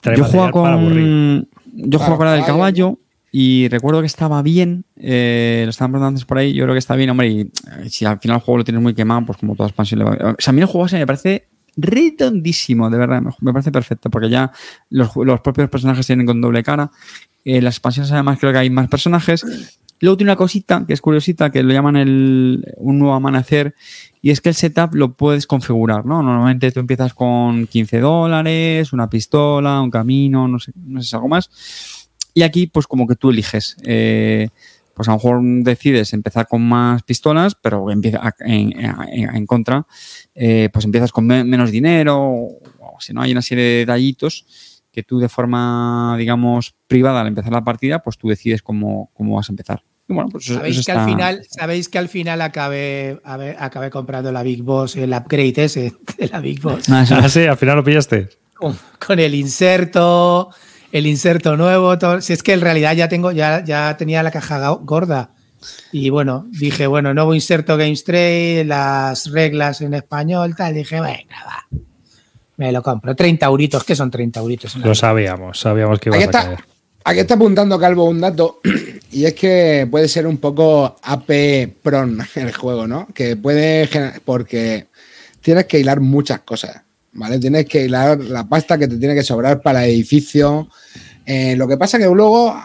Trae yo juego para aburrir. con. Yo juego con la del caballo y recuerdo que estaba bien. eh, lo estaban preguntando antes por ahí. Yo creo que está bien, hombre. Y eh, si al final el juego lo tienes muy quemado, pues como toda expansión le va. O sea, a mí el juego ese me parece redondísimo, de verdad. Me, parece perfecto porque ya los, los propios personajes tienen con doble cara. Eh, las expansiones además creo que hay más personajes. Luego tiene una cosita que es curiosita, que lo llaman el, un nuevo amanecer, y es que el setup lo puedes configurar, ¿no? Normalmente tú empiezas con 15 dólares, una pistola, un camino, no sé, no sé si algo más. Y aquí, pues como que tú eliges. Eh, pues a lo mejor decides empezar con más pistolas, pero empieza en, en- en contra, eh, pues empiezas con me- menos dinero, o si no hay una serie de detallitos que tú de forma, digamos, privada al empezar la partida, pues tú decides cómo, cómo vas a empezar. Y bueno, pues Sabéis que al final, sabéis que al final acabé, acabé comprando la Big Boss, el upgrade ese de la Big Boss. Ah, Ah, sí, al final lo pillaste. con, con el inserto, el inserto nuevo. todo- si es que en realidad ya tengo, ya, ya tenía la caja gorda. Y bueno, dije, bueno, nuevo inserto Games Trade, las reglas en español, tal. Dije, venga, va. Me lo compro. 30 euritos, que son 30 euritos? en Lo sabíamos, sabíamos que ibas a caer. Aquí está apuntando Calvo un dato, y es que puede ser un poco AP Pron el juego, ¿no? Que puede porque tienes que hilar muchas cosas, ¿vale? Tienes que hilar la pasta que te tiene que sobrar para el edificio. Eh, lo que pasa que luego,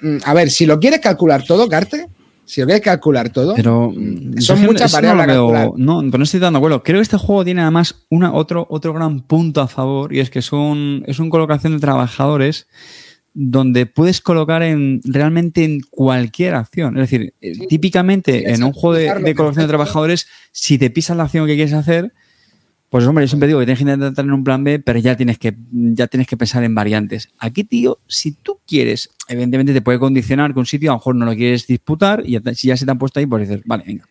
mm, a ver, si lo quieres calcular todo, Carte, si lo quieres calcular todo, Pero mm, yo son es muchas no variables veo- calcular. No, pero no estoy dando acuerdo. Creo que este juego tiene además una, otro, otro gran punto a favor y es que son, es una colocación de trabajadores donde puedes colocar en realmente en cualquier acción. Es decir, eh, Sí. típicamente en un juego de, de colocación de trabajadores, si te pisas la acción que quieres hacer, pues hombre, yo siempre digo que tienes que intentar tener un plan B, pero ya tienes que, ya tienes que pensar en variantes. Aquí, tío, si tú quieres, evidentemente te puede condicionar que un sitio a lo mejor no lo quieres disputar y si ya se te han puesto ahí, pues dices, vale, venga.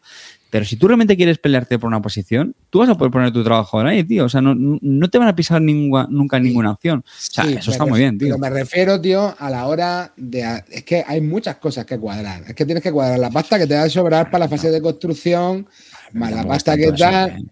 Pero si tú realmente quieres pelearte por una posición, tú vas a poder poner tu trabajador ahí, tío. O sea, no, no te van a pisar nunca ninguna acción. O sea, Sí, eso está muy bien, tío. Pero me refiero, tío, a la hora de. Es que hay muchas cosas que cuadrar. Es que tienes que cuadrar la pasta que te va a sobrar para la fase de construcción, más la pasta que. ¿eh?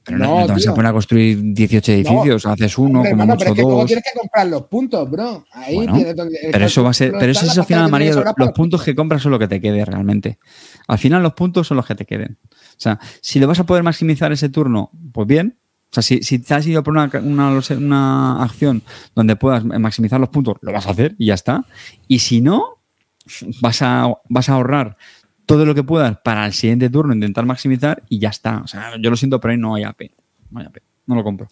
Pero no, no, no vas a poner a construir 18 edificios, haces uno, Hombre, como hermano, mucho pero es que dos. tienes que comprar los puntos, bro. Ahí Bueno, tienes donde. Pero eso va a ser, pero eso es al final, María, los puntos que compras son lo que te quede realmente. Al final los puntos son los que te queden. O sea, si lo vas a poder maximizar ese turno, pues bien. O sea, si, si te has ido por una, una, una acción donde puedas maximizar los puntos, lo vas a hacer y ya está. Y si no, vas a, vas a ahorrar todo lo que puedas para el siguiente turno, intentar maximizar y ya está. O sea, yo lo siento, pero ahí no hay AP. No hay AP. No lo compro.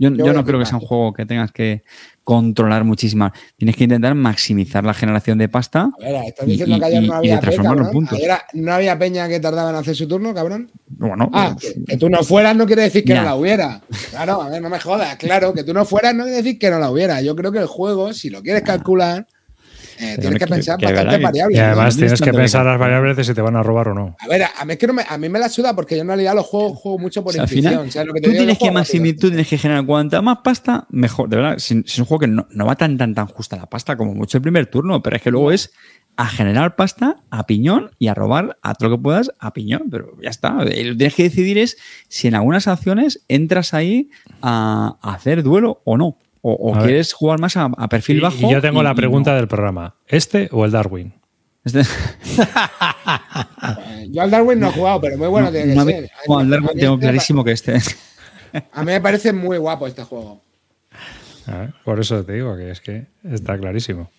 Yo, Yo no creo que sea un juego que tengas que controlar muchísimo. Tienes que intentar maximizar la generación de pasta. A ver, estás y- diciendo y- que ayer y- no había de P, transformar los cabrón. puntos. Ayer no había peña que tardaba en hacer su turno, cabrón. Bueno, Ah, pues, que, que tú no fueras no quiere decir que Ya. no la hubiera. Claro, a ver, no me jodas. Claro, que tú no fueras no quiere decir que no la hubiera. Yo creo que el juego, si lo quieres calcular, eh, tienes que que- pensar que bastante verdad que- variables. Y además no tienes es que pensar las variables de si te van a robar o no. A ver, a mí, es que no me, a mí me la suda porque yo en realidad los juego, juego mucho por O sea, al intuición. final, ¿sabes lo que te tú digo? tienes que maximizar, tú tienes que generar cuanta más pasta, mejor. De verdad, si, si es un juego que no, no va tan, tan, tan justa la pasta como mucho el primer turno, pero es que luego es a generar pasta a piñón y a robar a todo lo que puedas a piñón. Pero ya está. Lo que tienes que decidir es si en algunas acciones entras ahí a, a hacer duelo o no. O, o A ver. quieres jugar más a, a perfil Y- bajo. y yo tengo y- la pregunta no. del programa. ¿Este o el Darwin? Este- Eh, Yo al Darwin no he jugado, pero muy bueno tiene que no, ser. Darwin tengo este- clarísimo que este. A mí me parece muy guapo este juego. A ver, por eso te digo que es que está clarísimo.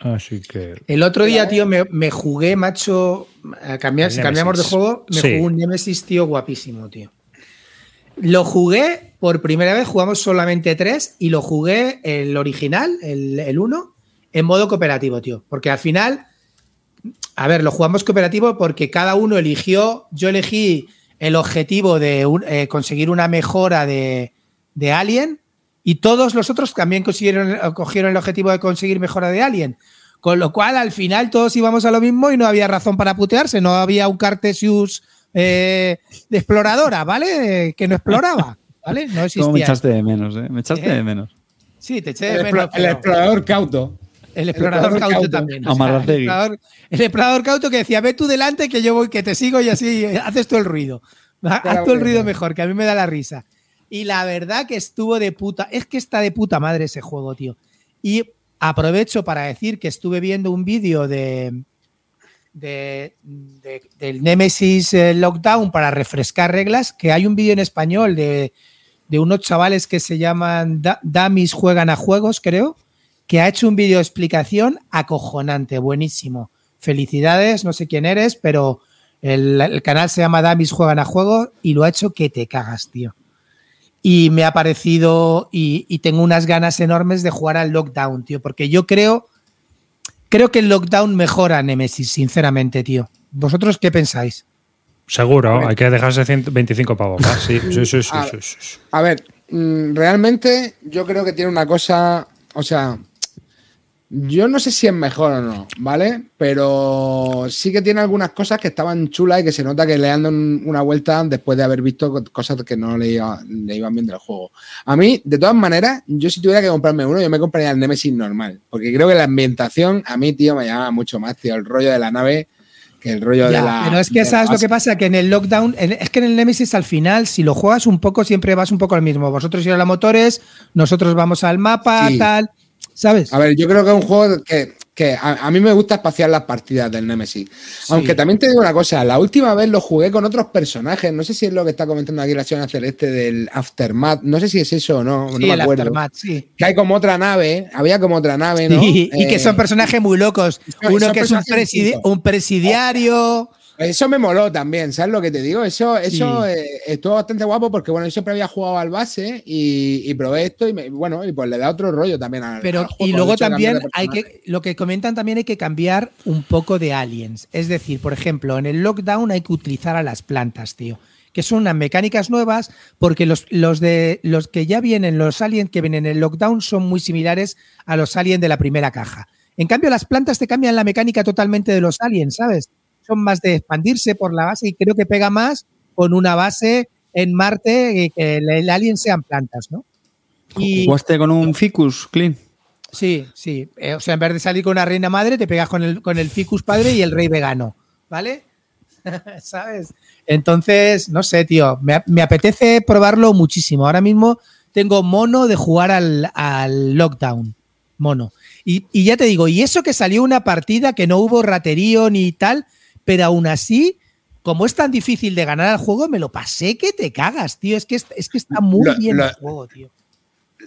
Así que. El otro día, tío, me, me jugué, macho. cambiamos de juego, me Sí. jugué un Nemesis, tío, guapísimo, tío. Lo jugué por primera vez, jugamos solamente tres y lo jugué el original, el, el 1, en modo cooperativo, tío. Porque al final, a ver, lo jugamos cooperativo porque cada uno eligió, yo elegí el objetivo de eh, conseguir una mejora de, de Alien y todos los otros también consiguieron, cogieron el objetivo de conseguir mejora de Alien. Con lo cual, al final, todos íbamos a lo mismo y no había razón para putearse. No había un Cartesius eh, de exploradora, ¿vale? Que no exploraba, ¿vale? No ¿Cómo me existía. echaste de menos, eh? Me echaste ¿Eh? de menos. Sí, te eché El, de menos, el explorador cauto. el explorador explorador cauto, cauto. también. o sea, el, explorador, el explorador cauto que decía, ve tú delante que yo voy, que te sigo y así eh, haces tú el ruido. Haz tú el bueno. ruido mejor, que a mí me da la risa. Y la verdad que estuvo de puta. Es que está de puta madre ese juego, tío. Y aprovecho para decir que estuve viendo un vídeo de, de- de- del Nemesis eh, Lockdown para refrescar reglas, que hay un vídeo en español de, unos chavales que se llaman Da- Dummies Juegan a Juegos, creo, que ha hecho un vídeo de explicación acojonante, buenísimo. Felicidades, no sé quién eres, pero el, canal se llama Damis Juegan a Juego y lo ha hecho que te cagas, tío. Y me ha parecido, y tengo unas ganas enormes de jugar al Lockdown, tío, porque yo creo, creo que el Lockdown mejora a Nemesis, sinceramente, tío. ¿Vosotros qué pensáis? Seguro, hay que dejarse 125 pavos. más. Sí, sí, sí, sí, A- sí, sí, sí. A ver, mm, realmente yo creo que tiene una cosa, o sea, yo no sé si es mejor o no, ¿vale? Pero sí que tiene algunas cosas que estaban chulas y que se nota que le un- una vuelta después de haber visto co- cosas que no le, iba- le iban bien del juego. A mí, de todas maneras, yo si tuviera que comprarme uno, yo me compraría el Nemesis normal, porque creo que la ambientación a mí, tío, me llama mucho más, tío, el rollo de la nave que el rollo Ya, de la... pero es que sabes lo que pasa, que en el lockdown, en- es que en el Nemesis al final, si lo juegas un poco, siempre vas un poco al mismo. Vosotros ir a la motores, nosotros vamos al mapa, Sí. tal, ¿sabes? A ver, yo creo que es un juego que, que a, a mí me gusta espaciar las partidas del Nemesis. Aunque también te digo una cosa, la última vez lo jugué con otros personajes. No sé si es lo que está comentando aquí la señora Celeste del Aftermath. No sé si es eso o no. Sí, no me el acuerdo. Aftermath, sí. Que hay como otra nave, había como otra nave, ¿no? Sí, y que Eh, son personajes muy locos. Uno que es un, presidi- un presidiario. Eso me moló también, ¿sabes lo que te digo? Eso, eso Sí. eh, estuvo bastante guapo porque, bueno, yo siempre había jugado al base y, y probé esto y, me- bueno, y pues le da otro rollo también al, Pero, al juego, y luego también hay que, lo que comentan también hay que cambiar un poco de aliens. Es decir, por ejemplo, en el lockdown hay que utilizar a las plantas, tío. Que son unas mecánicas nuevas, porque los, los de los que ya vienen, los aliens que vienen en el lockdown, son muy similares a los aliens de la primera caja. En cambio, las plantas te cambian la mecánica totalmente de los aliens, ¿sabes? Son más de expandirse por la base y creo que pega más con una base en Marte y que el, alien sean plantas, ¿no? Y, ¿Jugaste con un ficus, Clean? Sí, sí. Eh, o sea, en vez de salir con una reina madre, te pegas con el, con el ficus padre y el rey vegano. ¿Vale? ¿Sabes? Entonces, no sé, tío. Me, me apetece probarlo muchísimo. Ahora mismo tengo mono de jugar al, al lockdown. Mono. Y, y ya te digo, y eso que salió una partida que no hubo raterío ni tal, pero aún así, como es tan difícil de ganar al juego, me lo pasé que te cagas, tío. Es que, es, que está muy Lo- bien lo- el juego, tío.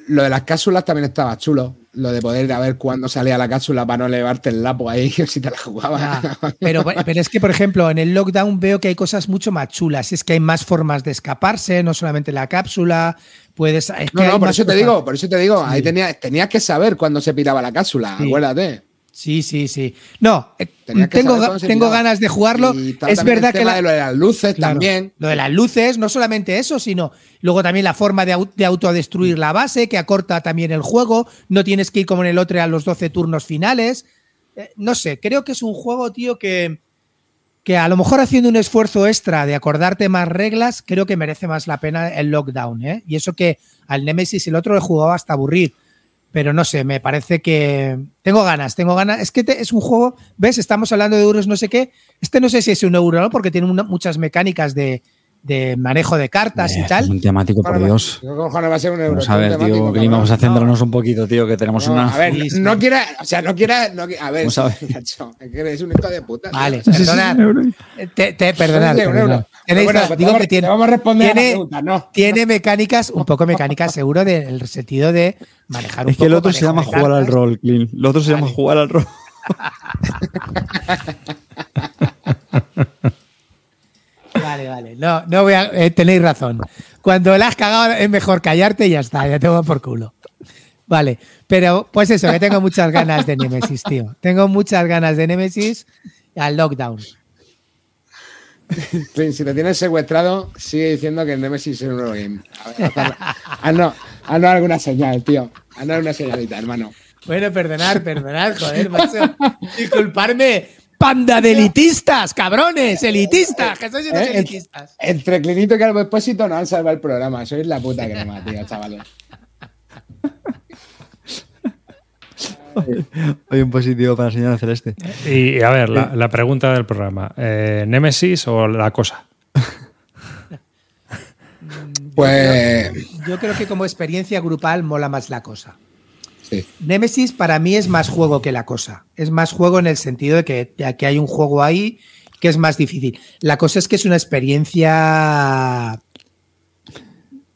Lo de las cápsulas también estaba chulo. Lo de poder a ver cuándo salía la cápsula para no elevarte el lapo ahí si te la jugabas. Pero, pero es que, por ejemplo, en el lockdown veo que hay cosas mucho más chulas. Es que hay más formas de escaparse, no solamente la cápsula. Puedes. es que No, no, por eso te digo, por eso te digo, ahí tenías, tenías que saber cuándo se piraba la cápsula, Sí. acuérdate. Sí, sí, sí. No, eh, tengo, tengo ganas de jugarlo. Y Es el verdad que la- de lo de las luces Claro. también. Lo de las luces, no solamente eso, sino luego también la forma de, de autodestruir la base, que acorta también el juego. No tienes que ir como en el otro a los 12 turnos finales. Eh, no sé, creo que es un juego, tío, que, que a lo mejor haciendo un esfuerzo extra de acordarte más reglas, creo que merece más la pena el lockdown. ¿eh? Y eso que al Nemesis el otro lo he jugado hasta aburrir. Pero no sé, me parece que tengo ganas, tengo ganas. Es que es un juego, ¿ves? Estamos hablando de euros, no sé qué. Este no sé si es un euro, ¿no? Porque tiene muchas mecánicas de, de manejo de cartas y tal. Un temático, por Dios. ¿Qué cojones va a ser un euro? Vamos a ver, temático, tío, vamos a centrarnos un poquito, tío, que tenemos No, una... A ver, no quieras, o sea, no quieras, no qui- a ver, Vamos a ver. eres un hijo de puta. Vale, perdonad. Te, te, perdonad. Tenéis- bueno, pues digo vamos- que tiene, vamos a responder a la tiene, pregunta, no. tiene mecánicas, un poco mecánicas seguro, del el sentido de manejar un Es que el otro se llama jugar al rol, Clean. El otro se llama jugar al rol. Vale. No, no voy a. eh, tenéis razón. Cuando la has cagado es mejor callarte y ya está, ya tengo por culo. Vale, pero pues eso, que tengo muchas ganas de Nemesis, tío. Tengo muchas ganas de Nemesis al lockdown. Si te tienes secuestrado, sigue diciendo que el Nemesis es un Eurogame. A ver, haznos- haznos haznos alguna señal, tío. Haznos alguna señalita, hermano. Bueno, perdonar, perdonar, joder, macho. Disculparme, panda de elitistas, cabrones, elitistas, que sois unos ¿Eh? elitistas. Entre Clinito y Calvo Expósito nos han salvado el programa. Sois la puta crema, tío, chavales. Hay un positivo para la señora Celeste. Y a ver, la, la pregunta del programa: eh, ¿Némesis o la cosa? Pues. Yo creo que como experiencia grupal mola más la cosa. Sí. Nemesis para mí es más juego que la cosa. Es más juego en el sentido de que, de que hay un juego ahí que es más difícil. La cosa es que es una experiencia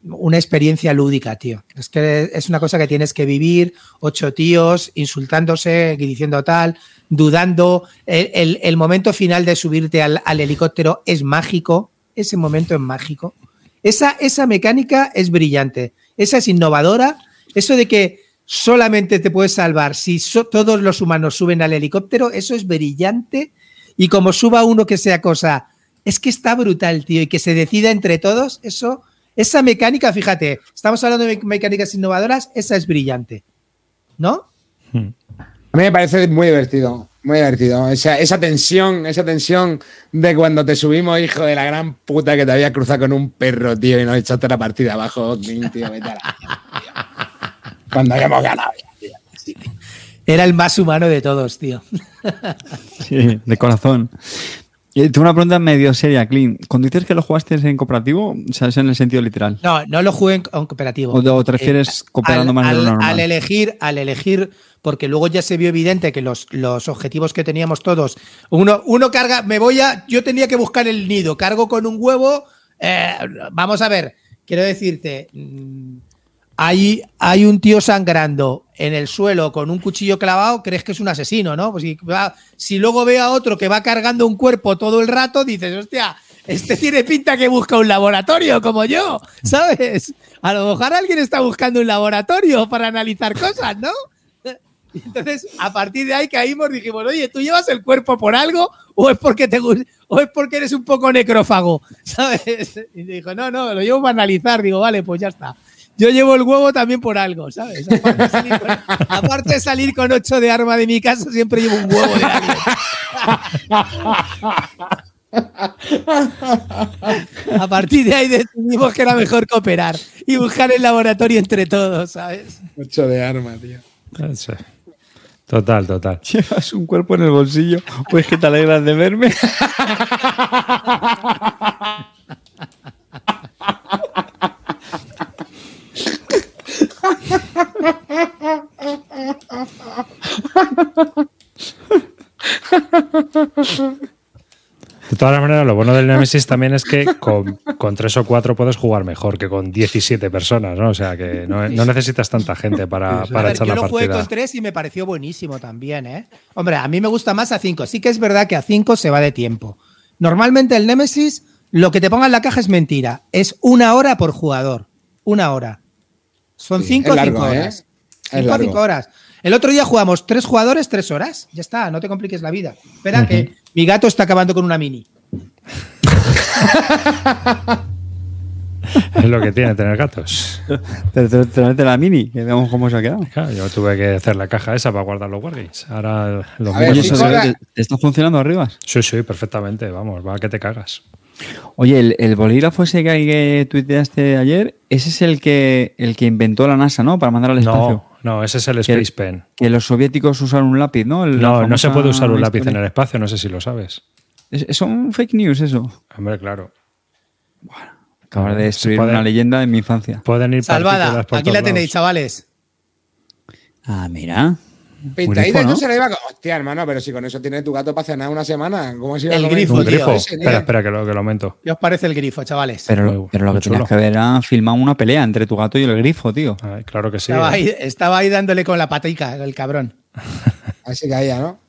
una experiencia lúdica, tío. Es que es una cosa que tienes que vivir, ocho tíos insultándose, diciendo tal, dudando. El momento final de subirte al, al helicóptero es mágico, ese momento es mágico. Esa, esa mecánica es brillante, esa es innovadora. Eso de que solamente te puedes salvar si so- todos los humanos suben al helicóptero, eso es brillante. Y como suba uno que sea cosa, es que está brutal, tío, y que se decida entre todos, eso, esa mecánica, fíjate, estamos hablando de me- mecánicas innovadoras, esa es brillante. ¿No? A mí me parece muy divertido, muy divertido. Esa, esa tensión, esa tensión de cuando te subimos, hijo de la gran puta que te había cruzado con un perro, tío, y nos echaste la partida abajo, tío, vete a la- Cuando habíamos ganado. ya. Era el más humano de todos, tío. Sí, de corazón. Y tengo una pregunta medio seria, Clean. Cuando dices que lo jugaste en cooperativo, o sea, es en el sentido literal. No, no lo jugué en, cooperativo. ¿O te- o te refieres cooperando al, más de lo al- normal? al elegir, al elegir, porque luego ya se vio evidente que los, los objetivos que teníamos todos, uno, uno carga, me voy a, yo tenía que buscar el nido, cargo con un huevo, eh, vamos a ver, quiero decirte, mm, hay, hay un tío sangrando en el suelo con un cuchillo clavado, crees que es un asesino, ¿no? Pues si, luego ve a otro que va cargando un cuerpo todo el rato, dices, hostia, este tiene pinta que busca un laboratorio como yo, ¿sabes? A lo mejor alguien está buscando un laboratorio para analizar cosas, ¿no? Entonces, a partir de ahí caímos, dijimos, oye, ¿tú llevas el cuerpo por algo o es porque te o es porque eres un poco necrófago? ¿Sabes? Y dijo, no, no, lo llevo para analizar. Digo, vale, pues ya está. Yo llevo el huevo también por algo, ¿sabes? Aparte de salir con, aparte de salir con ocho de arma de mi casa, siempre llevo un huevo de alguien. A partir de ahí decidimos que era mejor cooperar y buscar el laboratorio entre todos, ¿sabes? Ocho de arma, tío. Total, total. ¿Llevas un cuerpo en el bolsillo? Pues que te alegras de verme. De todas maneras, lo bueno del Nemesis también es que con, con tres o cuatro puedes jugar mejor que con 17 personas, ¿no? O sea que no, no necesitas tanta gente para, para ver, echar yo la lo jugué partida. con 3 y me pareció buenísimo también, ¿eh? Hombre, a mí me gusta más a 5. Sí que es verdad que a 5 se va de tiempo. Normalmente el Nemesis, lo que te ponga en la caja es mentira. Es una hora por jugador. Una hora. Son Sí, 5 es o largo, 5 ¿eh? horas. Es 5 largo. 5 horas. El otro día jugamos tres jugadores, tres horas. Ya está, no te compliques la vida. Espera, que mi gato está acabando con una mini. Es lo que tiene tener gatos. Te, te, te metes la mini, que veamos cómo se ha quedado. Claro, yo tuve que hacer la caja esa para guardar los wargames. Ahora los A ver, te, te está funcionando arriba? Sí, sí, perfectamente. Vamos, va que te cagas. Oye, el, el bolígrafo ese que, hay que tuiteaste ayer, ese es el que, el que inventó la NASA, ¿no? Para mandar al espacio. No, no, ese es el Que- Space Pen. Que los soviéticos usaron un lápiz, ¿no? El- No, no se puede usar un lápiz historia. en el espacio, no sé si lo sabes. Es- Son fake news eso. Hombre, claro. Acabas de destruir una leyenda en mi infancia. Pueden ir Salvada. por Aquí la tenéis, lados. chavales. Ah, mira. Pintadita grifo, no se le iba. Hostia, hermano, pero si con eso tiene tu gato para cenar una semana, ¿cómo se iba a El comer grifo, Un Espera, espera, que lo, que lo aumento. ¿Qué os parece el grifo, chavales? Pero, lo que tenías que ver era filmar una pelea entre tu gato y el grifo, tío. Ay, claro que sí. estaba, ¿eh? ahí, estaba ahí dándole con la patica, el cabrón. Así caía, ¿no?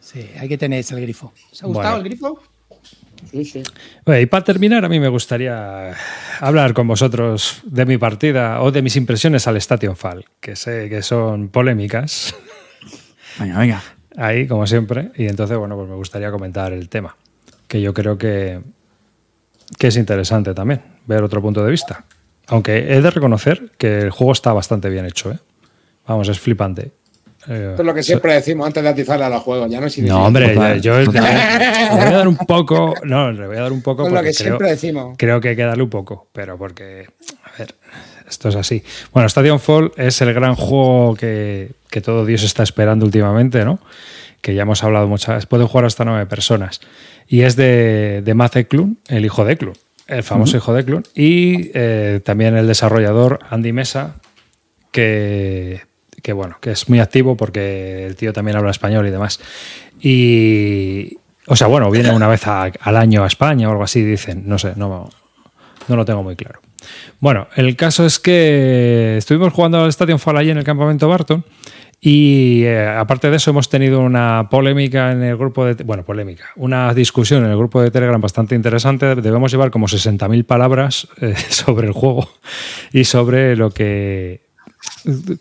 Sí, ahí que tenéis el grifo. ¿Os ha gustado Bueno. el grifo? Sí, sí. Oye, y para terminar, a mí me gustaría hablar con vosotros de mi partida o de mis impresiones al Station Fall, que sé que son polémicas Venga, venga. ahí, como siempre, y entonces, bueno, pues me gustaría comentar el tema, que yo creo que, que es interesante también, ver otro punto de vista. Aunque he de reconocer que el juego está bastante bien hecho, ¿eh? Vamos, es flipante. Eh, Esto es lo que siempre decimos antes de atizarle a los juegos. Ya no sirve. No, hombre, yo le voy a dar un poco. No, le voy a dar un poco es lo que creo, siempre decimos. creo que hay que darle un poco, pero porque. A ver, esto es así. Bueno, Stadium Fall es el gran juego que, que todo Dios está esperando últimamente, ¿no? Que ya hemos hablado muchas veces. Pueden jugar hasta nueve personas. Y es de, de Matt Eklund, el hijo de Eklund, el famoso hijo de Eklund. Y eh, también el desarrollador Andy Mesa, que, que, bueno, que es muy activo porque el tío también habla español y demás. Y, o sea, bueno, viene una vez a- al año a España o algo así, dicen, no sé, no, no lo tengo muy claro. Bueno, el caso es que estuvimos jugando al Stadium Fall allí en el campamento Barton. Y eh, aparte de eso, hemos tenido una polémica en el grupo de. Bueno, polémica. Una discusión en el grupo de Telegram bastante interesante. Debemos llevar como 60.000 palabras eh, sobre el juego y sobre lo que.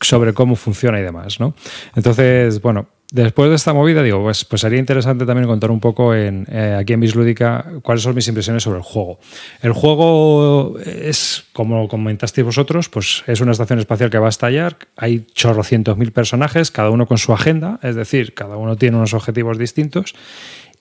sobre cómo funciona y demás, ¿no? Entonces, bueno, Después de esta movida, digo, pues, pues sería interesante también contar un poco en, eh, aquí en Bislúdica cuáles son mis impresiones sobre el juego. El juego es, como comentasteis vosotros, pues es una estación espacial que va a estallar. Hay chorrocientos mil personajes, cada uno con su agenda, es decir, cada uno tiene unos objetivos distintos.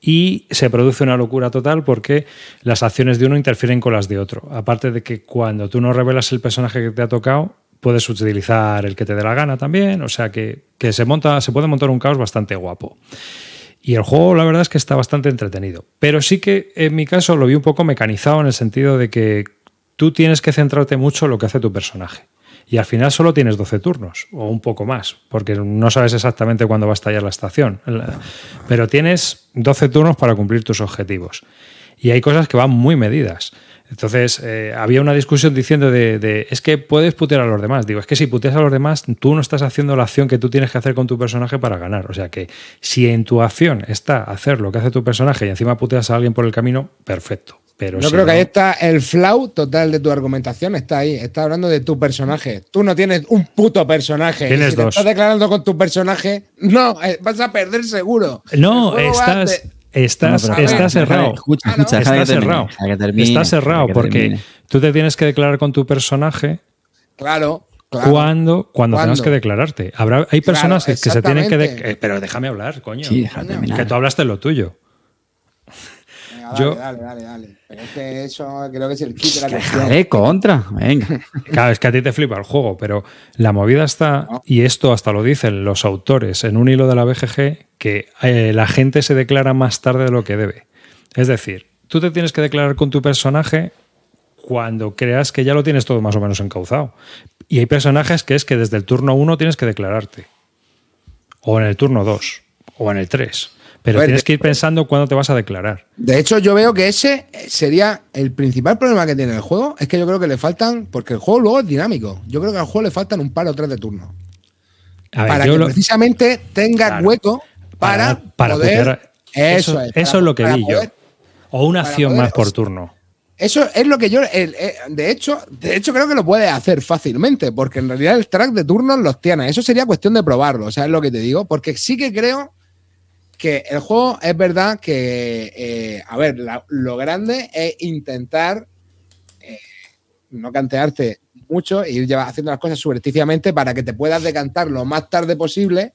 Y se produce una locura total porque las acciones de uno interfieren con las de otro. Aparte de que cuando tú no revelas el personaje que te ha tocado, puedes utilizar el que te dé la gana también, o sea que, se, monta, se puede montar un caos bastante guapo. Y el juego, la verdad es que está bastante entretenido. Pero sí que en mi caso lo vi un poco mecanizado en el sentido de que tú tienes que centrarte mucho en lo que hace tu personaje. Y al final solo tienes 12 turnos, o un poco más, porque no sabes exactamente cuándo va a estallar la estación. Pero tienes 12 turnos para cumplir tus objetivos. Y hay cosas que van muy medidas. Entonces, eh, había una discusión diciendo de, es que puedes putear a los demás. Digo, es que si puteas a los demás, tú no estás haciendo la acción que tú tienes que hacer con tu personaje para ganar. O sea que si en tu acción está hacer lo que hace tu personaje y encima puteas a alguien por el camino, perfecto. Pero Yo creo que ahí está el flau total de tu argumentación, está ahí. Está hablando de tu personaje. Tú no tienes un puto personaje. Tienes dos. estás declarando con tu personaje, no, eh, vas a perder seguro. No, estás. Estás, cerrado. Escucha, escucha, está cerrado. está cerrado porque tú te tienes que declarar con tu personaje. Claro. Cuando, cuando tengas que declararte. Habrá, hay personas que, se tienen que. Eh, pero déjame hablar, coño. que tú hablaste lo tuyo. Yo, dale, dale, dale, Pero es que eso creo que es el kit de la contra, venga. Claro, es que a ti te flipa el juego, pero la movida está, y esto hasta lo dicen los autores en un hilo de la BGG, que eh, la gente se declara más tarde de lo que debe. Es decir, tú te tienes que declarar con tu personaje cuando creas que ya lo tienes todo más o menos encauzado. Y hay personajes que es que desde el turno 1 tienes que declararte. O en el turno 2. O en el 3. Pero tienes que ir pensando cuándo te vas a declarar. De hecho, yo veo que ese sería el principal problema que tiene el juego. Es que yo creo que le faltan, porque el juego luego es dinámico. Yo creo que al juego le faltan un par o tres de turnos. para que precisamente tenga hueco para, poder. eso, es, eso es lo que vi yo. O una acción más por turno. Eso es lo que yo. de, hecho, de hecho, creo que lo puede hacer fácilmente, porque en realidad el track de turnos los tiene. Eso sería cuestión de probarlo, o ¿sabes lo que te digo? Porque sí que creo que el juego es verdad que, eh, a ver, lo grande es intentar eh, no cantearte mucho e ir haciendo las cosas subrepticiamente para que te puedas decantar lo más tarde posible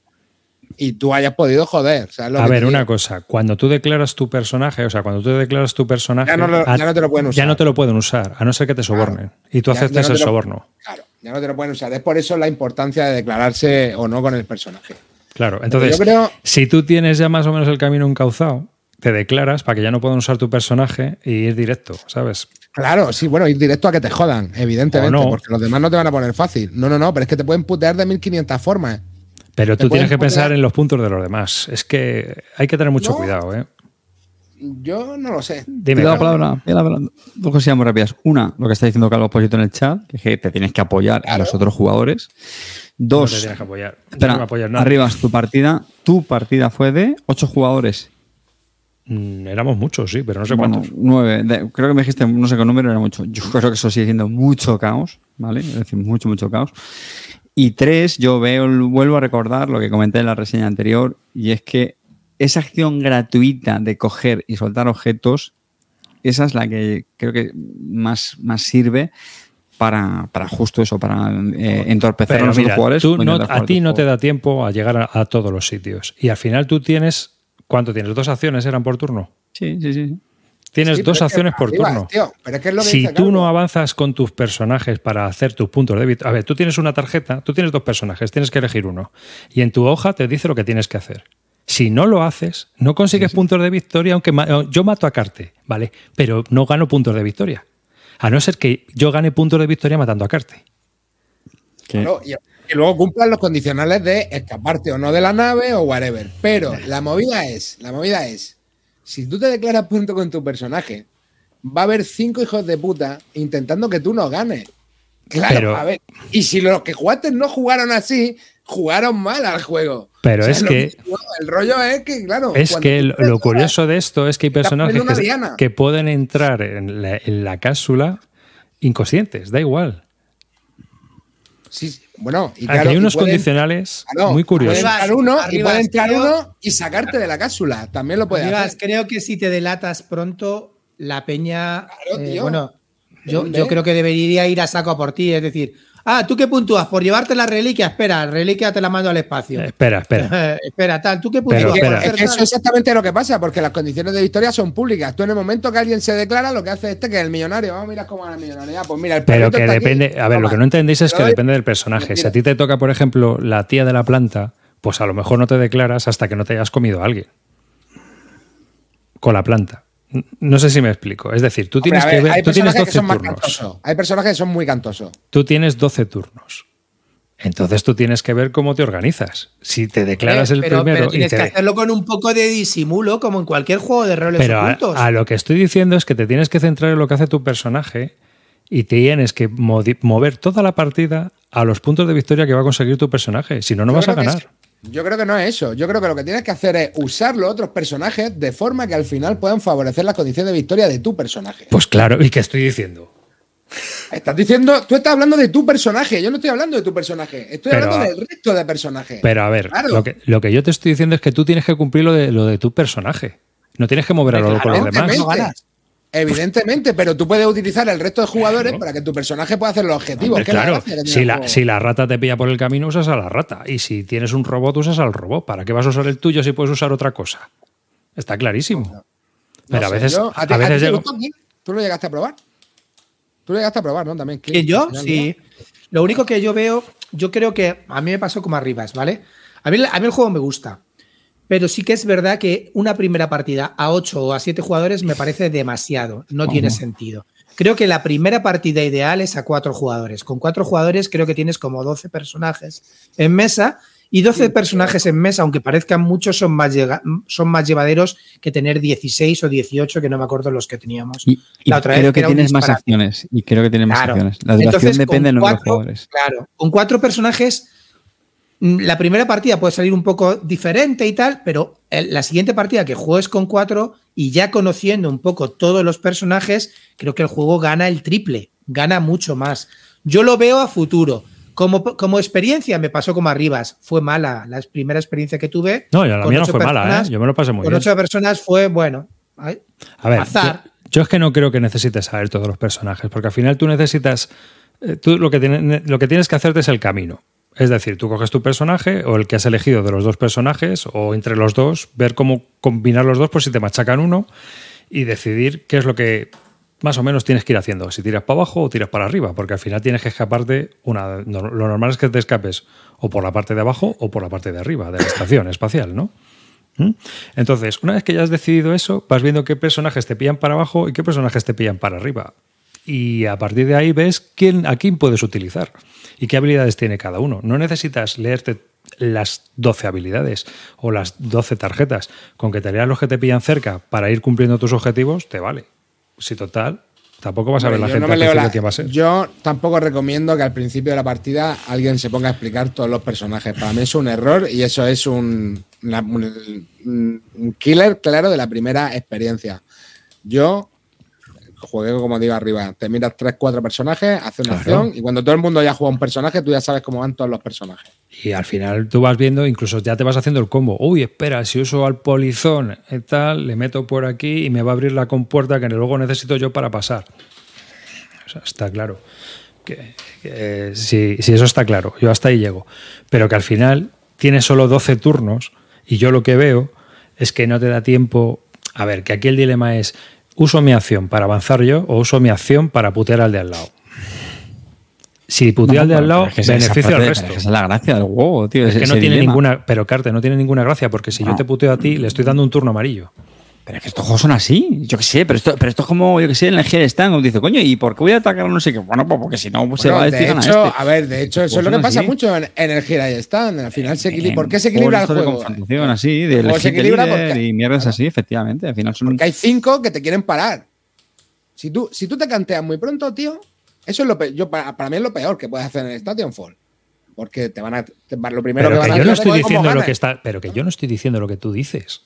y tú hayas podido joder. a ver, una cosa, cuando tú declaras tu personaje, o sea, cuando tú declaras tu personaje, ya no, te lo pueden usar. Ya no te lo pueden usar, a no ser que te sobornen. y tú aceptes el soborno. Claro, ya no te lo pueden usar. Es por eso la importancia de declararse o no con el personaje. Claro, entonces, si tú tienes ya más o menos el camino encauzado, te declaras para que ya no puedan usar tu personaje y ir directo, ¿sabes? Claro, sí, bueno, ir directo a que te jodan, evidentemente, porque los demás no te van a poner fácil. No, no, no, pero es que te pueden putear de 1500 formas. Pero tú tienes que pensar en los puntos de los demás. Es que hay que tener mucho cuidado, ¿eh? Yo no lo sé. Dime la palabra, Dos cosas muy rápidas. Una, lo que está diciendo Carlos Posito en el chat, que es que te tienes que apoyar a los otros jugadores. Dos. No te tienes que apoyar. Espera, arriba tu partida. Tu partida fue de ocho jugadores. Mm, éramos muchos, sí, pero no sé cuántos. Nueve. creo que me dijiste, no sé qué número era mucho. Yo creo que eso sigue siendo mucho caos, ¿vale? Es decir, mucho, mucho caos. Y tres, yo veo, vuelvo a recordar lo que comenté en la reseña anterior, y es que esa acción gratuita de coger y soltar objetos, esa es la que creo que más, más sirve para, justo eso, para eh, entorpecer a los jugadores. a ti no te da tiempo a llegar a, todos los sitios. Y al final tú tienes. ¿Cuánto tienes? ¿Dos acciones eran por turno? Sí, sí, sí. Tienes dos acciones por turno. si tú no avanzas con tus personajes para hacer tus puntos de victoria. A ver, tú tienes una tarjeta, tú tienes dos personajes, tienes que elegir uno. Y en tu hoja te dice lo que tienes que hacer. Si no lo haces, no consigues puntos de victoria, aunque yo mato a Carte, ¿vale? Pero no gano puntos de victoria. A no ser que yo gane puntos de victoria matando a Carte. y, luego cumplan los condicionales de escaparte o no de la nave o whatever. Pero la movida es, la movida es, si tú te declaras punto con tu personaje, va a haber cinco hijos de puta intentando que tú no ganes. Claro, Pero- a ver. Y si los que jugaste no jugaron así, jugaron mal al juego. Pero es que- mismo, El rollo es que, claro. Es que lo, curioso de esto es que hay personajes que, pueden entrar en la, en la cápsula inconscientes, da igual. Sí, sí, bueno, y Aquí claro, hay y unos pueden- condicionales claro, muy curiosos. Puede entrar uno y puede entrar creo- uno y sacarte de la cápsula. También lo puede Arribas, hacer. creo que si te delatas pronto, la peña. Claro, eh, tío. bueno, yo, creo que debería ir a saco a por ti. Es decir, ah, ¿tú qué puntúas? Por llevarte la reliquia, espera, reliquia te la mando al espacio. Eh, espera, espera. espera, tal, ¿tú qué Pero, puntúas? espera. Por Es que eso es exactamente lo que pasa, porque las condiciones de victoria son públicas. Tú en el momento que alguien se declara, lo que hace este que es el millonario. Vamos a mirar cómo es el millonario. Pues mira, el Pero que está aquí. depende, a ver, lo que no entendéis es que doy- depende del personaje. Si a Mira. ti te toca, por ejemplo, la tía de la planta, pues a lo mejor no te declaras hasta que no te hayas comido a alguien. Con la planta. No sé si me explico. Es decir, tú tienes ver, que ver, hay tú tienes personajes que 12 son turnos. Hay personajes que son muy cantosos. Tú tienes 12 turnos. Entonces tú tienes que ver cómo te organizas. Si te declaras el pero, primero pero y tienes te- que hacerlo con un poco de disimulo, como en cualquier juego de roles Pero a, ocultos. a lo que estoy diciendo es que te tienes que centrar en lo que hace tu personaje y tienes que mover toda la partida a los puntos de victoria que va a conseguir tu personaje. Si no, no Yo vas a que ganar. Yo creo que no es eso. Yo creo que lo que tienes que hacer es usar los otros personajes de forma que al final puedan favorecer las condiciones de victoria de tu personaje. Pues claro, ¿y qué estoy diciendo? Estás diciendo, tú estás hablando de tu personaje. Yo no estoy hablando de tu personaje. Estoy Pero hablando del resto de personajes. Pero a ver, Claro. lo, que, lo que yo te estoy diciendo es que tú tienes que cumplir lo de, lo de tu personaje. No tienes que mover a lo loco los demás. Evidentemente, No ganas. Evidentemente, pero tú puedes utilizar el resto de jugadores para que tu personaje pueda hacer los objetivos. Hombre, la claro, si la, si la rata te pilla por el camino, usas a la rata. Y si tienes un robot, usas al robot. ¿Para qué vas a usar el tuyo si puedes usar otra cosa? Está clarísimo. No Pero a sé, veces, yo- a ti- veces te llego- gustó, Clint? ¿Tú lo llegaste a probar? Tú lo llegaste a probar, ¿no? También. ¿Que yo? Sí. Lo único que yo veo, yo creo que a mí me pasó como arribas, ¿vale? A mí, a mí el juego me gusta. Pero sí que es verdad que una primera partida a 8 o a 7 jugadores me parece demasiado. No tiene sentido. Creo que la primera partida ideal es a 4 jugadores. Con 4 jugadores creo que tienes como 12 personajes en mesa. Y 12 personajes en mesa, aunque parezcan muchos, son más, son más llevaderos que tener 16 o 18, que no me acuerdo los que teníamos. Y, y La otra vez creo que era un tienes más acciones. Y creo que tienes más acciones. La duración Entonces, depende del número de jugadores. Claro, con cuatro personajes, la primera partida puede salir un poco diferente y tal, pero la siguiente partida que juegues con cuatro y ya conociendo un poco todos los personajes, creo que el juego gana el triple, gana mucho más. Yo lo veo a futuro. Como, como experiencia me pasó como arribas, fue mala la primera experiencia que tuve. No, ya la con mía no fue mala, ¿eh? Yo me lo pasé muy Con bien. ocho personas fue, bueno, ay, A ver, azar. Yo, yo es que no creo que necesites saber todos los personajes, porque al final tú necesitas. eh, Tú lo que, lo que tienes que hacerte es el camino. Es decir, tú coges tu personaje o el que has elegido de los dos personajes o entre los dos, ver cómo combinar los dos por si te machacan uno y decidir qué es lo que más o menos tienes que ir haciendo. Si tiras para abajo o tiras para arriba, porque al final tienes que escaparte. Una, lo normal es que te escapes o por la parte de abajo o por la parte de arriba de la estación espacial, ¿no? ¿Mm? Entonces, una vez que ya has decidido eso, vas viendo qué personajes te pillan para abajo y qué personajes te pillan para arriba. Y a partir de ahí ves quién, a quién puedes utilizar y qué habilidades tiene cada uno. No necesitas leerte las 12 habilidades o las 12 tarjetas. Con que te leas los que te pillan cerca para ir cumpliendo tus objetivos, te vale. Si total, tampoco vas a ver la gente no me leo la- va a ser. Yo tampoco recomiendo que al principio de la partida alguien se ponga a explicar todos los personajes. Para mí es un error y eso es un, una- un- un killer claro de la primera experiencia. Yo jugué, como digo arriba, te miras tres, cuatro personajes, haces una Claro. acción y cuando todo el mundo ya juega un personaje, tú ya sabes cómo van todos los personajes. Y al final tú vas viendo, incluso ya te vas haciendo el combo. Uy, espera, si uso al polizón y tal, le meto por aquí y me va a abrir la compuerta que luego necesito yo para pasar. O sea, está claro. Que, que, sí, sí, eso está claro. Yo hasta ahí llego. Pero que al final tienes solo 12 turnos y yo lo que veo es que no te da tiempo. A ver, que aquí el dilema es: ¿uso mi acción para avanzar yo o uso mi acción para putear al de al lado? Si puteo al de al lado, es que beneficio al resto. Esa es la gracia del juego, tío. Es que no tiene dilema. ninguna, pero Carte, no tiene ninguna gracia porque si yo No. te puteo a ti, le estoy dando un turno amarillo. Pero es que estos juegos son así. Yo qué sé, pero esto, pero esto es como, yo qué sé, en el Stand. Dice, coño, ¿y por qué voy a atacar a no sé qué? Bueno, pues porque si no pues se va a de decir hecho, a este. a ver, de hecho, eso Pues es lo que pasa así. mucho en, en el Gira y Stand. Al final se equilibra. ¿Por qué se equilibra el de juego? así, de juego se equilibra porque- y mierdas así, efectivamente. Al final son Porque hay cinco que te quieren parar. Si tú, si tú te canteas muy pronto, tío, Eso es lo peor. Yo, para, para mí es lo peor que puedes hacer en Station Fall. Porque te van a. te- lo primero Pero que que van a yo no hacer estoy es cómo diciendo lo ganas. que está, pero que yo no estoy diciendo lo que tú dices.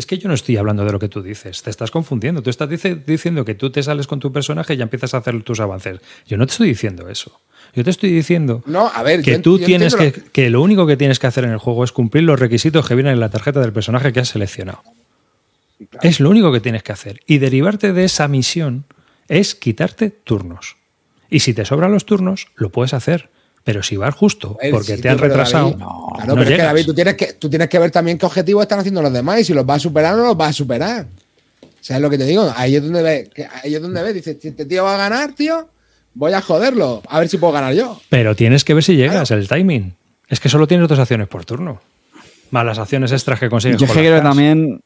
Es que yo no estoy hablando de lo que tú dices. Te estás confundiendo. Tú estás dice- diciendo que tú te sales con tu personaje y ya empiezas a hacer tus avances. Yo no te estoy diciendo eso. Yo te estoy diciendo No, a ver, que yo- tú yo tienes que, entiendo que lo único que tienes que hacer en el juego es cumplir los requisitos que vienen en la tarjeta del personaje que has seleccionado. Es lo único que tienes que hacer. Y derivarte de esa misión es quitarte turnos. Y si te sobran los turnos, lo puedes hacer. Pero si vas justo ver, porque sí, te han retrasado, David, no claro, pero es que. David, tú tienes que, tú tienes que ver también qué objetivos están haciendo los demás y si los vas a superar o no los vas a superar. ¿Sabes lo que te digo? Ahí es donde ves, que ahí es donde ves, dices, si este tío va a ganar, tío, voy a joderlo, a ver si puedo ganar yo. Pero tienes que ver si llegas, el timing. Es que solo tienes dos acciones por turno. Más las acciones extras que consigues. Yo es con que creo también.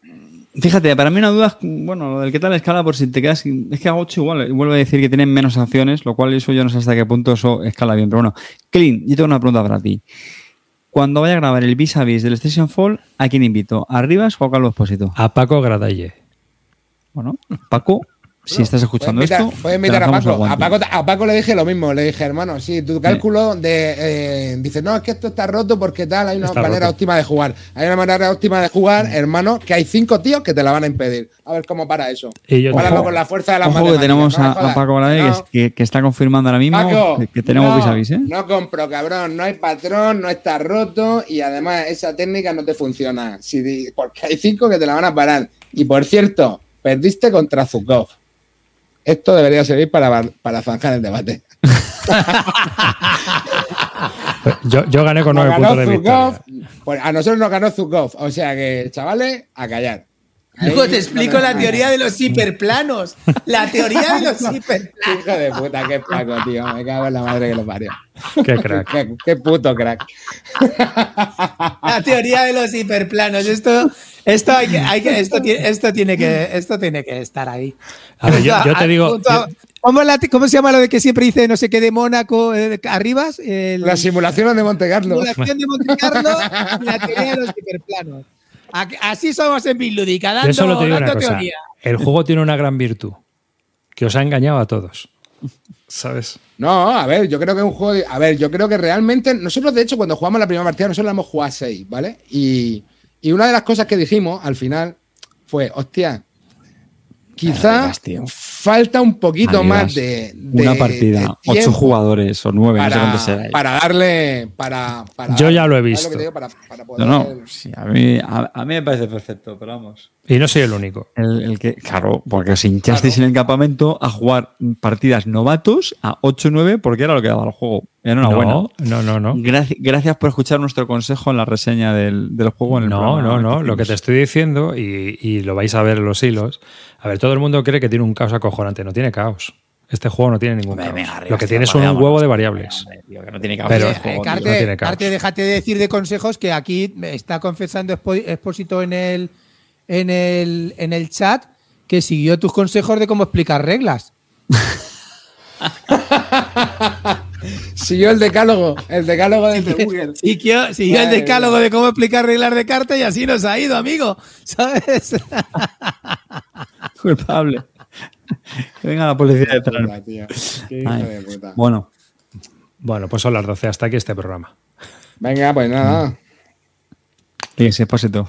Fíjate, para mí una duda es, bueno, lo del qué tal escala por si te quedas. Es que a 8 igual, vuelvo a decir que tienen menos acciones, lo cual eso yo no sé hasta qué punto eso escala bien. Pero bueno, Clean, yo tengo una pregunta para ti. Cuando vaya a grabar el vis a vis del Station Fall, ¿a quién invito? ¿A Rivas o a Carlos Espósito? A Paco Gradalle. Bueno, Paco, si estás escuchando Puedes invitar, esto. puedes invitar a Paco. A. Paco. a Paco le dije lo mismo. Le dije, hermano, sí, tu cálculo de. eh, dice, no, es que esto está roto porque tal, hay una Está manera roto. óptima de jugar. Hay una manera óptima de jugar, hermano, que hay cinco tíos que te la van a impedir. A ver cómo para eso. Y Páralo con la fuerza de las Ojo que tenemos no a. Paco Gradalle, que, No. es- que, que está confirmando ahora mismo Paco, que, que tenemos no, vis a vis, ¿eh? No compro, cabrón. No hay patrón, no está roto y además esa técnica no te funciona. Si porque hay cinco que te la van a parar. Y por cierto, perdiste contra Zukov. Esto debería servir para, para zanjar el debate. Yo, yo gané con nueve puntos de victoria. pues a nosotros nos ganó Zukov. O sea que, chavales, a callar. Luego te explico la teoría de los hiperplanos. La teoría de los hiperplanos. Hijo de puta, qué Paco, tío. Me cago en la madre que lo parió. Qué crack. Qué, qué puto crack. La teoría de los hiperplanos. Esto, esto, hay que, hay que- esto, tiene, esto, tiene que, esto tiene que estar ahí. A ver, yo- yo te digo- a- ¿Cómo, la- se llama lo de que siempre dice no sé qué de Mónaco eh, arribas? El- Las simulaciones de Monte Carlo. simulación de Monte Carlo y la teoría de los hiperplanos. Así somos en Bilúdica, Yo dando, solo te digo una dando cosa. teoría. El juego tiene una gran virtud. Que os ha engañado a todos. ¿Sabes? No, a ver, yo creo que es un juego. de- a ver, yo creo que realmente. Nosotros, de hecho, cuando jugamos la primera partida, nosotros la hemos jugado a 6, ¿vale? Y, y una de las cosas que dijimos al final fue: hostia, quizá falta un poquito más de. de- Una de partida, ocho jugadores o nueve, no sé Para, será. para darle. Para, para- Yo ya lo he ¿sabes visto. digo? Para, para No, poder- no, sí, a, mí, a, a mí me parece perfecto, pero vamos. Y no soy el único. El, el que, claro, porque os hinchasteis en el campamento a jugar partidas novatos a 8-9 porque era lo que daba el juego. Enhorabuena. No, no, no, no. Gracias, gracias por escuchar nuestro consejo en la reseña del, del juego en el No, programa no, no. que Lo que te estoy diciendo, y, y lo vais a ver en los hilos. A ver, todo el mundo cree que tiene un caos acojonante. No tiene caos. Este juego no tiene ningún Hombre, caos. arriba, lo que tiene son un huevo de variables. Hombre, tío, que no tiene caos Pero- juego. Carte, no tiene caos. Carte, déjate de decir de consejos que aquí me está confesando Expo- Expósito en el, en, el, en el chat que siguió tus consejos de cómo explicar reglas. Siguió el decálogo. El decálogo de Google. Siguió, siguió el decálogo de cómo explicar reglas de carta y así nos ha ido, amigo. ¿Sabes? Culpable. que venga la policía de puta. Bueno, Bueno, pues son las 12. Hasta aquí este programa. Venga, pues nada. fíjese, Expósito,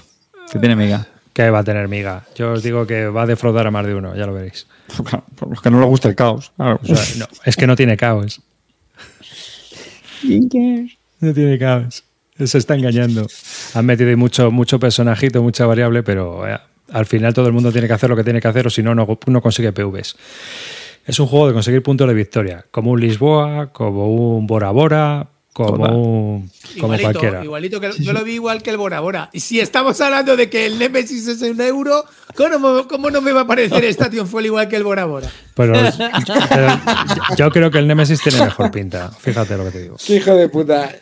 que tiene miga. Que va a tener miga. Yo os digo que va a defraudar a más de uno, ya lo veréis. Por los que no les gusta el caos. claro. O sea, no, es que no tiene caos. No tiene caos. Se está engañando. Han metido mucho, mucho personajito, mucha variable, pero eh, al final todo el mundo tiene que hacer lo que tiene que hacer o si no, no consigue PVs. Es un juego de conseguir puntos de victoria, como un Lisboa, como un Bora Bora, como como igualito, cualquiera. igualito que yo lo vi igual que el Bora Bora. Y si estamos hablando de que el Nemesis es un euro, ¿cómo, cómo no me va a parecer Station Fuel igual que el Bora Bora? Pero, pero yo creo que el Nemesis tiene mejor pinta. Fíjate lo que te digo. Hijo de puta.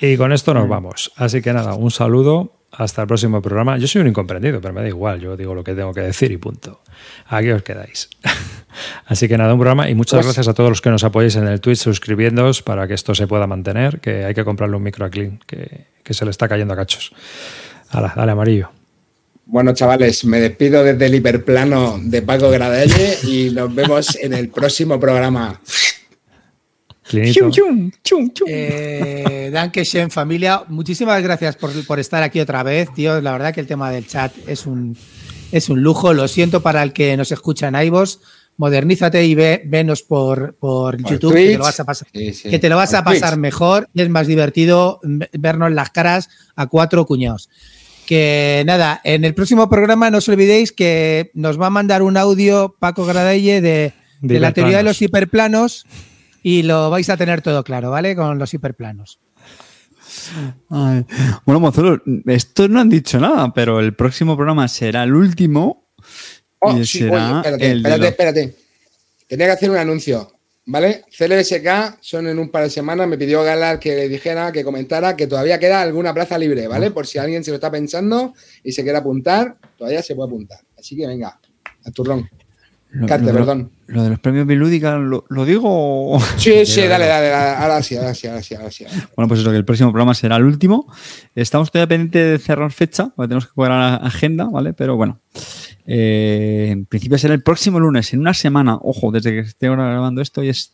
Y con esto nos vamos. Así que nada, un saludo. Hasta el próximo programa. Yo soy un incomprendido, pero me da igual. Yo digo lo que tengo que decir y punto. Aquí os quedáis. Así que nada, un programa y muchas gracias a todos los que nos apoyáis en el Twitch suscribiéndoos para que esto se pueda mantener, que hay que comprarle un micro a Clean, que, que se le está cayendo a cachos. Hala, dale amarillo. Bueno, chavales, me despido desde el hiperplano de Paco Gradelle y nos vemos en el próximo programa. Clinito. Eh, Danke schön, familia. Muchísimas gracias por, por estar aquí otra vez, tío. La verdad que el tema del chat es un, es un lujo. Lo siento para el que nos escucha en iVoox. Modernízate y ve, venos por, por, Por YouTube, que te lo vas a pasar, Sí, sí. que te lo vas a pasar Twitch. mejor y es más divertido ve- vernos las caras a cuatro cuñados. Que nada, en el próximo programa no os olvidéis que nos va a mandar un audio Paco Gradelle de, de la teoría de los hiperplanos y lo vais a tener todo claro, ¿vale? Con los hiperplanos. Ay. Bueno, Mozuelo, estos no han dicho nada, pero el próximo programa será el último. Oh, y sí, será oye, espérate, espérate, los- espérate. Tenía que hacer un anuncio, ¿vale? CLSK son en un par de semanas. Me pidió Galar que le dijera, que comentara que todavía queda alguna plaza libre, Ah. ¿vale? Por si alguien se lo está pensando y se quiere apuntar, todavía se puede apuntar. Así que venga, a turrón. Lo, de- perdón. lo de los premios Bilúdica, ¿lo, lo digo? Sí, sí, dale, dale, dale. Ahora sí, ahora sí, ahora sí, ahora sí. Bueno, pues eso, que el próximo programa será el último. Estamos todavía pendientes de cerrar fecha, porque tenemos que cuadrar la agenda, ¿vale? Pero bueno, eh, en principio será el próximo lunes, en una semana. Ojo, desde que esté ahora grabando esto, y es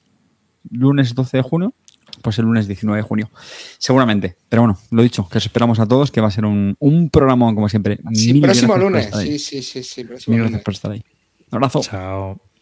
lunes 12 de junio, pues el lunes 19 de junio. Seguramente. Pero bueno, lo dicho, que os esperamos a todos, que va a ser un, un programa, como siempre. Sí, Mil próximo lunes. Sí, sí, sí, sí, próximo Mil lunes. gracias por estar ahí. Ciao. Ciao.